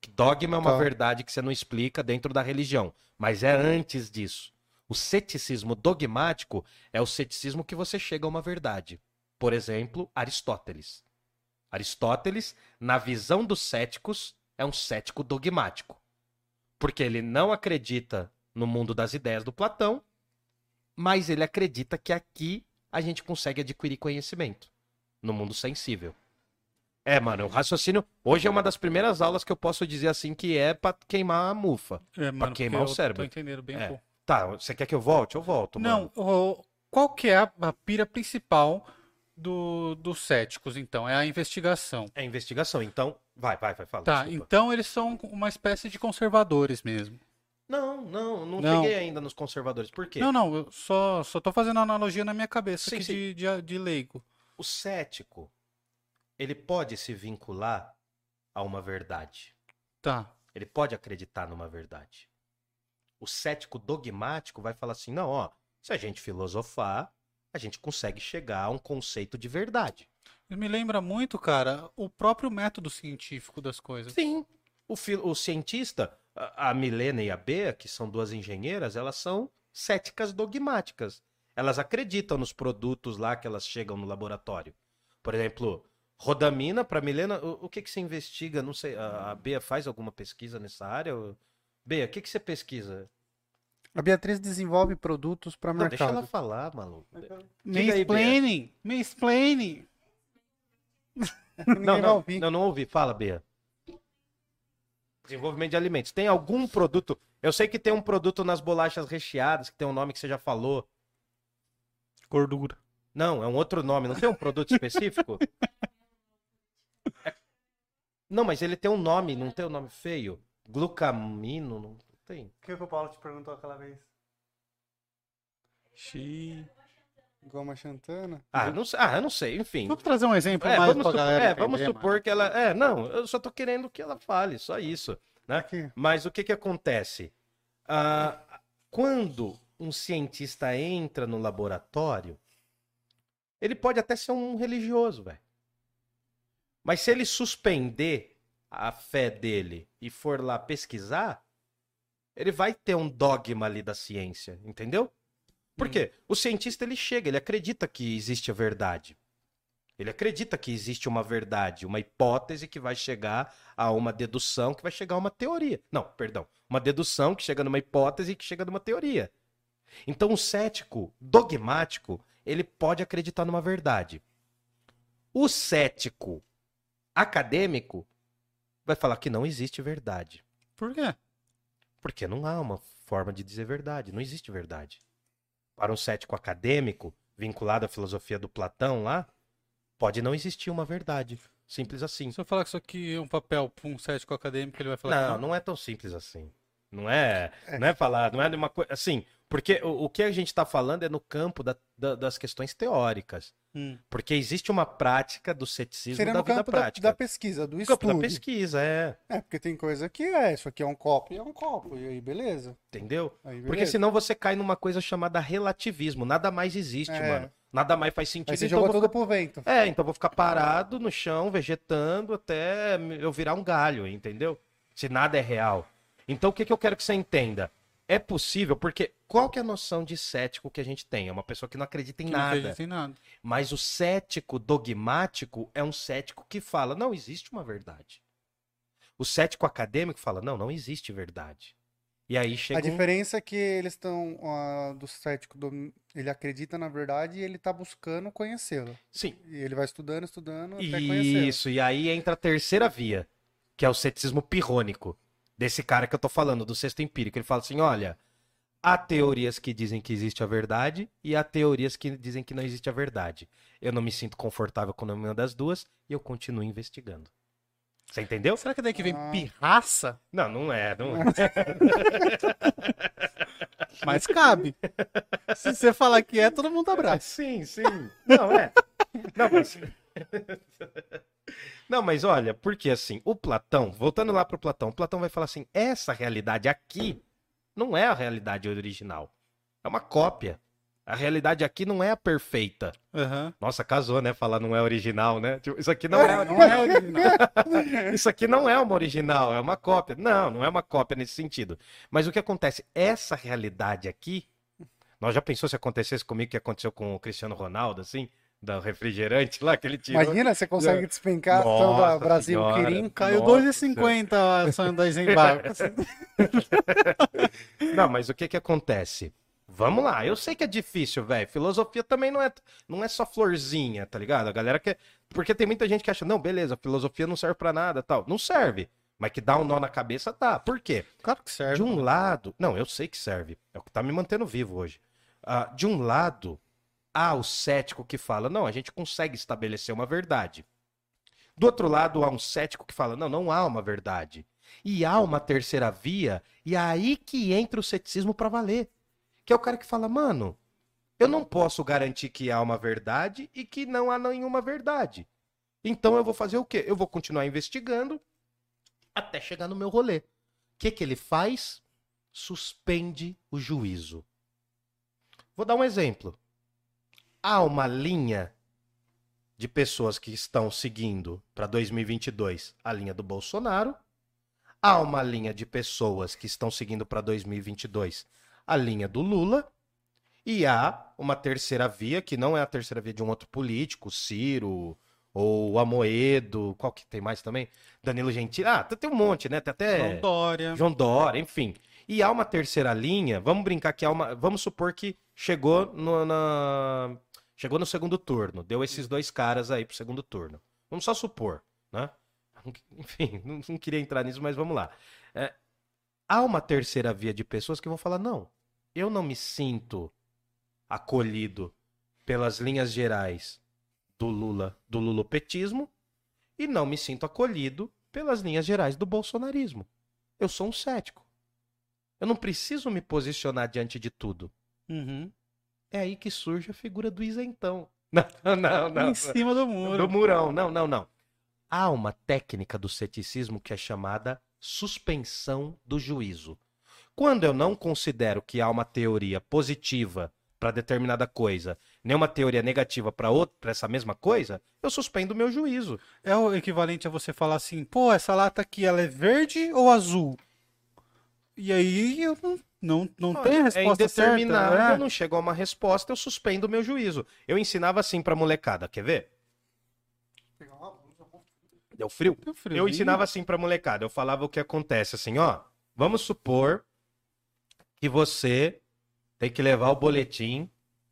Que Dogma é uma Tá. verdade que você não explica dentro da religião. Mas é antes disso. O ceticismo dogmático é o ceticismo que você chega a uma verdade. Por exemplo, Aristóteles. Aristóteles, na visão dos céticos, é um cético dogmático. Porque ele não acredita no mundo das ideias do Platão, mas ele acredita que aqui a gente consegue adquirir conhecimento no mundo sensível. É, mano, o raciocínio. Hoje é uma das primeiras aulas que eu posso dizer assim que é pra queimar a mufa. É, mano, queimar porque o cérebro. Tô entendendo bem É. pouco. Tá, você quer que eu volte? Eu volto, mano. Não, o- qual que é a, a pira principal do, dos céticos, então? É a investigação. É investigação, então. Vai, vai, vai, fala. Tá, desculpa. então eles são uma espécie de conservadores mesmo. Não, não, não, Não. cheguei ainda nos conservadores. Por quê? Não, não, eu só, só tô fazendo analogia na minha cabeça Sim, sim. De, de, de leigo. O cético, ele pode se vincular a uma verdade. Tá. Ele pode acreditar numa verdade. O cético dogmático vai falar assim: não, ó, se a gente filosofar, a gente consegue chegar a um conceito de verdade. Me lembra muito, cara, o próprio método científico das coisas. Sim. O, o cientista, a, a Milena e a Bea, que são duas engenheiras, elas são céticas dogmáticas. Elas acreditam nos produtos lá que elas chegam no laboratório. Por exemplo, rodamina, para Milena, o, o que, que você investiga? Não sei, a, a Bea faz alguma pesquisa nessa área? Ou- Bea, o que, que você pesquisa? A Beatriz desenvolve produtos para Não, deixa ela mercado. falar, maluco. Bea. Mansplaining! Não, não, não, não ouvi. Fala, Bea. Desenvolvimento de alimentos. Tem algum produto? Eu sei que tem um produto nas bolachas recheadas, que tem um nome que você já falou. Gordura. Não, é um outro nome. Não tem um produto específico? Não, mas ele tem um nome, não tem um nome feio. Glucamino, não tem. O que o Paulo te perguntou aquela vez? Xiii. Goma Xantana? Ah, não sei, ah, eu não sei, enfim. Vamos trazer um exemplo É, mais vamos, pra supor, galera é, vamos entender, supor que ela. É, não, eu só tô querendo que ela fale, só isso. Né? Aqui. Mas o que que acontece? Ah, quando um cientista entra no laboratório, ele pode até ser um religioso, velho. Mas se ele suspender a fé dele e for lá pesquisar, ele vai ter um dogma ali da ciência, entendeu? Por quê? O cientista ele chega, ele acredita que existe a verdade. Ele acredita que existe uma verdade, uma hipótese que vai chegar a uma dedução, que vai chegar a uma teoria. Não, perdão. Uma dedução que chega numa hipótese que chega numa teoria. Então, o cético dogmático, ele pode acreditar numa verdade. O cético acadêmico vai falar que não existe verdade. Por quê? Porque não há uma forma de dizer verdade. Não existe verdade. Para um cético acadêmico, vinculado à filosofia do Platão lá, pode não existir uma verdade. Simples assim. Se eu falar que isso aqui é um papel pra um cético acadêmico, ele vai falar que Não, não é tão simples assim. Não é, não é falar, não é de uma coisa assim, porque o, o que a gente está falando é no campo da- da- das questões teóricas, Hum. porque existe uma prática do ceticismo Seria da no vida campo da, prática. da pesquisa, do No campo da estudo. pesquisa, é, É, porque tem coisa que é, isso aqui é um copo e é um copo, e aí beleza. entendeu? Aí Porque beleza. senão você cai numa coisa chamada relativismo, nada mais existe, É. mano. Nada mais faz sentido. Aí você então jogou vou tudo pro vento. É, então eu vou ficar parado no chão, vegetando, até eu virar um galho, entendeu? Se nada é real. Então o que, que eu quero que você entenda? É possível, porque qual que é a noção de cético que a gente tem? É uma pessoa que não acredita em que não nada. acredita em nada. Mas o cético dogmático é um cético que fala, não existe uma verdade. O cético acadêmico fala, não, não existe verdade. E aí chega A um... diferença é que eles estão, ah, do cético, do- ele acredita na verdade e ele tá buscando conhecê-la. Sim, E ele vai estudando, estudando até conhecê-la. Isso, e aí entra a terceira via, que é o ceticismo pirrônico. Desse cara que eu tô falando, do sexto empírico. Ele fala assim: olha, há teorias que dizem que existe a verdade e há teorias que dizem que não existe a verdade. Eu não me sinto confortável com nenhuma das duas e eu continuo investigando. Você entendeu? Será que é daí que vem Ah. pirraça? Não, não é, não é. Mas cabe. Se você falar que é, todo mundo abraça. Sim, sim. Não, é. Não, mas... Não, mas olha, porque assim, o Platão, voltando lá pro Platão, o Platão vai falar assim: essa realidade aqui não é a realidade original. É uma cópia. A realidade aqui não é a perfeita. Aham. Nossa, casou, né? Falar não é original, né? Tipo, isso aqui não é, Não é original. isso aqui não é uma original, é uma cópia. Não, não é uma cópia nesse sentido. Mas o que acontece? Essa realidade aqui, nós já pensou se acontecesse comigo o que aconteceu com o Cristiano Ronaldo, assim? Do refrigerante lá que ele tirou. Imagina, você consegue despencar Nossa toda Brasil Senhora. Quirim. Caiu Nossa. 2,50 a ação da Desembarque. Não, mas o que que acontece? Vamos lá, eu sei que é difícil, velho. Filosofia também não é, não é só florzinha, tá ligado? A galera quer. Porque tem muita gente que acha, não, beleza, filosofia não serve pra nada tal. Não serve. Mas que dá um nó na cabeça, dá. Por quê? Claro que serve. De um lado. Não, eu sei que serve. É o que tá me mantendo vivo hoje. Ah, de um lado, há o cético que fala, não, a gente consegue estabelecer uma verdade. Do outro lado, há um cético que fala, não, não há uma verdade. E há uma terceira via, e é aí que entra o ceticismo pra valer. Que é o cara que fala, mano, eu não posso garantir que há uma verdade e que não há nenhuma verdade. Então eu vou fazer o quê? Eu vou continuar investigando até chegar no meu rolê. O que, que ele faz? Suspende o juízo. Vou dar um exemplo. Há uma linha de pessoas que estão seguindo para 2022 a linha do Bolsonaro. Há uma linha de pessoas que estão seguindo para 2022 a linha do Lula. E há uma terceira via, que não é a terceira via de um outro político, Ciro, ou Amoedo, qual que tem mais também? Danilo Gentili. Ah, tem um monte, né? Tem até. João Dória. João Dória, enfim. E há uma terceira linha, vamos brincar que há uma. Vamos supor que chegou no, na. Chegou no segundo turno. Deu esses dois caras aí pro segundo turno. Vamos só supor, né? Enfim, não, não queria entrar nisso, mas vamos lá. É, há uma terceira via de pessoas que vão falar: não, eu não me sinto acolhido pelas linhas gerais do Lula, do lulopetismo, e não me sinto acolhido pelas linhas gerais do bolsonarismo. Eu sou um cético. Eu não preciso me posicionar diante de tudo. Uhum. É aí que surge a figura do isentão. Não, não, não. em cima do muro. Do murão. Não, não, não. Há uma técnica do ceticismo que é chamada suspensão do juízo. Quando eu não considero que há uma teoria positiva para determinada coisa, nem uma teoria negativa para outra, para essa mesma coisa, eu suspendo o meu juízo. É o equivalente a você falar assim, pô, essa lata aqui, ela é verde ou azul? E aí eu não, não, não Olha, tenho a resposta é indeterminado, certa. né? não chego a uma resposta, eu suspendo o meu juízo. Eu ensinava assim pra molecada, quer ver? Deu frio? Tem um Eu ensinava assim pra molecada, eu falava o que acontece assim, ó. Vamos supor que você tem que levar o boletim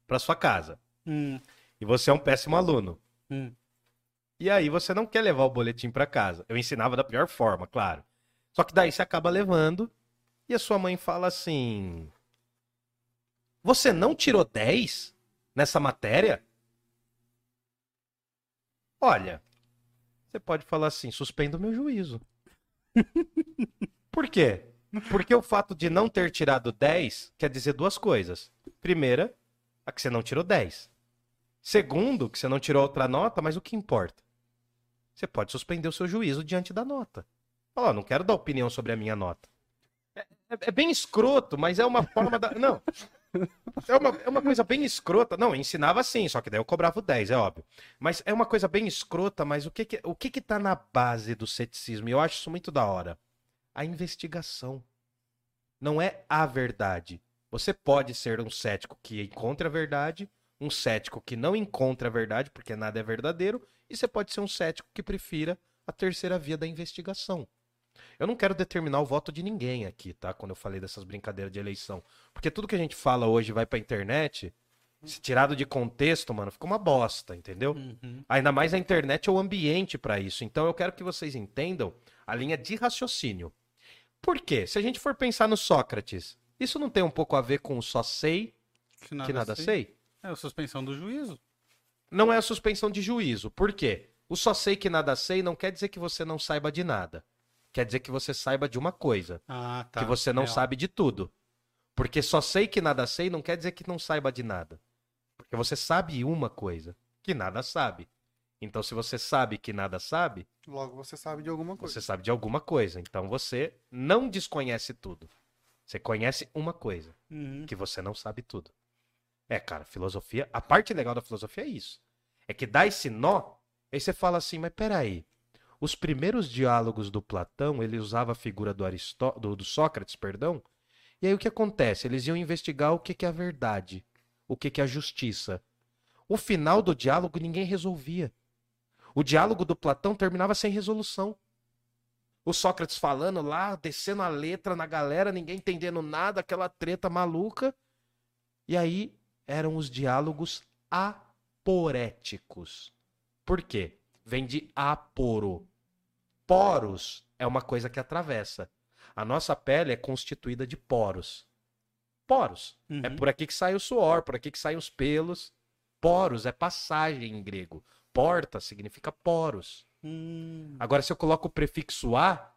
pra sua casa. Hum, E você é um péssimo aluno. hum. E aí você não quer levar o boletim pra casa. Eu ensinava da pior forma, claro. Só que daí você acaba levando e a sua mãe fala assim: Você não tirou 10 nessa matéria? Olha, você pode falar assim: suspendo o meu juízo. Por quê? Porque o fato de não ter tirado 10 quer dizer duas coisas. Primeira, a que você não tirou 10. Segundo, que você não tirou outra nota, mas o que importa? Você pode suspender o seu juízo diante da nota. Fala, não quero dar opinião sobre a minha nota. É, é- bem escroto, mas é uma forma da. Não. É uma, é uma coisa bem escrota. Não, ensinava assim, só que daí eu cobrava o 10, é óbvio. Mas é uma coisa bem escrota, mas o que que, o que que tá na base do ceticismo? E eu acho isso muito da hora. A investigação. Não é a verdade. Você pode ser um cético que encontra a verdade, um cético que não encontra a verdade, porque nada é verdadeiro, e você pode ser um cético que prefira a terceira via da investigação. Eu não quero determinar o voto de ninguém aqui, tá? Quando eu falei dessas brincadeiras de eleição. Porque tudo que a gente fala hoje vai pra internet, se tirado de contexto, mano, fica uma bosta, entendeu? Uhum. Ainda mais a internet é o ambiente pra isso. Então eu quero que vocês entendam a linha de raciocínio. Por quê? Se a gente for pensar no Sócrates, isso não tem um pouco a ver com o só sei Que nada, que nada sei. sei? É a suspensão do juízo. Não é a suspensão de juízo. Por quê? O só sei que nada sei não quer dizer que você não saiba de nada. Quer dizer que você saiba de uma coisa. Ah, tá. que você não Real. sabe de tudo. Porque só sei que nada sei não quer dizer que não saiba de nada. Porque você sabe uma coisa, que nada sabe. Então, se você sabe que nada sabe, Logo você sabe de alguma coisa. você sabe de alguma coisa. Então, você não desconhece tudo. Você conhece uma coisa, Uhum. que você não sabe tudo. É, cara, filosofia. A parte legal da filosofia é isso. É que dá esse nó, aí você fala assim, mas peraí. Os primeiros diálogos do Platão, ele usava a figura do, Aristó... do, do Sócrates, perdão. E aí o que acontece? Eles iam investigar o que, que é a verdade, o que, que é a justiça. O final do diálogo ninguém resolvia. O diálogo do Platão terminava sem resolução. O Sócrates falando lá, descendo a letra na galera, ninguém entendendo nada, aquela treta maluca. E aí eram os diálogos aporéticos. Por quê? Vem de aporo. Poros é uma coisa que atravessa. A nossa pele é constituída de poros. Poros. Uhum. É por aqui que sai o suor, por aqui que saem os pelos. Poros é passagem em grego. Porta significa poros. Hum. Agora, se eu coloco o prefixo a,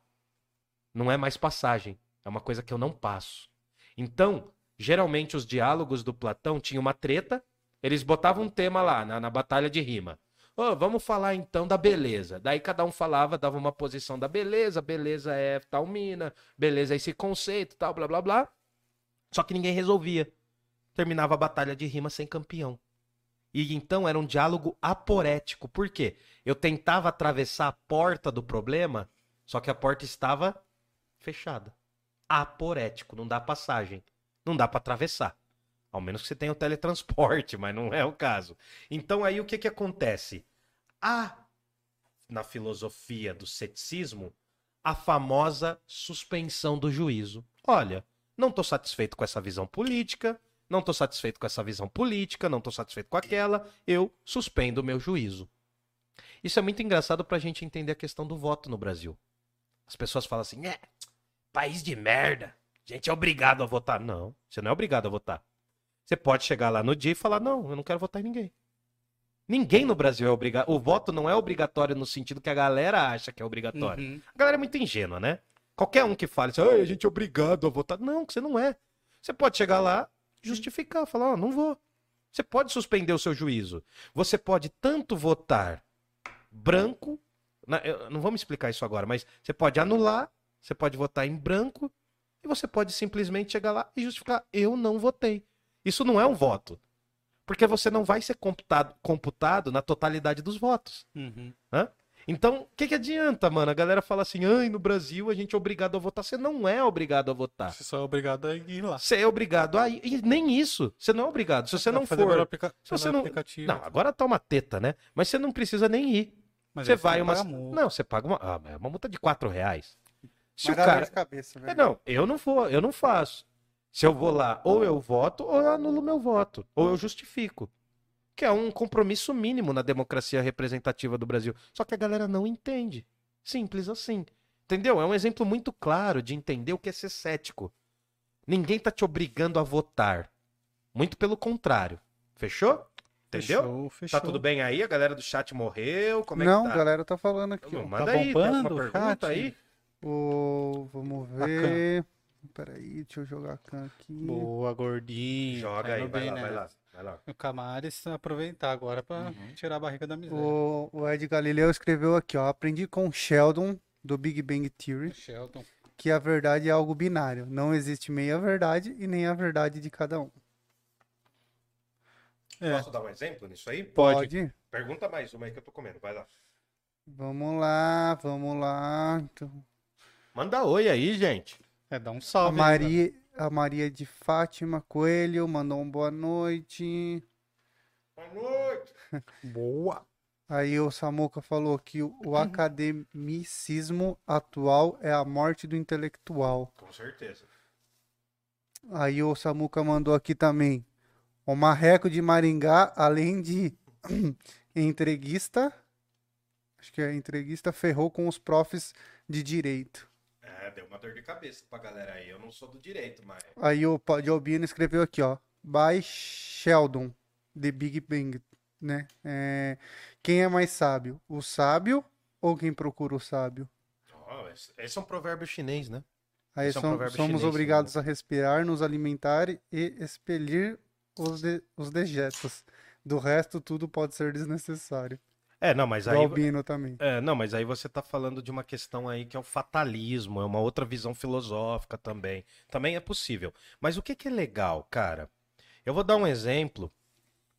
não é mais passagem. É uma coisa que eu não passo. Então, geralmente os diálogos do Platão tinham uma treta, eles botavam um tema lá, na, na batalha de rima. Ô, vamos falar então da beleza. Daí cada um falava, dava uma posição da beleza, beleza é tal mina, beleza é esse conceito, tal, blá blá blá. Só que ninguém resolvia. Terminava a batalha de rima sem campeão. E então era um diálogo aporético. Por quê? Eu tentava atravessar a porta do problema, só que a porta estava fechada. Aporético, não dá passagem. Não dá para atravessar. Ao menos que você tenha o teletransporte, mas não é o caso. Então aí o que que acontece? Há na filosofia do ceticismo a famosa suspensão do juízo. Olha, não estou satisfeito com essa visão política, não estou satisfeito com essa visão política, não estou satisfeito com aquela, eu suspendo o meu juízo. Isso é muito engraçado para a gente entender a questão do voto no Brasil. As pessoas falam assim, é, país de merda, a gente é obrigado a votar. Não, você não é obrigado a votar. Você pode chegar lá no dia e falar, não, eu não quero votar em ninguém. Ninguém no Brasil é obrigado. O voto não é obrigatório no sentido que a galera acha que é obrigatório. Uhum. A galera é muito ingênua, né? Qualquer um que fale assim, "Ai, a gente é obrigado a votar. Não, que você não é. Você pode chegar lá, justificar, falar, ó, não vou. Você pode suspender o seu juízo. Você pode tanto votar branco, na- eu- não vamos explicar isso agora, mas você pode anular, você pode votar em branco, e você pode simplesmente chegar lá e justificar, eu não votei. Isso não é um voto. Porque você não vai ser computado, computado na totalidade dos votos. Uhum. Então, o que, que adianta, mano? A galera fala assim, ai, no Brasil a gente é obrigado a votar. Você não é obrigado a votar. Você só é obrigado a ir lá. Você é obrigado a ir. E nem isso. Você não é obrigado. Se você não Fazer pelo for. aplica- se você não- aplicativo. Não, agora tá uma teta, né? Mas você não precisa nem ir. Mas você vai não uma. Não, você paga uma. Ah, é uma multa de 4 reais. Se Mas o cara. cabeça, É, velho. não, eu não vou, eu não faço. Se eu vou lá, ou eu voto, ou eu anulo meu voto. Ou eu justifico. Que é um compromisso mínimo na democracia representativa do Brasil. Só que a galera não entende. Simples assim. Entendeu? É um exemplo muito claro de entender o que é ser cético. Ninguém tá te obrigando a votar. Muito pelo contrário. Fechou? Entendeu? Fechou, fechou. Tá tudo bem aí? A galera do chat morreu? Como é não, que tá? a galera tá falando aqui. Manda Tá aí, tem bombando alguma o pergunta chat? aí? O... Vamos ver. Peraí, deixa eu jogar a can aqui. Boa, gordinho. Joga Tá aí, vai bem, lá, né? vai lá, vai lá. O Camares aproveitar agora pra tirar a barriga da miséria. O, o Ed Galileu escreveu aqui, ó. Aprendi com Sheldon, do Big Bang Theory, Shelton. que a verdade é algo binário. Não existe meia verdade e nem a verdade de cada um. É. Posso dar um exemplo nisso aí? Pode? Pergunta mais uma aí que eu tô comendo, vai lá. Vamos lá, vamos lá. Então, Manda oi aí, gente. É, dá um a, salve. aí, Maria, a Maria de Fátima Coelho mandou um boa noite. Boa noite. Boa. Aí o Samuca falou que o, o academicismo atual é a morte do intelectual. Com certeza. Aí o Samuca mandou aqui também. O Marreco de Maringá, além de entreguista, acho que é entreguista, ferrou com os profs de direito. É, deu uma dor de cabeça pra galera aí. Eu não sou do direito, mas. Aí o Diobino escreveu aqui, ó. By Sheldon, The Big Bang, né? É, quem é mais sábio? O sábio ou quem procura o sábio? Ó, esse, é um provérbio chinês, né? Aí é um somos chinês, obrigados a respirar, nos alimentar e expelir os, de- os dejetos. Do resto, tudo pode ser desnecessário. É, não, mas Do aí. Albino também. É, não, mas aí você tá falando de uma questão aí que é o fatalismo, é uma outra visão filosófica também. Também é possível. Mas o que que é legal, cara? Eu vou dar um exemplo.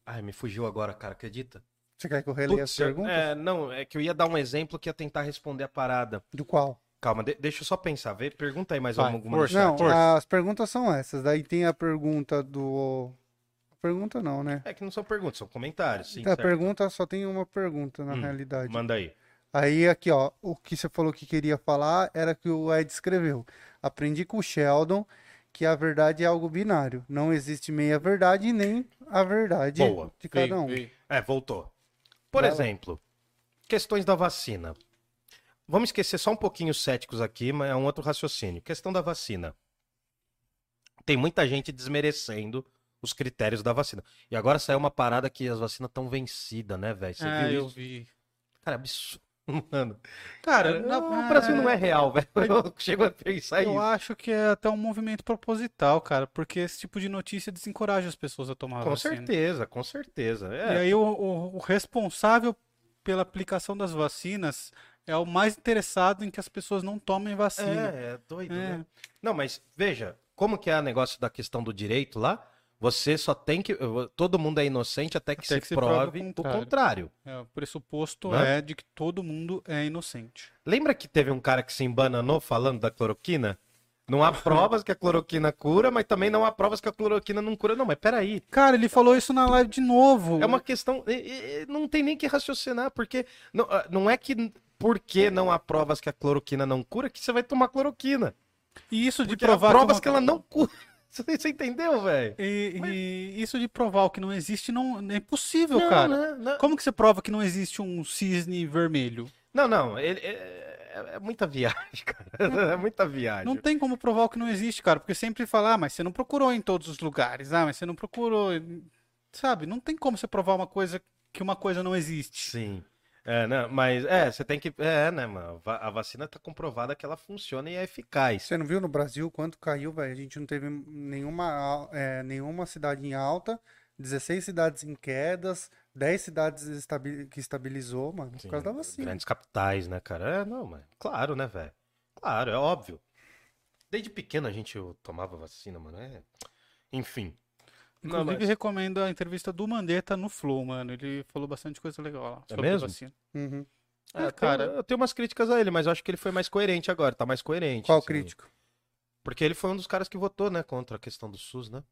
Ai, me fugiu agora, cara, acredita? Você quer que eu releia as Putz, eu- perguntas? é, não, é que eu ia dar um exemplo que ia tentar responder a parada. Do qual? Calma, de- deixa eu só pensar. Vê, pergunta aí mais Vai, alguma chat. Não, as perguntas são essas. Daí tem a pergunta do. Pergunta não, né? É que não são perguntas, são comentários. Sim, a certo. pergunta só tem uma pergunta, na Hum, realidade. Manda aí. Aí aqui, ó, o que você falou que queria falar era que o Ed escreveu. Aprendi com o Sheldon que a verdade é algo binário. Não existe meia verdade nem a verdade Boa. de cada um. É, voltou. Por Vai lá. exemplo, questões da vacina. Vamos esquecer só um pouquinho os céticos aqui, mas é um outro raciocínio. Questão da vacina. Tem muita gente desmerecendo os critérios da vacina. E agora saiu uma parada que as vacinas estão vencidas, né, velho? Ah, viu eu isso? vi. Cara, absurdo. Mano, Cara, Cara, na- o Brasil não é real, velho. Eu chego a pensar Eu isso. acho que é até um movimento proposital, cara, porque esse tipo de notícia desencoraja as pessoas a tomar Com vacina. certeza, com certeza. E É, aí o, o- o responsável pela aplicação das vacinas é o mais interessado em que as pessoas não tomem vacina. é, é doido, É. né? Não, mas veja, como que é o negócio da questão do direito lá? Você só tem que. Todo mundo é inocente até que Até se que se prove o contrário. contrário. É, o pressuposto Né? é de que todo mundo é inocente. Lembra que teve um cara que se embananou falando da cloroquina? Não há provas que a cloroquina cura, mas também não há provas que a cloroquina não cura. Não, mas peraí. Cara, ele falou isso na live de novo. É uma questão. Não tem nem que raciocinar, porque. Não, ah, não é que porque não há provas que a cloroquina não cura que você vai tomar cloroquina. E isso de Porque há provar provas uma- que ela não cura. Você você entendeu, velho? E, e isso de provar o que não existe não é impossível, cara. Não, não, Como que você prova que não existe um cisne vermelho? não, não, ele- é, é muita viagem, cara. É muita viagem. Não tem como provar o que não existe, cara, porque sempre fala, ah, mas você não procurou em todos os lugares, ah, mas você não procurou, sabe? Não tem como você provar uma coisa que uma coisa não existe. Sim. É, não, mas é, você tem que. É, né, mano? A vacina tá comprovada que ela funciona e é eficaz. Você não viu no Brasil quanto caiu, velho? A gente não teve nenhuma, é, nenhuma cidade em alta, 16 cidades em quedas, 10 cidades estabi- que estabilizou, mano, por Sim, causa da vacina. Grandes capitais, né, cara? É, não, mas. Claro, né, velho? Claro, é óbvio. Desde pequeno a gente tomava vacina, mano. É... Enfim. Não, Inclusive, mas- recomendo a entrevista do Mandetta no Flow, mano. Ele falou bastante coisa legal lá É sobre mesmo? vacina. Uhum. É, É, cara, eu tenho umas críticas a ele, mas eu acho que ele foi mais coerente agora, tá mais coerente. Qual assim. crítico? Porque ele foi um dos caras que votou, né, contra a questão do SUS, né?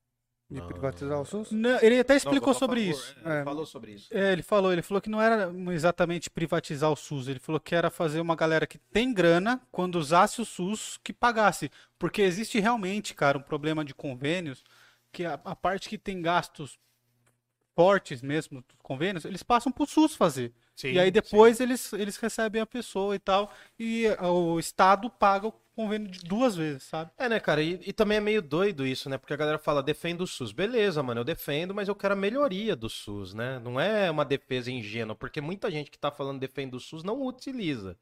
De Não. privatizar o SUS? Não, ele até Não, explicou a sobre favor, isso. é, ele É. falou sobre isso. É, ele falou, ele falou que não era exatamente privatizar o SUS, ele falou que era fazer uma galera que tem grana, quando usasse o SUS, que pagasse. Porque existe realmente, cara, um problema de convênios, que a, a parte que tem gastos fortes mesmo dos convênios, eles passam pro SUS fazer. Sim, e aí depois eles, eles recebem a pessoa e tal, e ah, o Estado paga o convênio de duas vezes, sabe? É, né, cara? E, e também é meio doido isso, né? Porque a galera fala, defendo o SUS. Beleza, mano, eu defendo, mas eu quero a melhoria do SUS, né? Não é uma defesa ingênua, porque muita gente que tá falando defende o SUS não utiliza.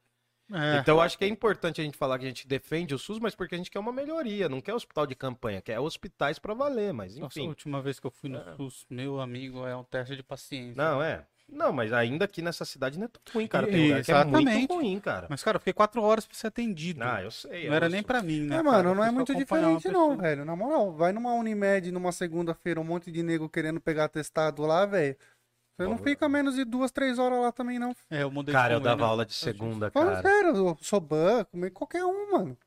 É. Então eu acho que é importante a gente falar que a gente defende o SUS, mas porque a gente quer uma melhoria, não quer hospital de campanha, quer hospitais pra valer, mas Nossa, a enfim. última vez que eu fui no É. SUS, meu amigo, é um teste de paciência. Não, é. Não, mas ainda aqui nessa cidade não é tão ruim, cara. Tem lugar que é muito exatamente. ruim, cara. Mas, cara, eu fiquei quatro horas pra ser atendido. Ah, eu sei. não é era nem pra mim, né? É, cara? mano, Eu não é muito diferente não, velho. Na moral, vai numa Unimed numa segunda-feira, um monte de nego querendo pegar testado lá, velho. Você não fica menos de duas, três horas lá também, não. É, eu mudei Cara, de eu dava convênio. aula de segunda, Fala cara. sério, eu sou banco, meio qualquer um, mano.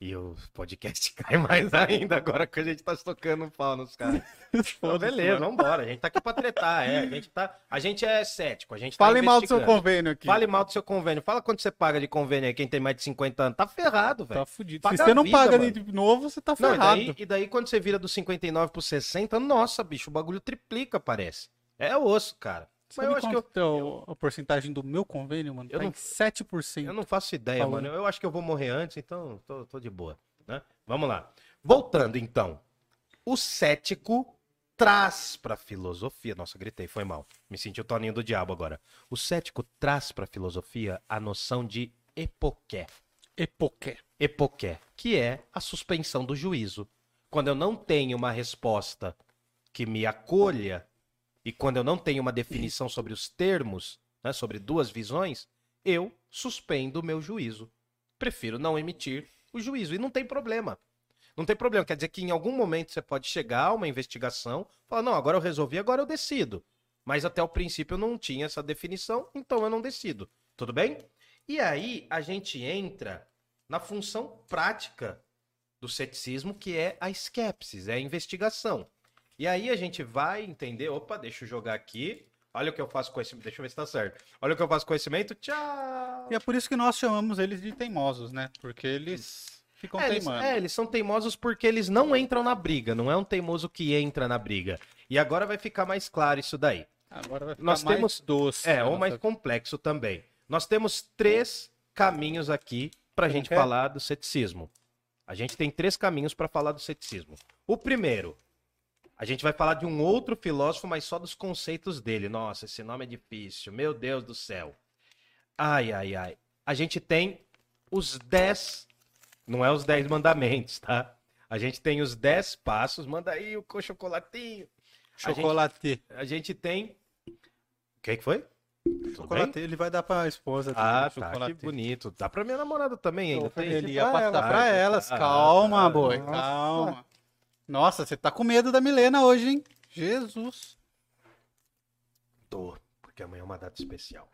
E o podcast cai mais ainda agora que a gente tá tocando um pau nos caras. Então, Foda-se, beleza, mano. vambora. A gente tá aqui pra tretar, é. A gente, tá, a gente é cético, a gente tá Fale mal do seu convênio aqui. Fale mal do seu convênio. Fala quanto você paga de convênio aí, quem tem mais de 50 anos. Tá ferrado, velho. Tá fudido. Paga Se você não vida, paga mano. de novo, você tá Não, e ferrado. daí, e daí quando você vira dos 59 pro 60, nossa, bicho, o bagulho triplica, parece. É osso, cara. Sabe Mas eu acho que eu, quanto é a porcentagem do meu convênio, mano? Eu tá não- em 7%. eu não faço ideia, Falando. mano. Eu acho que eu vou morrer antes, então tô, tô de boa. Né? Vamos lá. Voltando, então. O cético traz pra filosofia. Nossa, gritei, foi mal. Me senti o Toninho do Diabo agora. O cético traz pra filosofia a noção de epoqué. Epoqué. epoqué, que é a suspensão do juízo. Quando eu não tenho uma resposta que me acolha e quando eu não tenho uma definição sobre os termos, né, sobre duas visões, eu suspendo o meu juízo. Prefiro não emitir o juízo e não tem problema. Não tem problema, quer dizer que em algum momento você pode chegar a uma investigação, falar, não, agora eu resolvi, agora eu decido. Mas até o princípio eu não tinha essa definição, então eu não decido. Tudo bem? E aí a gente entra na função prática do ceticismo, que é a esquepsis, é a investigação. E aí a gente vai entender, opa, deixa eu jogar aqui. Olha o que eu faço com esse. Deixa eu ver se tá certo. Olha o que eu faço com conhecimento. Tchau. E é por isso que nós chamamos eles de teimosos, né? Porque eles ficam É eles, teimando. é, eles são teimosos porque eles não entram na briga. Não é um teimoso que entra na briga. E agora vai ficar mais claro isso daí. Agora vai ficar Nós mais temos- doce. É, né, ou mais complexo também. Nós temos três caminhos aqui pra gente é? falar do ceticismo. A gente tem três caminhos pra falar do ceticismo. O primeiro, a gente vai falar de um outro filósofo, mas só dos conceitos dele. Nossa, esse nome é difícil. Meu Deus do céu. Ai, ai, ai. A gente tem os dez. Não é os dez mandamentos, tá? A gente tem os dez passos. Manda aí o co- chocolatinho. A gente- Chocolate. A gente tem. O que, que foi? Chocolate, ele vai dar pra esposa. Ah, tá. chocolate. Que bonito. Dá pra minha namorada também ainda. Tem. Ele ia passar ela. pra elas. Ah, Calma, tá. boi. Calma. Nossa, você tá com medo da Milena hoje, hein? Jesus. Tô, porque amanhã é uma data especial.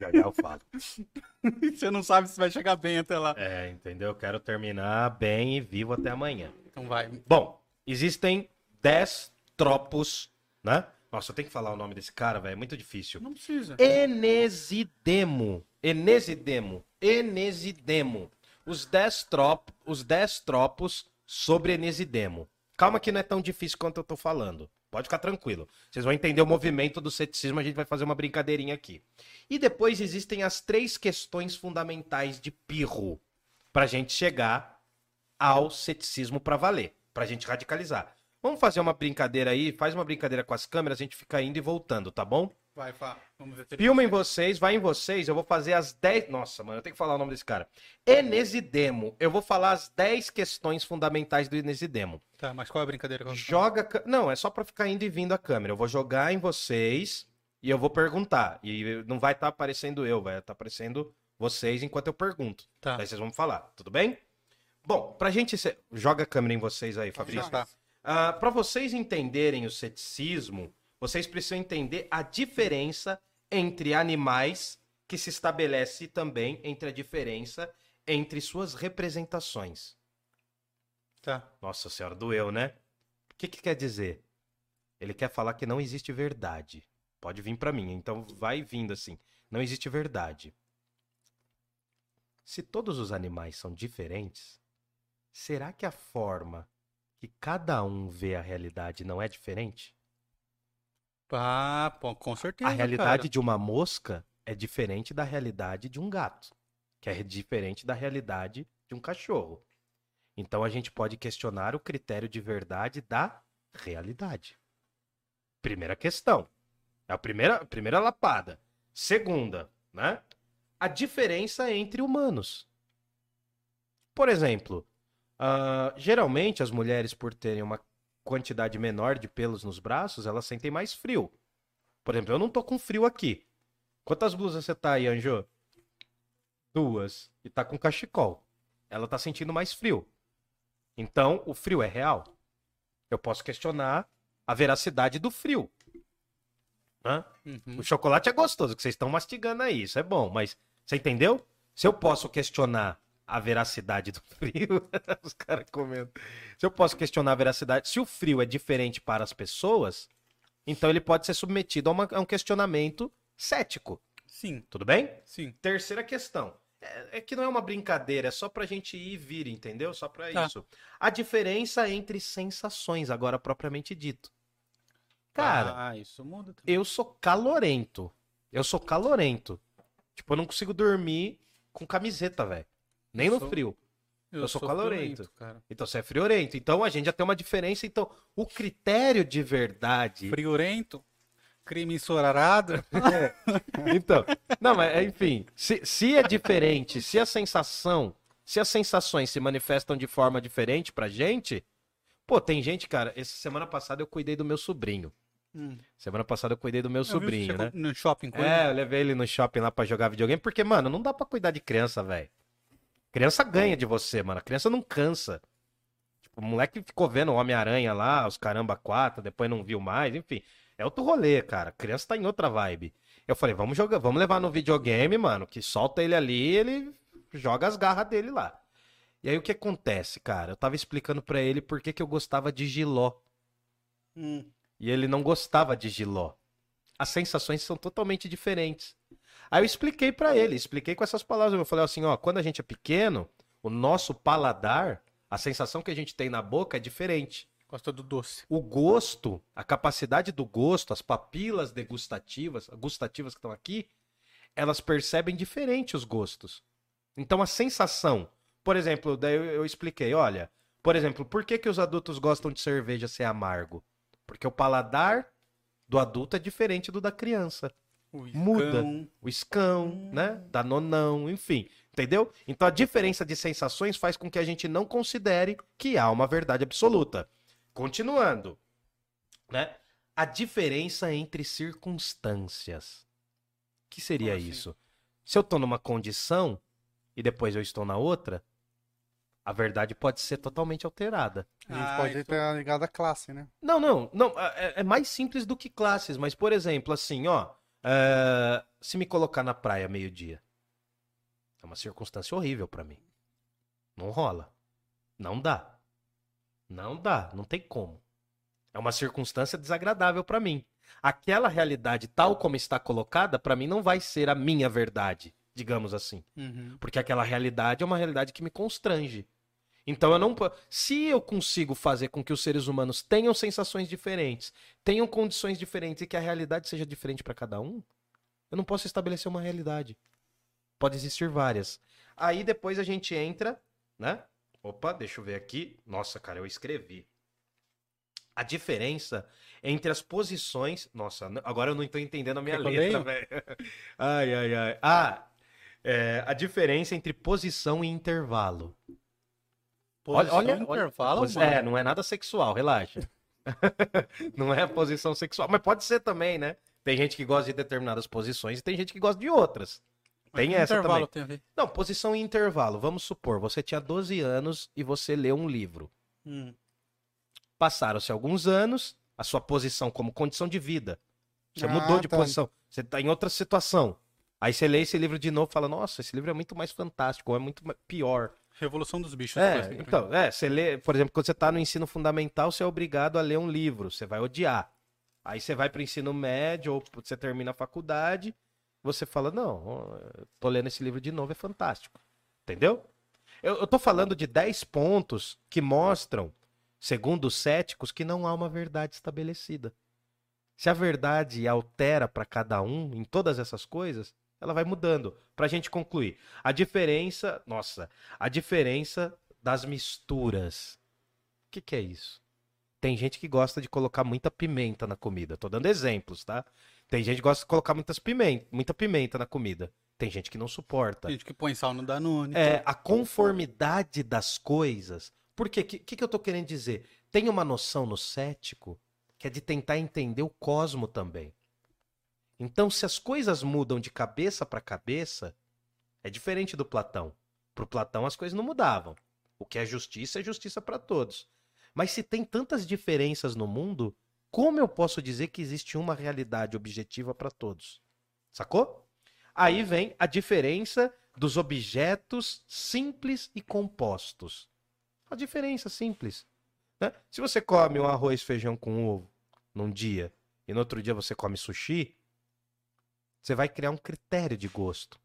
Já já eu falo. Você não sabe se vai chegar bem até lá. É, entendeu? Eu quero terminar bem e vivo até amanhã. Então vai. Bom, existem 10 tropos, né? Nossa, eu tenho que falar o nome desse cara, velho. É muito difícil. Não precisa. Enesidemo. Enesidemo. Enesidemo. Os 10 trop, os 10 tropos sobre Enesidemo. Calma que não é tão difícil quanto eu tô falando. Pode ficar tranquilo. Vocês vão entender o movimento do ceticismo, a gente vai fazer uma brincadeirinha aqui. E depois existem as três questões fundamentais de Pirro pra gente chegar ao ceticismo pra valer, pra gente radicalizar. Vamos fazer uma brincadeira aí, faz uma brincadeira com as câmeras, a gente fica indo e voltando, tá bom? Vai, Fá. Vamos ver se Filmem consegue. vocês, vai em vocês, eu vou fazer as 10. Nossa, mano, eu tenho que falar o nome desse cara. Enesidemo. Eu vou falar as 10 questões fundamentais do Enesidemo. Tá, mas qual é a brincadeira que eu Joga. ca- Não, é só pra ficar indo e vindo a câmera. Eu vou jogar em vocês e eu vou perguntar. E não vai estar aparecendo eu, vai estar aparecendo vocês enquanto eu pergunto. Tá. Daí vocês vão falar, tudo bem? Bom, pra gente. Joga a câmera em vocês aí, Fabrício. Tá. Ah, para vocês entenderem o ceticismo, vocês precisam entender a diferença entre animais que se estabelece também entre a diferença entre suas representações. Tá. Nossa senhora, doeu, né? O que, que quer dizer? Ele quer falar que não existe verdade. Pode vir pra mim, então vai vindo assim. Não existe verdade. Se todos os animais são diferentes, será que a forma que cada um vê a realidade não é diferente? Ah, pô, com certeza. A realidade cara. de uma mosca é diferente da realidade de um gato, que é diferente da realidade de um cachorro. Então a gente pode questionar o critério de verdade da realidade. Primeira questão. É a primeira, a primeira lapada. Segunda, né? A diferença entre humanos. Por exemplo, ah, geralmente as mulheres, por terem uma quantidade menor de pelos nos braços, elas sentem mais frio. Por exemplo, eu não tô com frio aqui. Quantas blusas você tá aí, Anjo? Duas. E tá com cachecol. Ela tá sentindo mais frio. Então, o frio é real. Eu posso questionar a veracidade do frio. Uhum. O chocolate é gostoso, que vocês estão mastigando aí, isso é bom, mas você entendeu? Se eu posso questionar a veracidade do frio, os caras comendo. Se eu posso questionar a veracidade, se o frio é diferente para as pessoas, então ele pode ser submetido a, uma- a um questionamento cético. Sim, Tudo bem? sim. Terceira questão. É, é que não é uma brincadeira, é só pra gente ir e vir, entendeu? Só pra Tá. isso. A diferença entre sensações, agora propriamente dito. Cara, Ah, isso muda também. eu sou calorento. Eu sou calorento. Tipo, eu não consigo dormir com camiseta, velho. Nem no Sou- frio. eu sou calorento. cara. Então você é friorento. Então a gente já tem uma diferença. Então, o critério de verdade. Friorento, crime ensorarado. Então, não, mas é, enfim, se, se é diferente, se a sensação, se as sensações se manifestam de forma diferente pra gente, pô, tem gente, cara, essa semana passada eu cuidei do meu sobrinho. Hum. Semana passada eu cuidei do meu Eu sobrinho, né? No shopping com É, eu levei ele no shopping lá pra jogar videogame, porque, mano, não dá pra cuidar de criança, velho. Criança ganha de você, mano. A criança não cansa. Tipo, o moleque ficou vendo o Homem-Aranha lá, os caramba quatro, depois não viu mais, enfim. É outro rolê, cara. A criança tá em outra vibe. Eu falei, vamos jogar, vamos levar no videogame, mano, que solta ele ali, ele joga as garras dele lá. E aí o que acontece, cara? Eu tava explicando pra ele por que que eu gostava de giló. Hum. E ele não gostava de giló. As sensações são totalmente diferentes. Aí eu expliquei pra ele, expliquei com essas palavras. Eu falei assim, ó, quando a gente é pequeno, o nosso paladar, a sensação que a gente tem na boca é diferente. Gosta do doce. O gosto, a capacidade do gosto, as papilas degustativas, gustativas que estão aqui, elas percebem diferente os gostos. Então a sensação, por exemplo, daí eu, eu expliquei, olha, por exemplo, por que, que os adultos gostam de cerveja ser amargo? Porque o paladar do adulto é diferente do da criança. O Muda. iscão. O escão, né? Da nonão, enfim. Entendeu? Então a diferença de sensações faz com que a gente não considere que há uma verdade absoluta. Continuando, né? A diferença entre circunstâncias. O que seria assim? isso? Se eu tô numa condição e depois eu estou na outra, a verdade pode ser totalmente alterada. A gente Ah, pode isso- ter ligado à classe, né? Não, não, não. É, é mais simples do que classes, mas, por exemplo, assim, ó. É, se me colocar na praia meio-dia, é uma circunstância horrível pra mim. Não rola. Não dá. Não dá, não tem como. É uma circunstância desagradável pra mim. Aquela realidade tal como está colocada, pra mim não vai ser a minha verdade, digamos assim. Uhum. Porque aquela realidade é uma realidade que me constrange. Então eu não. Se eu consigo fazer com que os seres humanos tenham sensações diferentes, tenham condições diferentes e que a realidade seja diferente para cada um, eu não posso estabelecer uma realidade. Pode existir várias. Aí depois a gente entra, né? Opa, deixa eu ver aqui. Nossa, cara, eu escrevi. A diferença entre as posições. Nossa, agora eu não estou entendendo a minha letra, velho. Ai, ai, ai. Ah, é, a diferença entre posição e intervalo. Olha, olha, intervalo, mano. É, não é nada sexual, relaxa. não é posição sexual, mas pode ser também, né? Tem gente que gosta de determinadas posições e tem gente que gosta de outras. Tem essa intervalo também. tem? Não, posição e intervalo. Vamos supor, você tinha 12 anos e você leu um livro. Hum. Passaram-se alguns anos, a sua posição como condição de vida. Você Ah, mudou de tá. posição. Você está em outra situação. Aí você lê esse livro de novo e fala: Nossa, esse livro é muito mais fantástico, ou é muito pior. Revolução dos bichos. É, pra mim. então, é, você lê, por exemplo, quando você tá no ensino fundamental, você é obrigado a ler um livro, você vai odiar. Aí você vai pro ensino médio, ou você termina a faculdade, você fala, não, tô lendo esse livro de novo, é fantástico. Entendeu? Eu, eu tô falando de 10 pontos que mostram, segundo os céticos, que não há uma verdade estabelecida. Se a verdade altera para cada um em todas essas coisas, ela vai mudando. Pra gente concluir, a diferença, nossa, a diferença das misturas. O que, que é isso? Tem gente que gosta de colocar muita pimenta na comida. Tô dando exemplos, tá? Tem gente que gosta de colocar muitas pimenta, muita pimenta na comida. Tem gente que não suporta. Tem gente que põe sal no Danone. É a conformidade das coisas. Por quê? O que, que, que eu tô querendo dizer? Tem uma noção no cético que é de tentar entender o cosmo também. Então, se as coisas mudam de cabeça para cabeça, é diferente do Platão. Pro Platão as coisas não mudavam. O que é justiça é justiça para todos. Mas se tem tantas diferenças no mundo, como eu posso dizer que existe uma realidade objetiva para todos? Sacou? Aí vem a diferença dos objetos simples e compostos. A diferença simples. né? Se você come um arroz feijão com ovo num dia e no outro dia você come sushi, você vai criar um critério de gosto.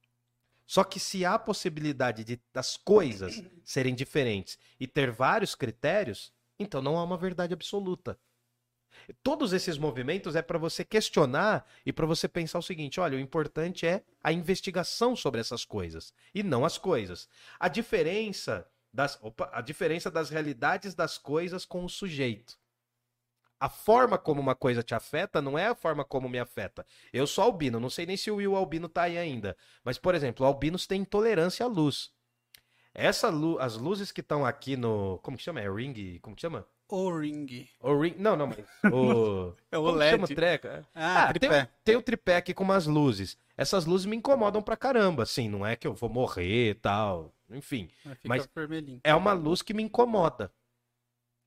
Só que se há a possibilidade de, das coisas serem diferentes e ter vários critérios, então não há uma verdade absoluta. Todos esses movimentos é para você questionar e para você pensar o seguinte: olha, o importante é a investigação sobre essas coisas e não as coisas. A diferença das, opa, a diferença das realidades das coisas com o sujeito. A forma como uma coisa te afeta não é a forma como me afeta. Eu sou albino, não sei nem se o Will Albino tá aí ainda. Mas, por exemplo, albinos têm intolerância à luz. Essa lu as luzes que estão aqui no. Como que chama? É ring? Como que chama? O ring. O ring. Não, não, mas. O. É o como LED. chama? É. Ah, Ah, tripé. Tem o tripé aqui com umas luzes. Essas luzes me incomodam pra caramba, assim. Não é que eu vou morrer e tal. Enfim. Mas Mas- vermelhinho. É uma luz que me incomoda.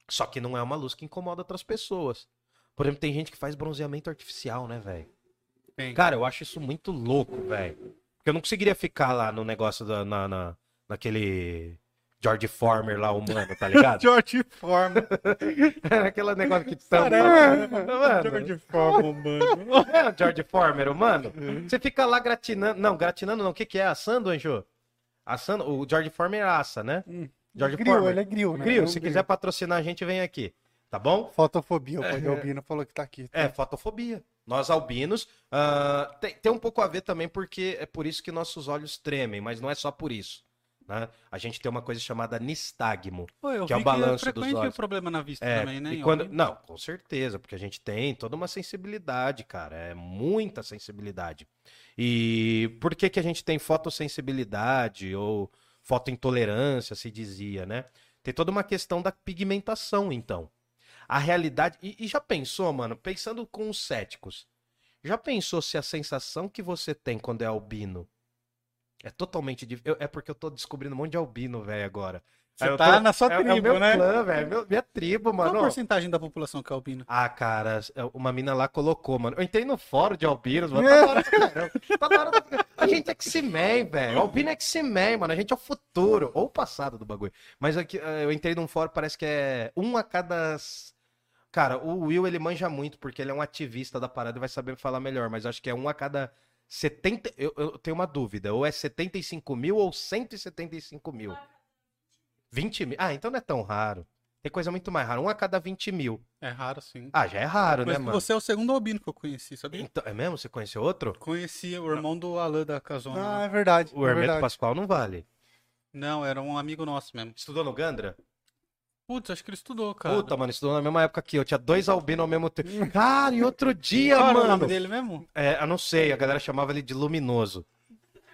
Só que não é uma luz que incomoda outras pessoas. Por exemplo, tem gente que faz bronzeamento artificial, né, velho? Cara, eu acho isso muito louco, velho. Porque eu não conseguiria ficar lá no negócio da, na, na- naquele George Former lá, humano, tá ligado? George Foreman. Era aquele negócio que tampa. Mano, George Foreman, mano. É o George Former, humano. Você fica lá gratinando. Não, gratinando não. O que, que é? Assando, Anjo? Assando. O George Former assa, né? George Grill, Former. ele é grill, né? Grill, É um se grill. quiser patrocinar a gente, vem aqui. Tá bom? Fotofobia, o de Albino falou que tá aqui. É, fotofobia. Nós albinos. ah, tem, tem um pouco a ver também, porque é por isso que nossos olhos tremem, mas não é só por isso. Né? A gente tem uma coisa chamada nistagmo. Pô, eu Que é o vi balanço que é dos olhos. problema na vista É, também, né? e quando... Não, com certeza, porque a gente tem toda uma sensibilidade, cara. É muita sensibilidade. E por que, que a gente tem fotossensibilidade ou fotointolerância, se dizia, né? Tem toda uma questão da pigmentação, então. A realidade. E, e já pensou, mano? Pensando com os céticos. Já pensou se a sensação que você tem quando é albino é totalmente. eu- É porque eu tô descobrindo um monte de albino, velho, agora. Você eu tá tô- na sua é, é tribo, meu né? clã, velho. Minha tribo, Qual mano. a porcentagem da população que é albina? Ah, cara, uma mina lá colocou, mano. Eu entrei no fórum de albinos, mano. Tá hora. Tá hora. A gente é X-Men, velho. Albino é X-Men, mano. A gente é o futuro. Ou o passado do bagulho. Mas aqui, eu entrei num fórum, parece que é um a cada. Cara, o Will, ele manja muito, porque ele é um ativista da parada e vai saber falar melhor. Mas acho que é um a cada 70. Eu, eu tenho uma dúvida. Ou é 75 mil ou 175 mil? 20 mil. Ah, então não é tão raro. Tem coisa muito mais rara. Um a cada 20 mil. É raro, sim. Ah, já é raro, Mas né, mano? você é o segundo albino que eu conheci, sabia? Então, é mesmo? Você conheceu outro? Conheci o irmão do Alan da Casona. Ah, é verdade. O é Hermeto verdade. Pascoal não vale. Não, era um amigo nosso mesmo. Estudou no Gandra? Putz, acho que ele estudou, cara. Puta, mano, estudou na mesma época que eu. Tinha dois albinos ao mesmo tempo. Cara, e outro dia, Qual era o mano. nome dele mesmo? É, eu não sei, a galera chamava ele de Luminoso.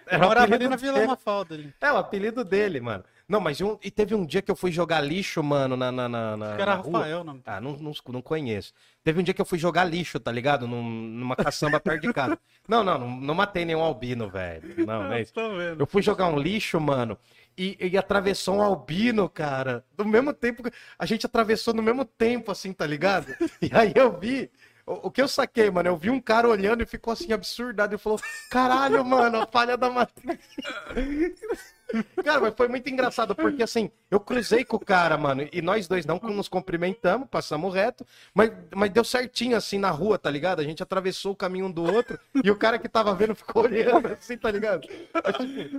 Era morava ali na Vila dele. Mafalda ali. É, o apelido dele, mano. Não, mas um- e teve um dia que eu fui jogar lixo, mano, na, na, na, na- era na rua. Rafael o nome. Ah, não, não, não conheço. Teve um dia que eu fui jogar lixo, tá ligado? Num- numa caçamba perto de casa. Não, não, não, não matei nenhum albino, velho. Não, não é isso. Eu fui jogar um lixo, mano, e, e atravessou um albino, cara. Do mesmo tempo. que- A gente atravessou no mesmo tempo, assim, tá ligado? E aí eu vi. O, o que eu saquei, mano, eu vi um cara olhando e ficou assim, absurdado. E falou: caralho, mano, a falha da matriz. Cara, mas foi muito engraçado, porque assim, eu cruzei com o cara, mano, e nós dois não nos cumprimentamos, passamos reto, mas, mas deu certinho, assim, na rua, tá ligado? A gente atravessou o caminho um do outro, e o cara que tava vendo ficou olhando, assim, tá ligado?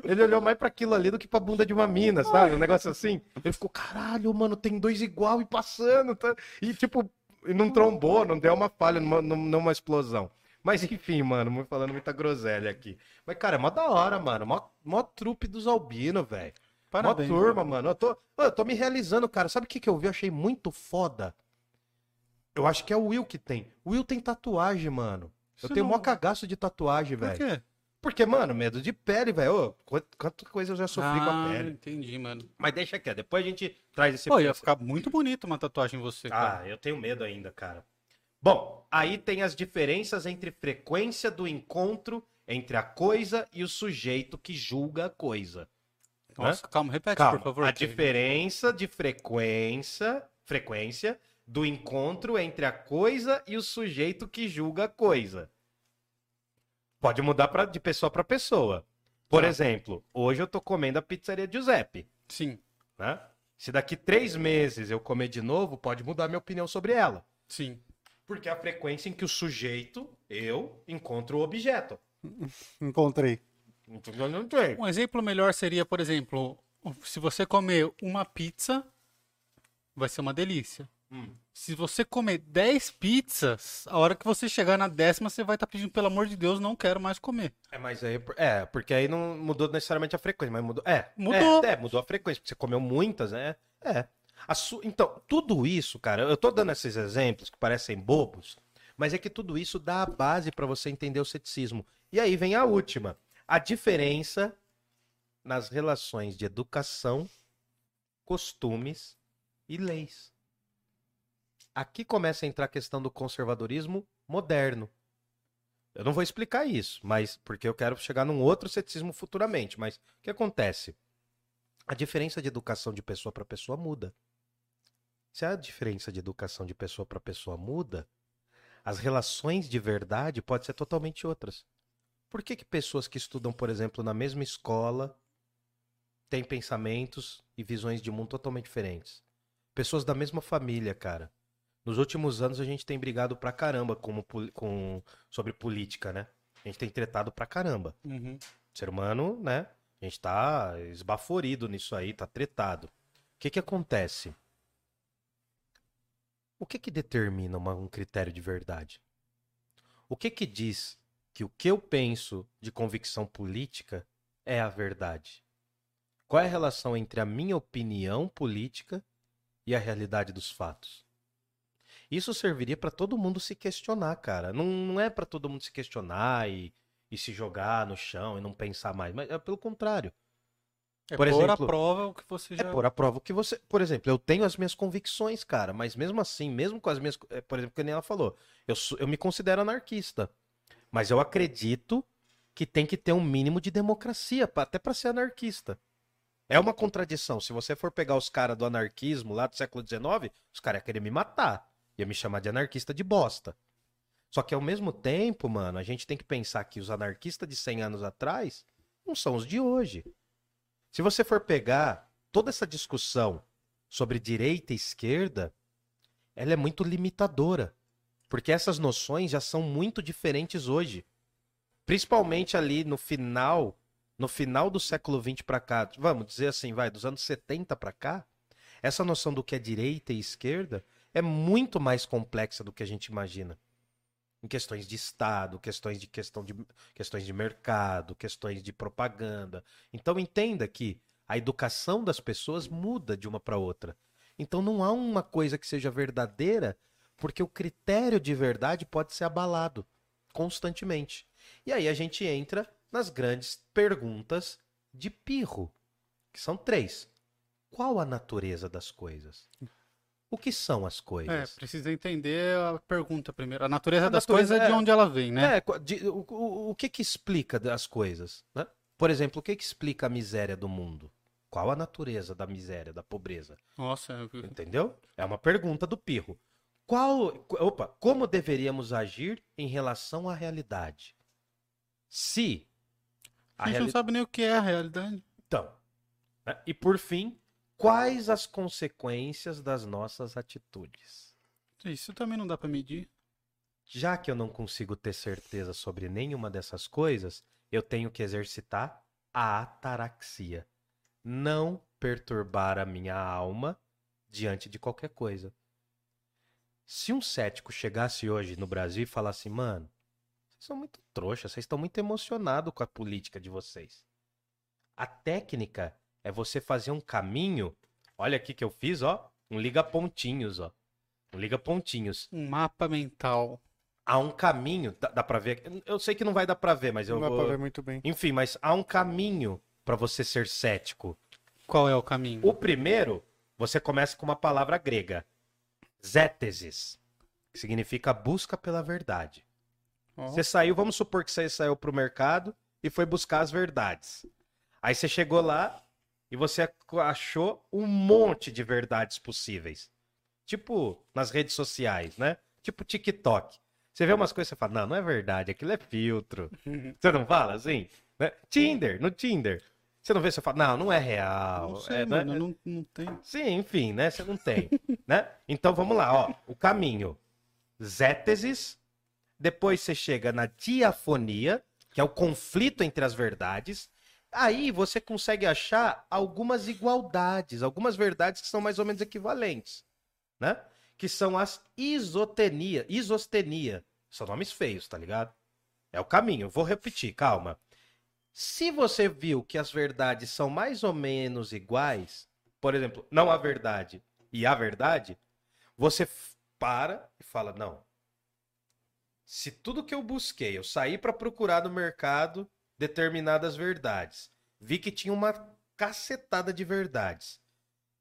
Ele olhou mais pra aquilo ali do que pra bunda de uma mina, sabe? Um negócio assim. Ele ficou, caralho, mano, tem dois igual e passando, tá? E tipo, não trombou, não deu uma falha, numa, numa explosão. Mas enfim, mano, falando muita groselha aqui. Mas, cara, é mó da hora, mano. Mó, mó trupe dos albinos, velho. Mó turma, mano. Eu tô, eu tô me realizando, cara. Sabe o que, que eu vi? Eu achei muito foda. Eu acho que é o Will que tem. O Will tem tatuagem, mano. Eu Isso tenho não- mó cagaço de tatuagem, Por velho. quê? Porque, mano, medo de pele, velho. Quanta coisa eu já sofri com a Ah, pele. entendi, mano. Mas deixa aqui, depois a gente traz esse Pô, ia ficar muito bonito uma tatuagem em você, cara. Ah, eu tenho medo ainda, cara. Bom, aí tem as diferenças entre frequência do encontro entre a coisa e o sujeito que julga a coisa. Nossa, calma, repete, Calma, por favor. a Kevin. diferença de frequência, frequência do encontro entre a coisa e o sujeito que julga a coisa. Pode mudar pra, de pessoa para pessoa. Por Tá. exemplo, hoje eu tô comendo a pizzaria Giuseppe, Sim, né? Se daqui três meses eu comer de novo, pode mudar minha opinião sobre ela. sim. Porque é a frequência em que o sujeito, eu, encontro o objeto. Encontrei. Tem. Um exemplo melhor seria, por exemplo, se você comer uma pizza, vai ser uma delícia. Hum. Se você comer 10 pizzas, a hora que você chegar na décima, você vai estar pedindo, pelo amor de Deus, não quero mais comer. É, mas aí, é, porque aí não mudou necessariamente a frequência, mas mudou. É, Mudou. É, é, mudou a frequência, porque você comeu muitas, né? É. Su- Então, tudo isso, cara, eu tô dando esses exemplos que parecem bobos, mas é que tudo isso dá a base para você entender o ceticismo. E aí vem a última: a diferença nas relações de educação, costumes e leis. Aqui começa a entrar a questão do conservadorismo moderno. Eu não vou explicar isso, mas porque eu quero chegar num outro ceticismo futuramente. Mas o que acontece? A diferença de educação de pessoa para pessoa muda. Se a diferença de educação de pessoa para pessoa muda, as relações de verdade podem ser totalmente outras. Por que, que pessoas que estudam, por exemplo, na mesma escola tem pensamentos e visões de mundo totalmente diferentes. Pessoas da mesma família, cara. Nos últimos anos a gente tem brigado pra caramba com, sobre política, né? A gente tem tretado pra caramba. Uhum. O ser humano, né? A gente tá esbaforido nisso aí, tá tretado. O que que acontece? O que que determina uma, um critério de verdade? O que que diz que o que eu penso de convicção política é a verdade? Qual é a relação entre a minha opinião política e a realidade dos fatos? Isso serviria para todo mundo se questionar, cara. Não, não é para todo mundo se questionar e, e se jogar no chão e não pensar mais, mas é pelo contrário. É por exemplo, a prova o que você é já. É pôr a prova o que você. Por exemplo, eu tenho as minhas convicções, cara, mas mesmo assim, mesmo com as minhas. É, por exemplo, que nem ela falou, eu, sou, eu me considero anarquista. Mas eu acredito que tem que ter um mínimo de democracia, até para ser anarquista. É uma contradição. Se você for pegar os caras do anarquismo lá do século XIX, os caras iam querer me matar. Ia me chamar de anarquista de bosta. Só que ao mesmo tempo, mano, a gente tem que pensar que os anarquistas de 100 anos atrás não são os de hoje. Se você for pegar toda essa discussão sobre direita e esquerda, ela é muito limitadora. Porque essas noções já são muito diferentes hoje. Principalmente ali no final no final do século XX para cá, vamos dizer assim, vai, dos anos 70 para cá, essa noção do que é direita e esquerda é muito mais complexa do que a gente imagina. Em questões de Estado, questões de questão de questões de mercado, questões de propaganda. Então entenda que a educação das pessoas muda de uma para outra. Então não há uma coisa que seja verdadeira, porque o critério de verdade pode ser abalado constantemente. E aí a gente entra nas grandes perguntas de Pirro, que são três. Qual a natureza das coisas? O que são as coisas? É, precisa entender a pergunta primeiro. A natureza a das natureza, coisas é de onde ela vem, né? É, de, o, o, o que que explica as coisas? Né? Por exemplo, o que que explica a miséria do mundo? Qual a natureza da miséria, da pobreza? Nossa, entendeu? É uma pergunta do Pirro. Qual, opa, como deveríamos agir em relação à realidade? Se a, a gente reali... não sabe nem o que é a realidade. Então, né? e por fim, quais as consequências das nossas atitudes? Isso também não dá para medir. Já que eu não consigo ter certeza sobre nenhuma dessas coisas, eu tenho que exercitar a ataraxia. Não perturbar a minha alma diante de qualquer coisa. Se um cético chegasse hoje no Brasil e falasse, mano, vocês são muito trouxas, vocês estão muito emocionados com a política de vocês. A técnica é você fazer um caminho. Olha aqui que eu fiz, ó. Um liga pontinhos, ó. Um liga pontinhos. Um mapa mental. Há um caminho, dá, dá pra ver. Eu sei que não vai dar pra ver, mas eu não vou. Dá pra ver muito bem. Enfim, mas há um caminho para você ser cético. Qual é o caminho? O primeiro, você começa com uma palavra grega. Zétesis, que significa busca pela verdade. Você saiu, vamos supor que você saiu pro mercado e foi buscar as verdades. Aí você chegou lá e você achou um monte de verdades possíveis. Tipo nas redes sociais, né? Tipo TikTok. Você vê umas coisas e você fala, não, não é verdade, aquilo é filtro. Você não fala assim? Né? Tinder, no Tinder. Você não vê, você fala, não, não é real. Não sei, é, mano, né? não, não tem. Sim, enfim, né? Você não tem. né? Então vamos lá, ó. O caminho. Zétesis depois você chega na diafonia, que é o conflito entre as verdades. Aí você consegue achar algumas igualdades, algumas verdades que são mais ou menos equivalentes, né? Que são as isotenia, isostenia. São nomes feios, tá ligado? É o caminho. Vou repetir, calma. Se você viu que as verdades são mais ou menos iguais, por exemplo, não a verdade e a verdade, você para e fala: não, se tudo que eu busquei, eu saí para procurar no mercado determinadas verdades, vi que tinha uma cacetada de verdades.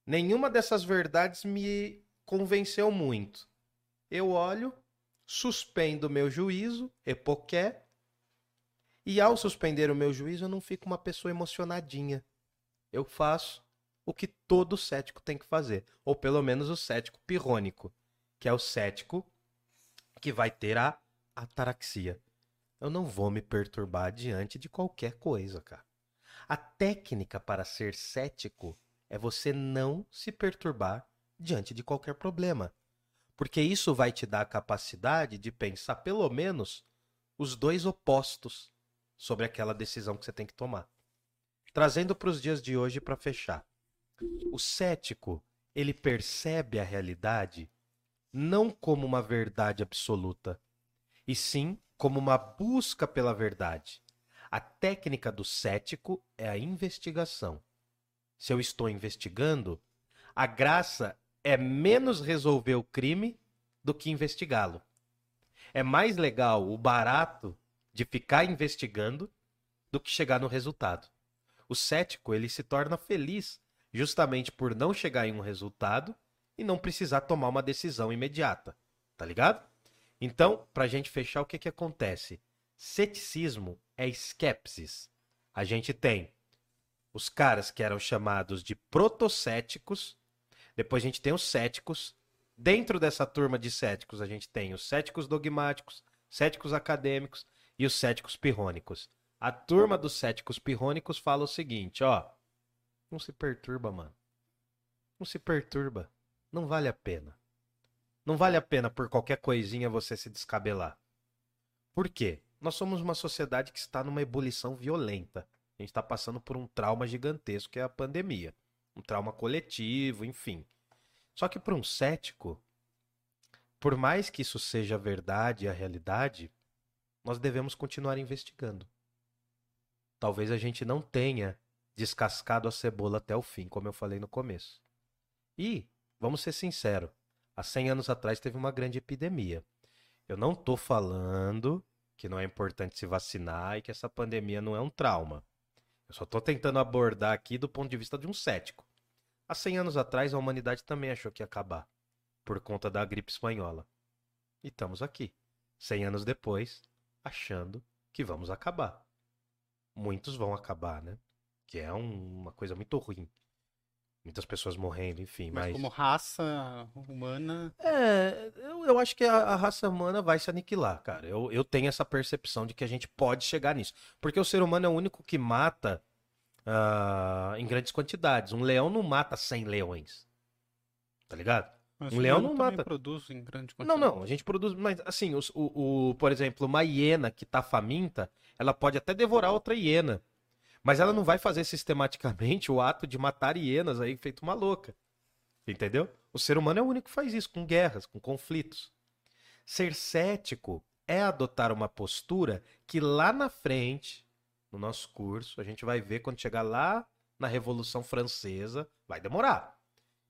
Nenhuma dessas verdades me convenceu muito. Eu olho, suspendo meu juízo, epoqué, e ao suspender o meu juízo, eu não fico uma pessoa emocionadinha. Eu faço o que todo cético tem que fazer, ou pelo menos o cético pirrônico, que é o cético que vai ter a ataraxia. Eu não vou me perturbar diante de qualquer coisa, cara. A técnica para ser cético é você não se perturbar diante de qualquer problema. Porque isso vai te dar a capacidade de pensar, pelo menos, os dois opostos sobre aquela decisão que você tem que tomar. Trazendo para os dias de hoje para fechar. O cético, ele percebe a realidade não como uma verdade absoluta, e sim como uma busca pela verdade. A técnica do cético é a investigação. Se eu estou investigando, a graça é menos resolver o crime do que investigá-lo. É mais legal o barato de ficar investigando do que chegar no resultado. O cético, ele se torna feliz justamente por não chegar em um resultado e não precisar tomar uma decisão imediata. Tá ligado? Então, pra gente fechar, o que que acontece? Ceticismo é esquepsis. A gente tem os caras que eram chamados de protocéticos, depois a gente tem os céticos. Dentro dessa turma de céticos, a gente tem os céticos dogmáticos, céticos acadêmicos e os céticos pirrônicos. A turma dos céticos pirrônicos fala o seguinte, ó, não se perturba, mano. Não se perturba. Não vale a pena. Não vale a pena por qualquer coisinha você se descabelar. Por quê? Nós somos uma sociedade que está numa ebulição violenta. A gente está passando por um trauma gigantesco que é a pandemia. Um trauma coletivo, enfim. Só que para um cético, por mais que isso seja a verdade e a realidade, nós devemos continuar investigando. Talvez a gente não tenha descascado a cebola até o fim, como eu falei no começo. E, vamos ser sinceros, há 100 anos atrás teve uma grande epidemia. Eu não estou falando que não é importante se vacinar e que essa pandemia não é um trauma. Eu só estou tentando abordar aqui do ponto de vista de um cético. Há 100 anos atrás, a humanidade também achou que ia acabar, por conta da gripe espanhola. E estamos aqui, 100 anos depois, achando que vamos acabar. Muitos vão acabar, né? Que é um, uma coisa muito ruim. Muitas pessoas morrendo, enfim. Mas, Mas, como raça humana. É, eu, eu acho que a, a raça humana vai se aniquilar, cara. Eu, eu tenho essa percepção de que a gente pode chegar nisso. Porque o ser humano é o único que mata ah, em grandes quantidades. Um leão não mata 100 leões. Tá ligado? Mas Um o leão não mata. produz em grande Não, quantidade. não, a gente produz, mas assim, os- o, o- por exemplo, uma hiena que tá faminta, ela pode até devorar outra hiena, mas ela não vai fazer sistematicamente o ato de matar hienas aí feito uma louca. Entendeu? O ser humano é o único que faz isso, com guerras, com conflitos. Ser cético é adotar uma postura que lá na frente, no nosso curso, a gente vai ver quando chegar lá na Revolução Francesa, vai demorar.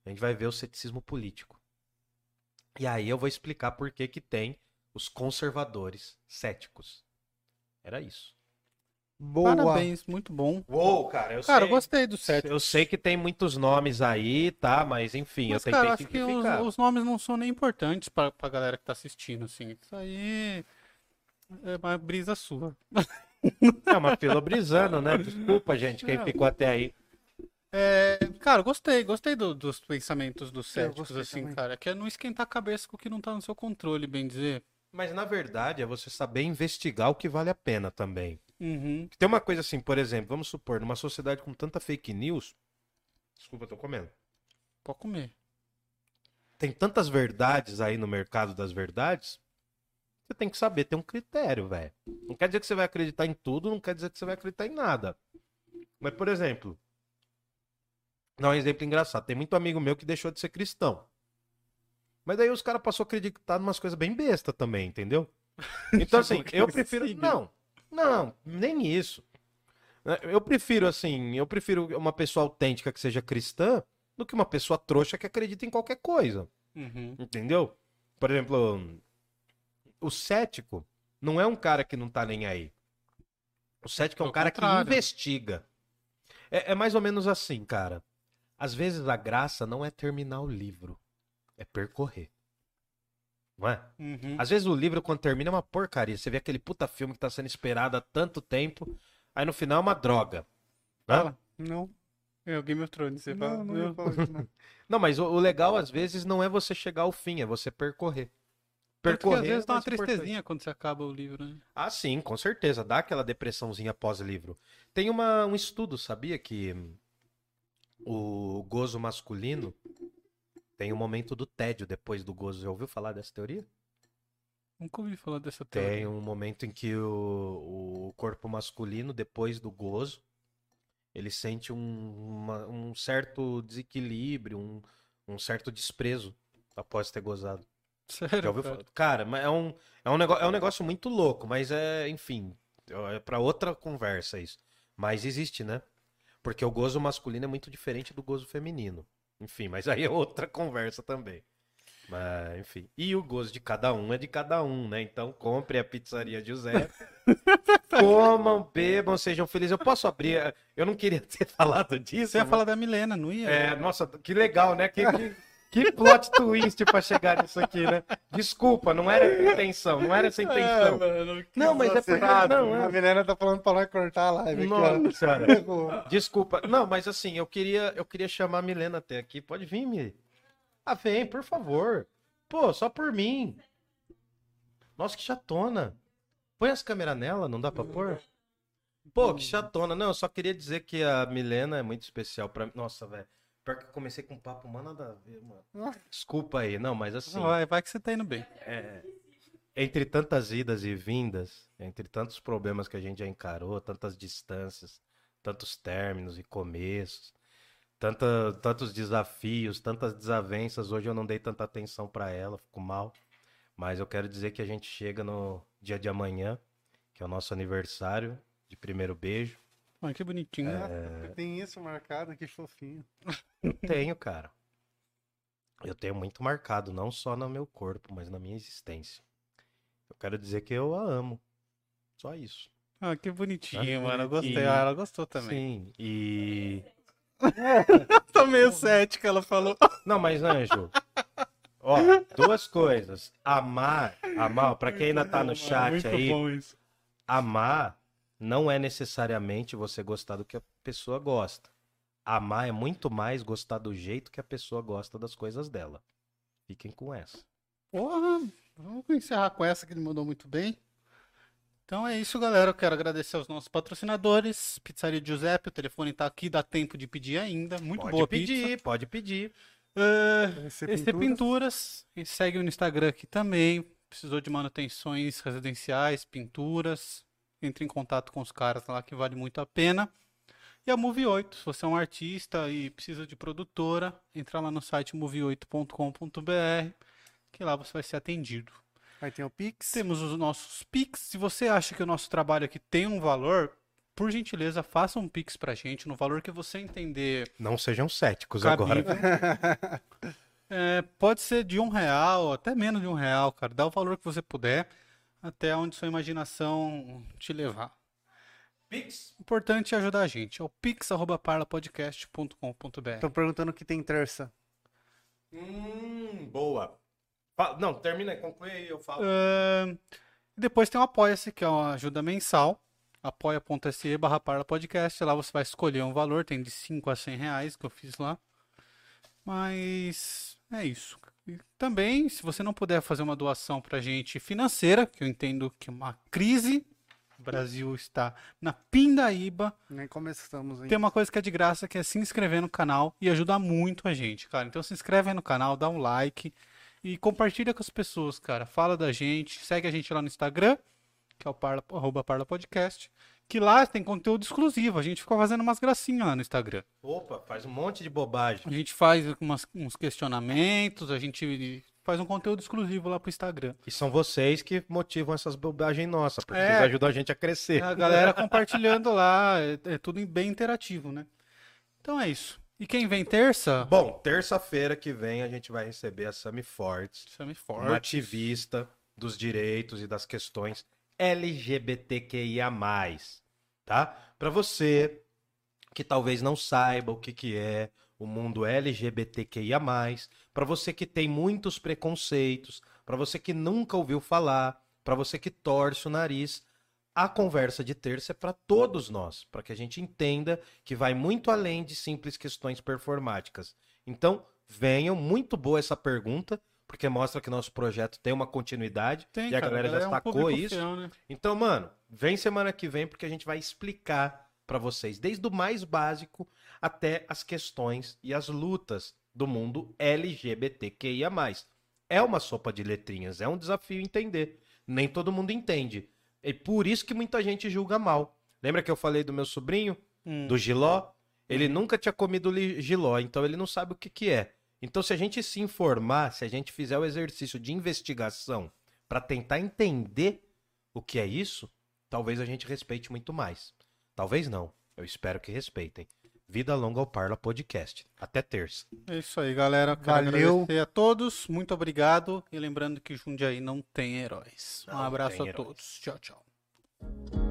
A gente vai ver o ceticismo político. E aí eu vou explicar por que que tem os conservadores céticos. Era isso. Boa. Parabéns, muito bom. Uou, cara, eu Cara, eu gostei do set. Eu sei que tem muitos nomes aí, tá? Mas enfim, Mas, eu tentei cara, acho que os, os nomes não são nem importantes pra, pra galera que tá assistindo, assim. Isso aí é uma brisa sua. É uma fila brisando, né? Desculpa, gente, quem ficou até aí. É, cara, gostei, gostei do- dos pensamentos dos céticos, assim, também. cara. Que é não esquentar a cabeça com o que não tá no seu controle, bem dizer. Mas na verdade é você saber investigar o que vale a pena também. Uhum. Tem uma coisa assim, por exemplo, vamos supor, numa sociedade com tanta fake news. Desculpa, eu tô comendo. Pode comer. Tem tantas verdades aí no mercado das verdades. Você tem que saber ter um critério, velho. Não quer dizer que você vai acreditar em tudo, não quer dizer que você vai acreditar em nada. Mas, por exemplo, dá um exemplo engraçado. Tem muito amigo meu que deixou de ser cristão. Mas daí os caras passaram a acreditar em umas coisas bem besta também, entendeu? Então, assim, eu prefiro. signo. Não, não, nem isso. Eu prefiro, assim, eu prefiro uma pessoa autêntica que seja cristã do que uma pessoa trouxa que acredita em qualquer coisa. Uhum. Entendeu? Por exemplo, o cético não é um cara que não tá nem aí. O cético é um Pelo cara que contrário. investiga. É, é mais ou menos assim, cara. Às vezes a graça não é terminar o livro, é percorrer. Não é? Uhum. Às vezes o livro, quando termina, é uma porcaria. Você vê aquele puta filme que tá sendo esperado há tanto tempo, aí no final é uma droga. Fala. Não. É o Game of Thrones, você fala. Não, não ia falar isso, não. Não, mas o, o legal às vezes não é você chegar ao fim, é você percorrer. percorrer. Porque às vezes dá uma importante. tristezinha quando você acaba o livro, né? Ah, sim, com certeza. Dá aquela depressãozinha pós-livro. Tem uma, um estudo, sabia que o gozo masculino tem um momento do tédio depois do gozo. Já ouviu falar dessa teoria? Nunca ouvi falar dessa Tem teoria. um momento em que o, o corpo masculino, depois do gozo, ele sente um, uma- um certo desequilíbrio, um, um certo desprezo após ter gozado. Sério, Já ouviu cara? falar? Cara, mas é um, é, um negócio, é um negócio muito louco, mas é, enfim, é pra outra conversa isso. Mas existe, né? Porque o gozo masculino é muito diferente do gozo feminino. Enfim, mas aí é outra conversa também. Mas, enfim. E o gozo de cada um é de cada um, né? Então compre a pizzaria José. comam, bebam, sejam felizes. Eu posso abrir. Eu não queria ter falado disso. Você ia falar da Milena, não ia? é, nossa, que legal, né? Que, que, que plot twist pra chegar nisso aqui, né? Desculpa, não era essa a intenção, não era essa a intenção. Não, mas é porque. Não, A é. Milena tá falando pra nós cortar a live aqui, ó. Nossa. Desculpa. Não, mas assim, eu queria, eu queria chamar a Milena até aqui. Pode vir, Mi. Ah, vem, por favor. Pô, só por mim. Nossa, que chatona. Põe as câmeras nela, não dá pra pôr? Pô, que chatona. Não, eu só queria dizer que a Milena é muito especial pra mim. Nossa, velho. Pior que eu comecei com um papo, mano, nada a ver, mano. Desculpa aí, não, mas assim. Não, vai, vai que você tá indo bem. É, entre tantas idas e vindas, entre tantos problemas que a gente já encarou, tantas distâncias, tantos términos e começos, tanta, tantos desafios, tantas desavenças, hoje eu não dei tanta atenção pra ela, fico mal. Mas eu quero dizer que a gente chega no dia de amanhã, que é o nosso aniversário de primeiro beijo. Olha que bonitinho. É. Tem isso marcado, que fofinho. Tenho, cara. Eu tenho muito marcado, não só no meu corpo, mas na minha existência. Eu quero dizer que eu a amo. Só isso. Ah, que bonitinho, Ah, mano. Eu gostei. Ah, ela gostou também. Sim, e. Tá meio cética, ela falou. Não, mas Anjo. Ó, duas coisas. Amar, amar, pra quem ainda tá no chat Muito aí, bom isso. amar não é necessariamente você gostar do que a pessoa gosta. Amar é muito mais gostar do jeito que a pessoa gosta das coisas dela. Fiquem com essa. Porra, vamos encerrar com essa que ele mandou muito bem. Então é isso, galera. Eu quero agradecer aos nossos patrocinadores. Pizzaria Giuseppe, o telefone tá aqui, dá tempo de pedir ainda. Muito pode boa pedir, pizza. pode pedir. É, Esse EC Pinturas. E segue no Instagram aqui também. Precisou de manutenções residenciais, pinturas. Entre em contato com os caras lá que vale muito a pena. E a Move 8, se você é um artista e precisa de produtora, entra lá no site move8.com.br, que lá você vai ser atendido. Aí tem o Pix. Temos os nossos Pix. Se você acha que o nosso trabalho aqui tem um valor, por gentileza, faça um Pix pra gente no valor que você entender Não sejam céticos cabível. agora. É, pode ser de um real, até menos de um real, cara. Dá o valor que você puder, até onde sua imaginação te levar. Pix. O importante é ajudar a gente. É o pix.parlapodcast.com.br. Estão perguntando o que tem terça. Hum, boa. Fa- Não, termina aí, conclui aí, eu falo. E depois tem o Apoia-se, que é uma ajuda mensal. apoia.se barra Parla podcast. Lá você vai escolher um valor, tem de 5 a 100 reais que eu fiz lá. Mas é isso. E também, se você não puder fazer uma doação pra gente financeira, que eu entendo que é uma crise, o Brasil está na pindaíba, Nem começamos ainda. tem uma coisa que é de graça, que é se inscrever no canal e ajudar muito a gente, cara. Então se inscreve aí no canal, dá um like e compartilha com as pessoas, cara. Fala da gente, segue a gente lá no Instagram, que é o parla, arroba Parla Podcast, que lá tem conteúdo exclusivo. A gente fica fazendo umas gracinhas lá no Instagram. Opa, faz um monte de bobagem. A gente faz umas- uns questionamentos, a gente faz um conteúdo exclusivo lá pro Instagram. E são vocês que motivam essas bobagens nossas, porque É. vocês ajudam a gente a crescer. A galera compartilhando lá, é, é tudo bem interativo, né? Então é isso. E quem vem terça? Bom, terça-feira que vem a gente vai receber a Sami Fortes, Chame uma ativista dos direitos e das questões LGBTQIA+, tá? Para você que talvez não saiba o que, que é o mundo LGBTQIA+, para você que tem muitos preconceitos, para você que nunca ouviu falar, para você que torce o nariz, a conversa de terça é para todos nós, para que a gente entenda que vai muito além de simples questões performáticas. Então, venham, muito boa essa pergunta, porque mostra que nosso projeto tem uma continuidade Tem, e a cara, galera já é um sacou isso. fiel, né? Então, mano, vem semana que vem porque a gente vai explicar pra vocês, desde o mais básico até as questões e as lutas do mundo LGBTQIA+. É uma sopa de letrinhas, é um desafio entender. Nem todo mundo entende. E por isso que muita gente julga mal. Lembra que eu falei do meu sobrinho, Hum. do giló? Ele nunca tinha comido giló, então ele não sabe o que que é. Então se a gente se informar, se a gente fizer o exercício de investigação pra tentar entender o que é isso, talvez a gente respeite muito mais. Talvez não. Eu espero que respeitem. Vida longa ao Parla Podcast. Até terça. É isso aí, galera. Quero Valeu. agradecer a todos. Muito obrigado. E lembrando que Jundiaí não tem heróis. Um Não abraço tem a heróis. todos. Tchau, tchau.